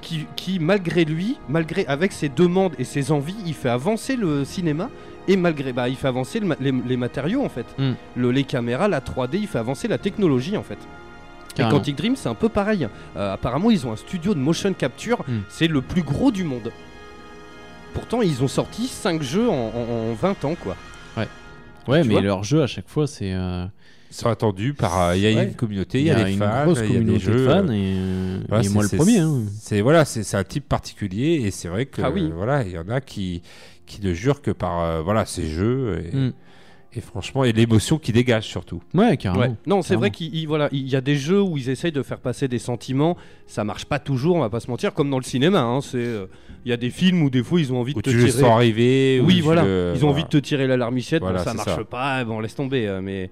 qui, qui, malgré lui, malgré avec ses demandes et ses envies, il fait avancer le cinéma et malgré, bah, il fait avancer le ma- les, les matériaux en fait, Mm. le, les caméras, la 3D, il fait avancer la technologie en fait. Et Carrément. Quantic Dream, c'est un peu pareil. Euh, apparemment, ils ont un studio de motion capture, Mm. c'est le plus gros du monde. Pourtant, ils ont sorti 5 jeux en, en- en 20 ans quoi. Ouais, tu mais vois leur jeu à chaque fois, c'est. euh, Ils sont attendus par. euh, Il y a Ouais. une communauté, il y a, des une fans, grosse il y a des communauté jeux. de fans euh, et, euh, Voilà, et c'est- moi le premier. hein. C'est voilà, c'est un type particulier et c'est vrai que Ah oui. voilà, il y en a qui qui ne jurent que par euh, voilà ces jeux et, Mm. Et franchement et l'émotion qui dégage surtout. Ouais, carrément. Ouais. Non, c'est vrai qu'il il- voilà, il y a des jeux où ils essayent de faire passer des sentiments. Ça marche pas toujours, on va pas se mentir, comme dans le cinéma. hein, c'est, euh, il y a des films où des fois ils ont envie de Où te tu tirer. sens arriver. Oui, voilà. le- ils ont voilà. envie de te tirer la larmichette. Voilà, bon, ça marche ça. pas. Bon, laisse tomber. euh, mais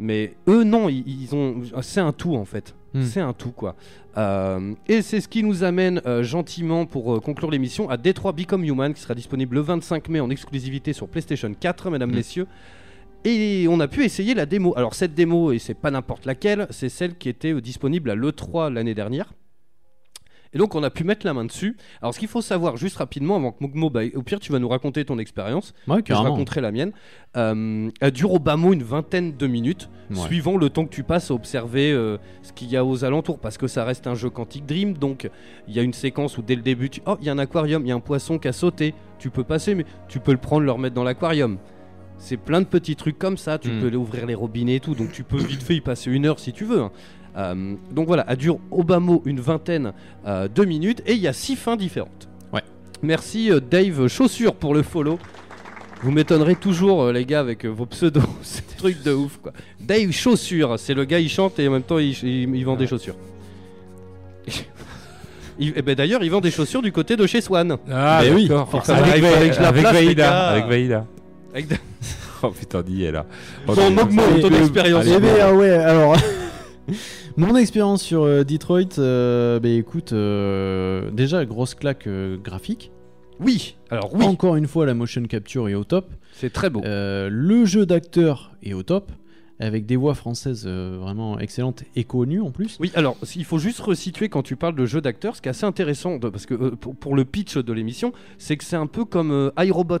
mais eux non, ils, ils ont. C'est un tout en fait. Hmm. C'est un tout quoi. Euh, et c'est ce qui nous amène euh, gentiment pour euh, conclure l'émission à Detroit Become Human qui sera disponible le 25 mai en exclusivité sur PlayStation 4, mesdames, Mm. messieurs. Et on a pu essayer la démo. Alors cette démo, et c'est pas n'importe laquelle, c'est celle qui était euh, disponible à l'E3 l'année dernière. Et donc on a pu mettre la main dessus. Alors ce qu'il faut savoir juste rapidement avant que Mogmo, bah, au pire tu vas nous raconter ton expérience, Ouais, que je raconterai la mienne. Euh, elle dure au bas mot une vingtaine de minutes, Ouais. suivant le temps que tu passes à observer euh, ce qu'il y a aux alentours, parce que ça reste un jeu Quantic Dream, donc il y a une séquence où dès le début, tu... oh il y a un aquarium, il y a un poisson qui a sauté, tu peux passer, mais tu peux le prendre, le remettre dans l'aquarium. C'est plein de petits trucs comme ça, tu Mm. peux ouvrir les robinets et tout, donc tu peux vite fait y passer une heure si tu veux. hein. Euh, donc voilà, elle dure au bas mot une vingtaine euh, de minutes et il y a six fins différentes. Ouais. Merci euh, Dave Chaussure pour le follow. Vous m'étonnerez toujours les gars avec euh, vos pseudos, c'est un truc de ouf quoi. Dave Chaussure, c'est le gars il chante et en même temps il, il- il vend des chaussures. Il- et ben d'ailleurs il vend des chaussures du côté de chez Swan. Ah Mais oui, d'accord. forcément. Avec, avec Vaïda. Avec Oh putain, dis elle là. Bon, Ok. Mogmo, Et- ton expérience. Eh ben, ah ouais, alors. Mon expérience sur euh, Detroit, euh, bah écoute, euh, déjà grosse claque euh, graphique. Oui, alors oui, Encore une fois, la motion capture est au top. c'est très beau. Euh, le jeu d'acteur est au top. avec des voix françaises euh, vraiment excellentes et connues en plus. Oui, alors il faut juste resituer quand tu parles de jeu d'acteur, ce qui est assez intéressant, de- parce que euh, pour, pour le pitch de l'émission, c'est que c'est un peu comme euh, iRobot,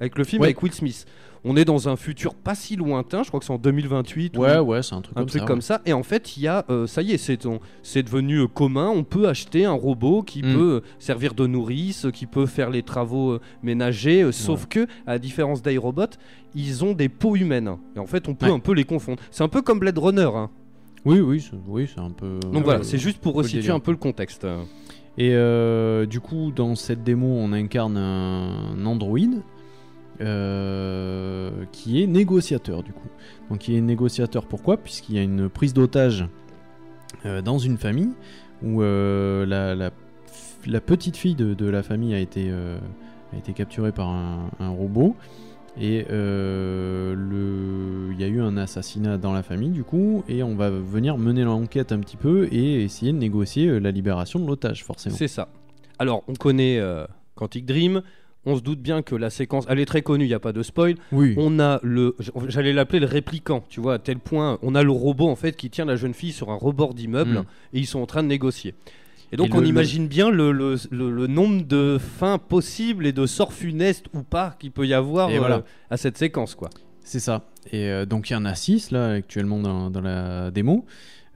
avec le film Ouais. avec Will Smith. On est dans un futur pas si lointain, je crois que c'est en 2028 ou Ouais, ouais, c'est un truc un comme truc ça. comme ouais. ça. Et en fait, il y a, euh, ça y est, c'est on- c'est devenu euh, commun. On peut acheter un robot qui Mm. peut euh, servir de nourrice, qui peut faire les travaux euh, ménagers. sauf que, à la différence d'iRobot, ils ont des peaux humaines. Et en fait, on peut un peu les confondre. C'est un peu comme Blade Runner. hein. Oui, oui, c'est- oui, c'est un peu. Donc voilà, c'est juste pour resituer un peu le contexte. Et du coup, dans cette démo, on incarne un androïde euh, qui est négociateur, du coup. Donc, il est négociateur, pourquoi? Puisqu'il y a une prise d'otage euh, dans une famille où euh, la, petite fille de, la famille a été, capturée par un, un robot. Et il y a eu un assassinat dans la famille, du coup, et on va venir mener l'enquête un petit peu et essayer de négocier la libération de l'otage, forcément. C'est ça. Alors, on connaît Quantic Dream. On se doute bien que la séquence, elle est très connue, il n'y a pas de spoil. Oui. On a le, j'allais l'appeler le répliquant, tu vois, à tel point, on a le robot en fait qui tient la jeune fille sur un rebord d'immeuble Mm. et ils sont en train de négocier. Et donc Et on le- imagine bien le, le- le- le nombre de fins possibles et de sorts funestes ou pas qu'il peut y avoir euh, voilà. à cette séquence quoi. C'est ça. Et euh, donc il y en a 6 là actuellement dans, dans la démo.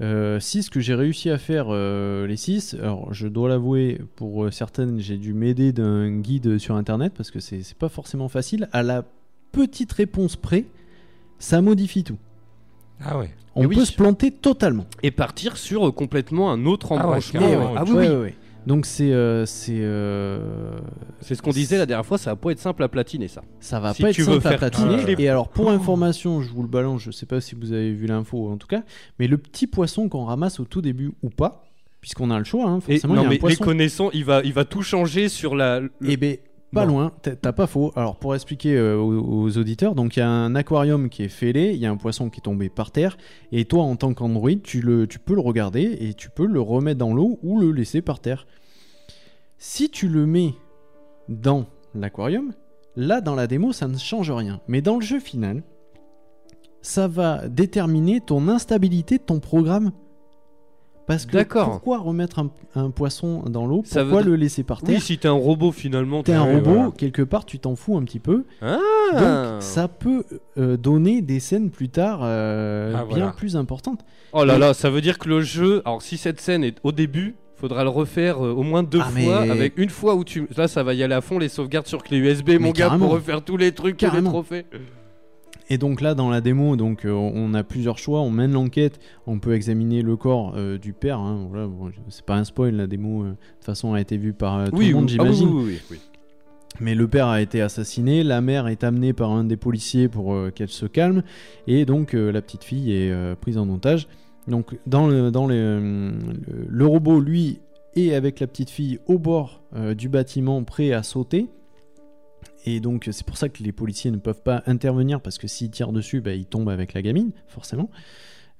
6 que j'ai réussi à faire euh, les 6. Alors je dois l'avouer, pour euh, certaines j'ai dû m'aider d'un guide sur internet parce que c'est pas forcément facile. À la petite réponse près, ça modifie tout. Ah ouais. On Et oui. peut se planter totalement. Et partir sur euh, complètement un autre Ah ouais, embranchement. carrément, ah oui, Ouais, oui. Donc c'est euh, c'est euh, C'est ce qu'on disait la dernière fois, ça va pas être simple à platiner ça. Ça va Si pas être simple à platiner. les- Et alors, pour information, je vous le balance, je sais pas si vous avez vu l'info en tout cas, mais le petit poisson qu'on ramasse au tout début ou pas, puisqu'on a le choix, hein, Et forcément, non il y a mais un poisson. les connaissants, il va, il va tout changer sur la. le- Eh ben, pas loin, t'as t'as pas faux. Alors, pour expliquer euh, aux, aux auditeurs, donc il y a un aquarium qui est fêlé, il y a un poisson qui est tombé par terre, et toi, en tant qu'Android, tu, le- tu peux le regarder et tu peux le remettre dans l'eau ou le laisser par terre. Si tu le mets dans l'aquarium, là, dans la démo, ça ne change rien. Mais dans le jeu final, ça va déterminer ton instabilité de ton programme. Parce que pourquoi remettre un, un poisson dans l'eau? Ça veut Pourquoi dire- le laisser par terre? Oui, si t'es un robot finalement. T'es un robot, voilà. quelque part, tu t'en fous un petit peu. Ah. Donc, ça peut euh, donner des scènes plus tard euh, Ah, bien voilà. plus importantes. Oh là là, ça veut dire que le jeu. Alors, si cette scène est au début, faudra le refaire euh, au moins deux Ah, fois. mais- Avec une fois où tu. Là, ça va y aller à fond, les sauvegardes sur clé USB, mon gars, carrément. pour refaire tous les trucs, tous les Carrément. trophées. Et donc là, dans la démo, donc euh, on a plusieurs choix. On mène l'enquête. On peut examiner le corps euh, du père. hein, voilà, bon, c'est pas un spoil. La démo, euh, de toute façon, a été vue par tout le monde, oui, ah j'imagine. oui, oui, oui. Mais le père a été assassiné, la mère est amenée par un des policiers pour qu'elle se calme, et donc la petite fille est prise en otage. Donc dans le, dans le, le, le robot, lui, est avec la petite fille au bord du bâtiment, prêt à sauter. Et donc c'est pour ça que les policiers ne peuvent pas intervenir, parce que s'ils tirent dessus, bah, ils tombent avec la gamine, forcément.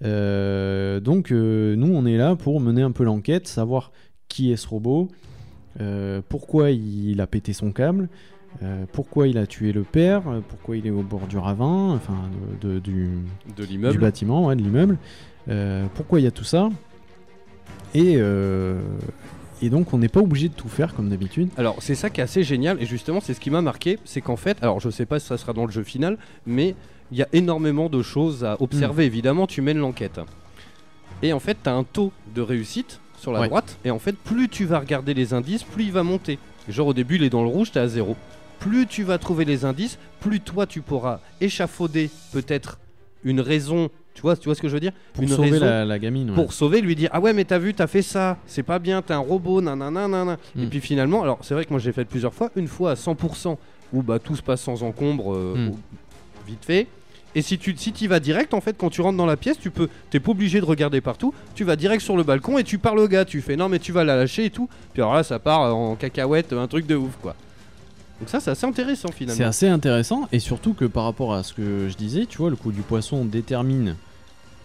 Euh, donc euh, nous, on est là pour mener un peu l'enquête, savoir qui est ce robot, euh, pourquoi il a pété son câble, pourquoi il a tué le père, pourquoi il est au bord du ravin, enfin de- de- du, De du l'immeuble. bâtiment, ouais, de l'immeuble, pourquoi il y a tout ça. Et, euh, et donc on n'est pas obligé de tout faire comme d'habitude. Alors, c'est ça qui est assez génial, et justement, c'est ce qui m'a marqué c'est qu'en fait, alors je sais pas si ça sera dans le jeu final, mais il y a énormément de choses à observer. Évidemment, tu mènes l'enquête. Et en fait, tu as un taux de réussite sur la Ouais. droite, et en fait, plus tu vas regarder les indices, plus il va monter. Genre, au début, il est dans le rouge, tu à zéro. Plus tu vas trouver les indices, plus toi, tu pourras échafauder peut-être une raison. Tu vois, tu vois ce que je veux dire Pour Une sauver raison la, la gamine. ouais. pour sauver, lui dire Ah ouais, mais t'as vu, t'as fait ça, c'est pas bien, t'es un robot, nanana. nanana. Et Mm. puis finalement, alors c'est vrai que moi j'ai fait plusieurs fois, une fois à 100% où bah tout se passe sans encombre, euh, Mm. au- vite fait. Et si tu si y vas direct, en fait, quand tu rentres dans la pièce, tu peux, t'es pas obligé de regarder partout. Tu vas direct sur le balcon et tu parles au gars. Tu fais non mais tu vas la lâcher et tout. Puis alors là, ça part en cacahuète, un truc de ouf quoi. Donc ça, c'est assez intéressant C'est finalement. assez intéressant et surtout que par rapport à ce que je disais, tu vois, le coup du poisson détermine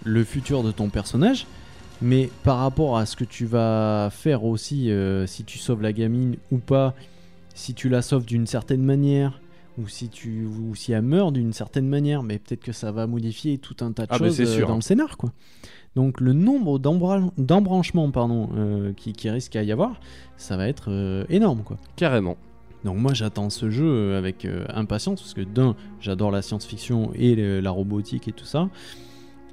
le futur de ton personnage, mais par rapport à ce que tu vas faire aussi, euh, si tu sauves la gamine ou pas, si tu la sauves d'une certaine manière ou si tu ou si elle meurt d'une certaine manière, mais peut-être que ça va modifier tout un tas de Ah, bah, choses euh, sûr. dans le scénar, quoi. Donc le nombre d'embra- d'embranchements pardon, euh, qui, qui risque à y avoir, ça va être euh, énorme, quoi. Carrément. Donc moi j'attends ce jeu avec impatience parce que d'un j'adore la science-fiction et le- la robotique et tout ça.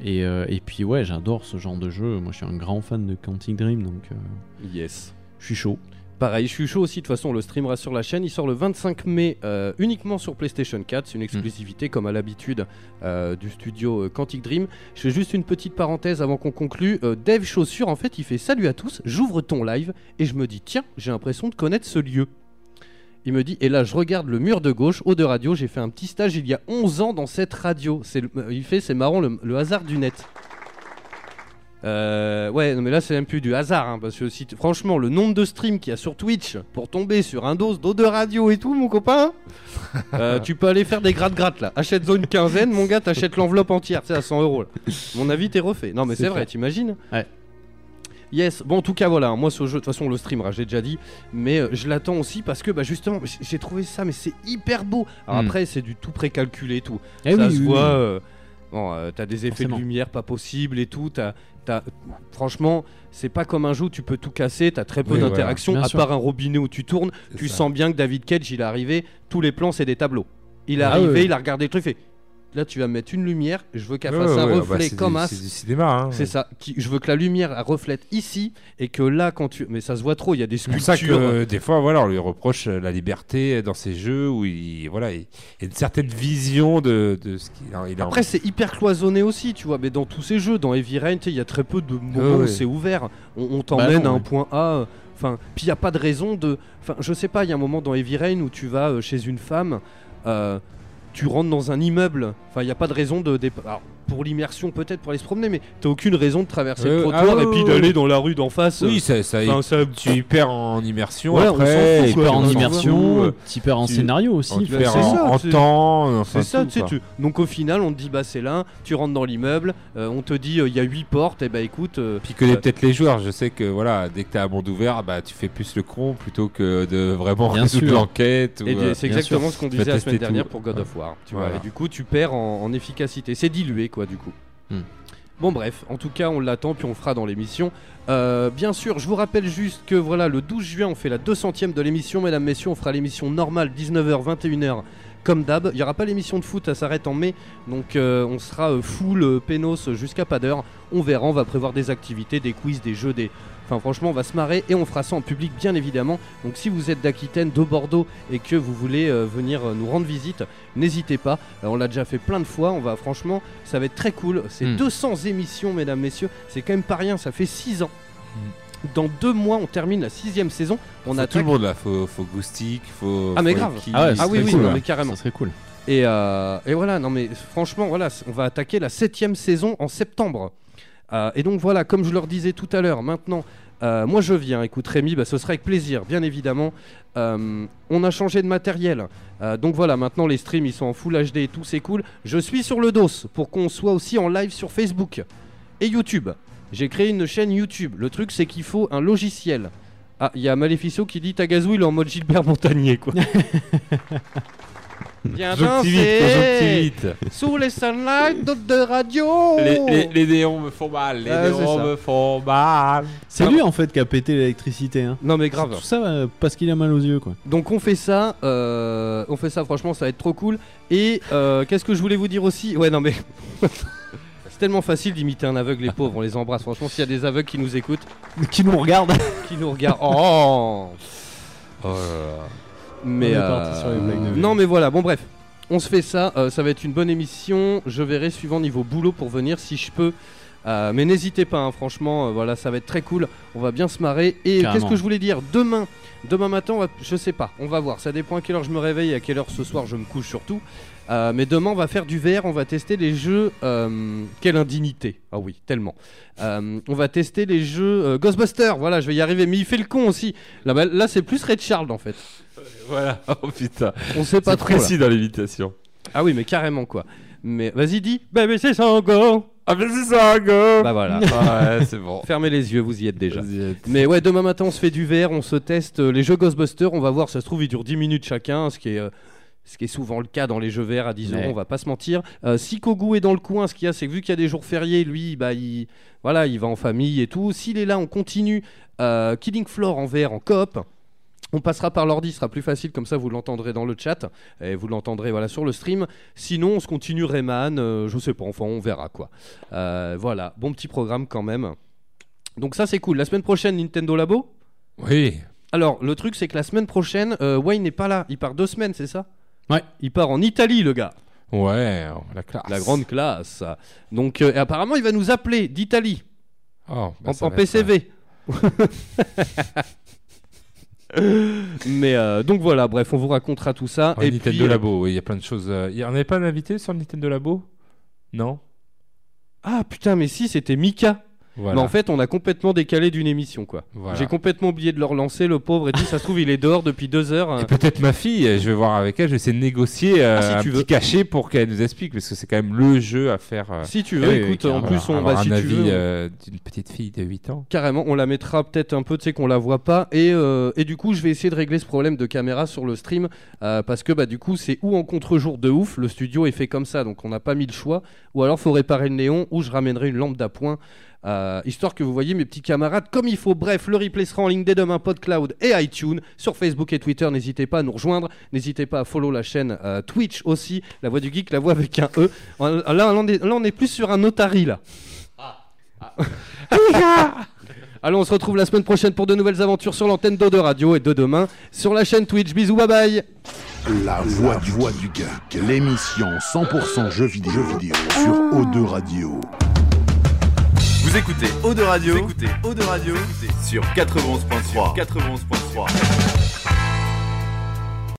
Et, euh, et puis ouais j'adore ce genre de jeu. Moi je suis un grand fan de Quantic Dream donc euh, Yes. je suis chaud. Pareil, je suis chaud aussi. De toute façon, on le streamera sur la chaîne. Il sort le 25 mai euh, uniquement sur PlayStation 4. C'est une exclusivité, comme à l'habitude, euh, du studio euh, Quantic Dream. Je fais juste une petite parenthèse avant qu'on conclue. Dave Chaussure, en fait, il fait Salut à tous. J'ouvre ton live et je me dis Tiens, j'ai l'impression de connaître ce lieu. Il me dit, et là je regarde le mur de gauche, haut de radio, j'ai fait un petit stage il y a 11 ans dans cette radio. C'est euh, il fait, c'est marrant, le, le hasard du net. Euh, ouais, non mais là c'est même plus du hasard, hein, parce que si franchement le nombre de streams qu'il y a sur Twitch pour tomber sur un dose d'eau de radio et tout, mon copain, euh, tu peux aller faire des gratte-gratte là. Achète-en une quinzaine, mon gars, t'achètes l'enveloppe entière, tu sais, à 100 euros. Mon avis, t'es refait. Non mais C'est vrai, t'imagines Ouais. Yes, bon en tout cas voilà, moi ce jeu, de toute façon on le streamera, j'ai déjà dit, mais euh, je l'attends aussi parce que bah, justement j'ai trouvé ça, mais c'est hyper beau. Alors Hmm. après c'est du tout précalculé et tout, Eh ça oui, se oui, voit, oui. euh, bon, euh, t'as des effets Forcément. de lumière pas possibles et tout, t'as, t'as- franchement c'est pas comme un jeu où tu peux tout casser, t'as très peu Oui, d'interaction, à sûr. part un robinet où tu tournes, tu ça. sens bien que David Cage il est arrivé, tous les plans c'est des tableaux. Il est Ah arrivé, il a regardé le truc, fait là tu vas mettre une lumière, je veux qu'elle Ouais, fasse un ouais, bah, reflet c'est comme du- as. C'est du cinéma. Hein. C'est ça. Qui, je veux que la lumière reflète ici et que là, quand tu. Mais ça se voit trop, il y a des C'est pour ça que sculptures. euh, des fois, voilà, on lui reproche euh, la liberté dans ses jeux où il, voilà, il, il y a une certaine vision de, de ce qu'il en- Après, c'est hyper cloisonné aussi, tu vois. Mais dans tous ces jeux, dans Heavy Rain, il y a très peu de moments Ouais, où c'est ouvert. On, on t'emmène à un point A. Enfin, puis il n'y a pas de raison de. Enfin, je sais pas, il y a un moment dans Heavy Rain où tu vas euh, chez une femme. euh, tu rentres dans un immeuble. Enfin, il n'y a pas de raison de. dép- Alors, pour l'immersion, peut-être pour aller se promener, mais t'as aucune raison de traverser le Euh, trottoir ah ouais, et puis d'aller dans la rue d'en face. Oui, ça, ça, Enfin, ça- tu y perds en immersion Ouais, après. fout, Tu perds en immersion, tu perds en scénario euh, aussi. tu perds c'est en, temps. C'est ça, tout, tu Donc au final, on te dit, bah c'est là, tu rentres dans l'immeuble, euh, on te dit, euh, il y a 8 portes, et bah écoute. euh, Puis connais Euh, peut-être les joueurs. Je sais que voilà, dès que t'as un monde ouvert, bah tu fais plus le con plutôt que de vraiment Bien résoudre sûr. l'enquête. euh, c'est exactement ce qu'on disait la semaine dernière pour God of War. Tu vois, et du coup, tu perds en, en efficacité. C'est dilué, quoi, du coup. Hmm. Bon, bref, en tout cas, on l'attend, puis on le fera dans l'émission. Euh, bien sûr, je vous rappelle juste que voilà, le 12 juin, on fait la 200ème de l'émission, mesdames, messieurs. On fera l'émission normale 19h, 21h. Comme d'hab, il n'y aura pas l'émission de foot, ça s'arrête en mai, donc euh, on sera euh, full euh, pénos jusqu'à pas d'heure. On verra, on va prévoir des activités, des quiz, des jeux, des. Enfin, franchement, on va se marrer et on fera ça en public, bien évidemment. Donc, si vous êtes d'Aquitaine, de Bordeaux et que vous voulez euh, venir euh, nous rendre visite, n'hésitez pas. Euh, on l'a déjà fait plein de fois. On va, franchement, ça va être très cool. C'est Mm. 200 émissions, mesdames, messieurs. C'est quand même pas rien. Ça fait 6 ans. Dans deux mois, on termine la sixième saison. On faut a tout le monde là. Faut, faut Goustic, faut. Ah, mais faut grave. Ah ouais, Ah oui, oui, cool, non, ouais. mais carrément. Ça serait cool. Et, euh, et voilà, non mais franchement, voilà, on va attaquer la septième saison en septembre. Euh, et donc voilà, comme je leur disais tout à l'heure, maintenant, euh, moi je viens. Écoute Rémi, bah, ce sera avec plaisir, bien évidemment. Euh, on a changé de matériel. Donc voilà, maintenant les streams ils sont en Full HD et tout, c'est cool. Je suis sur le dos pour qu'on soit aussi en live sur Facebook et YouTube. J'ai créé une chaîne YouTube. Le truc c'est qu'il faut un logiciel. Ah, il y a Maléficio qui dit Tagazou il en mode Gilbert Montagnier quoi. Viens danser sous les sunlights de, de radio. Les, les, les néons me font mal, les Ah, c'est néons ça. me font mal. C'est lui en fait qui a pété l'électricité. Hein. Non mais grave. Tout ça euh, parce qu'il a mal aux yeux quoi. Donc on fait ça, euh, on fait ça. Franchement, ça va être trop cool. Et euh, qu'est-ce que je voulais vous dire aussi? Ouais, non mais c'est tellement facile d'imiter un aveugle, les pauvres. On les embrasse. Franchement, s'il y a des aveugles qui nous écoutent, qui nous regarde. qui nous regardent, oh. Oh là là. Mais On est euh, parti sur les blagues de- non, mais voilà. Bon, bref, on se fait ça. euh, ça va être une bonne émission. Je verrai suivant niveau boulot pour venir si je peux. Euh, mais n'hésitez pas, hein, franchement, euh, voilà, ça va être très cool. On va bien se marrer. Et qu'est-ce que je voulais dire? Demain, demain matin, on va- je sais pas, on va voir. Ça dépend à quelle heure je me réveille et à quelle heure ce soir je me couche surtout. Euh, mais demain, on va faire du VR, on va tester les jeux. euh, quelle indignité Ah oui, tellement. Euh, on va tester les jeux Ghostbusters. Voilà, je vais y arriver. Mais il fait le con aussi. Là, bah, là c'est plus Red Charles en fait. Voilà. Oh putain. On sait pas trop. là. précis dans l'imitation. Ah oui, mais carrément quoi. Mais vas-y, dis. Bébé, c'est ça encore. Ah mais c'est ça, go. Bah voilà. Ouais, c'est bon. Fermez les yeux, vous y êtes déjà. Mais ouais, demain matin, on se fait du VR, on se teste les jeux Ghostbusters. On va voir, ça se trouve, ils durent 10 minutes chacun, ce qui est. Ce qui est souvent le cas dans les jeux verts à 10 euros, Ouais. on va pas se mentir. Euh, si Kogu est dans le coin, ce qu'il y a, c'est que vu qu'il y a des jours fériés, lui, bah, il, voilà, il va en famille et tout. S'il est là, on continue euh, Killing Floor en vert, en coop. On passera par l'ordi, ce sera plus facile, comme ça vous l'entendrez dans le chat et vous l'entendrez voilà, sur le stream. Sinon, on se continue Rayman, euh, je sais pas, enfin on verra quoi. Euh, voilà, bon petit programme quand même. Donc ça c'est cool. La semaine prochaine, Nintendo Labo? Oui. Alors, le truc c'est que la semaine prochaine, euh, Wayne n'est pas là, il part deux semaines, c'est ça? Ouais. Il part en Italie, le gars. Ouais, la classe. La grande classe. Donc, euh, et apparemment, il va nous appeler d'Italie, Oh, bah, en, en PCV. Mais euh, donc voilà, bref, on vous racontera tout ça. euh, et en Nintendo puis, euh, Labo, oui, il y a plein de choses. il y- On n'avait pas un invité sur le Nintendo Labo? Non? Ah putain, mais si, c'était Mika. Voilà. Mais en fait, on a complètement décalé d'une émission, quoi. Voilà. J'ai complètement oublié de le relancer, le pauvre. Et dit, ça se trouve, il est dehors depuis deux heures. hein. Et peut-être ma fille, euh, je vais voir avec elle, je vais essayer de négocier euh, Ah, si un tu petit veux. cachet pour qu'elle nous explique, parce que c'est quand même le jeu à faire. euh, Si tu veux, oui, écoute, en plus, on, Avoir bah, tu veux, euh, d'une petite fille de 8 ans. Carrément, on la mettra peut-être un peu, tu sais, qu'on la voit pas. Et, euh, et du coup, je vais essayer de régler ce problème de caméra sur le stream. euh, parce que, bah, du coup, c'est ou en contre-jour de ouf, le studio est fait comme ça, donc on n'a pas mis le choix. Ou alors, faut réparer le néon, ou je ramènerai une lampe d'appoint. Euh, histoire que vous voyez mes petits camarades comme il faut. Bref, le replay sera en ligne dès demain, PodCloud et iTunes. Sur Facebook et Twitter, n'hésitez pas à nous rejoindre. N'hésitez pas à follow la chaîne euh, Twitch aussi. La voix du geek, la voix avec un E. Là, là, on est, là, on est plus sur un notari, là. Allons, on se retrouve la semaine prochaine pour de nouvelles aventures sur l'antenne d'Ode Radio et de demain sur la chaîne Twitch. Bisous, bye bye. La voix du, voix du geek, l'émission 100% jeux vidéo, jeux vidéo sur O2 Radio. Vous écoutez. Eau de Radio, vous écoutez. Eau de Radio. Sur 91.3. 91.3.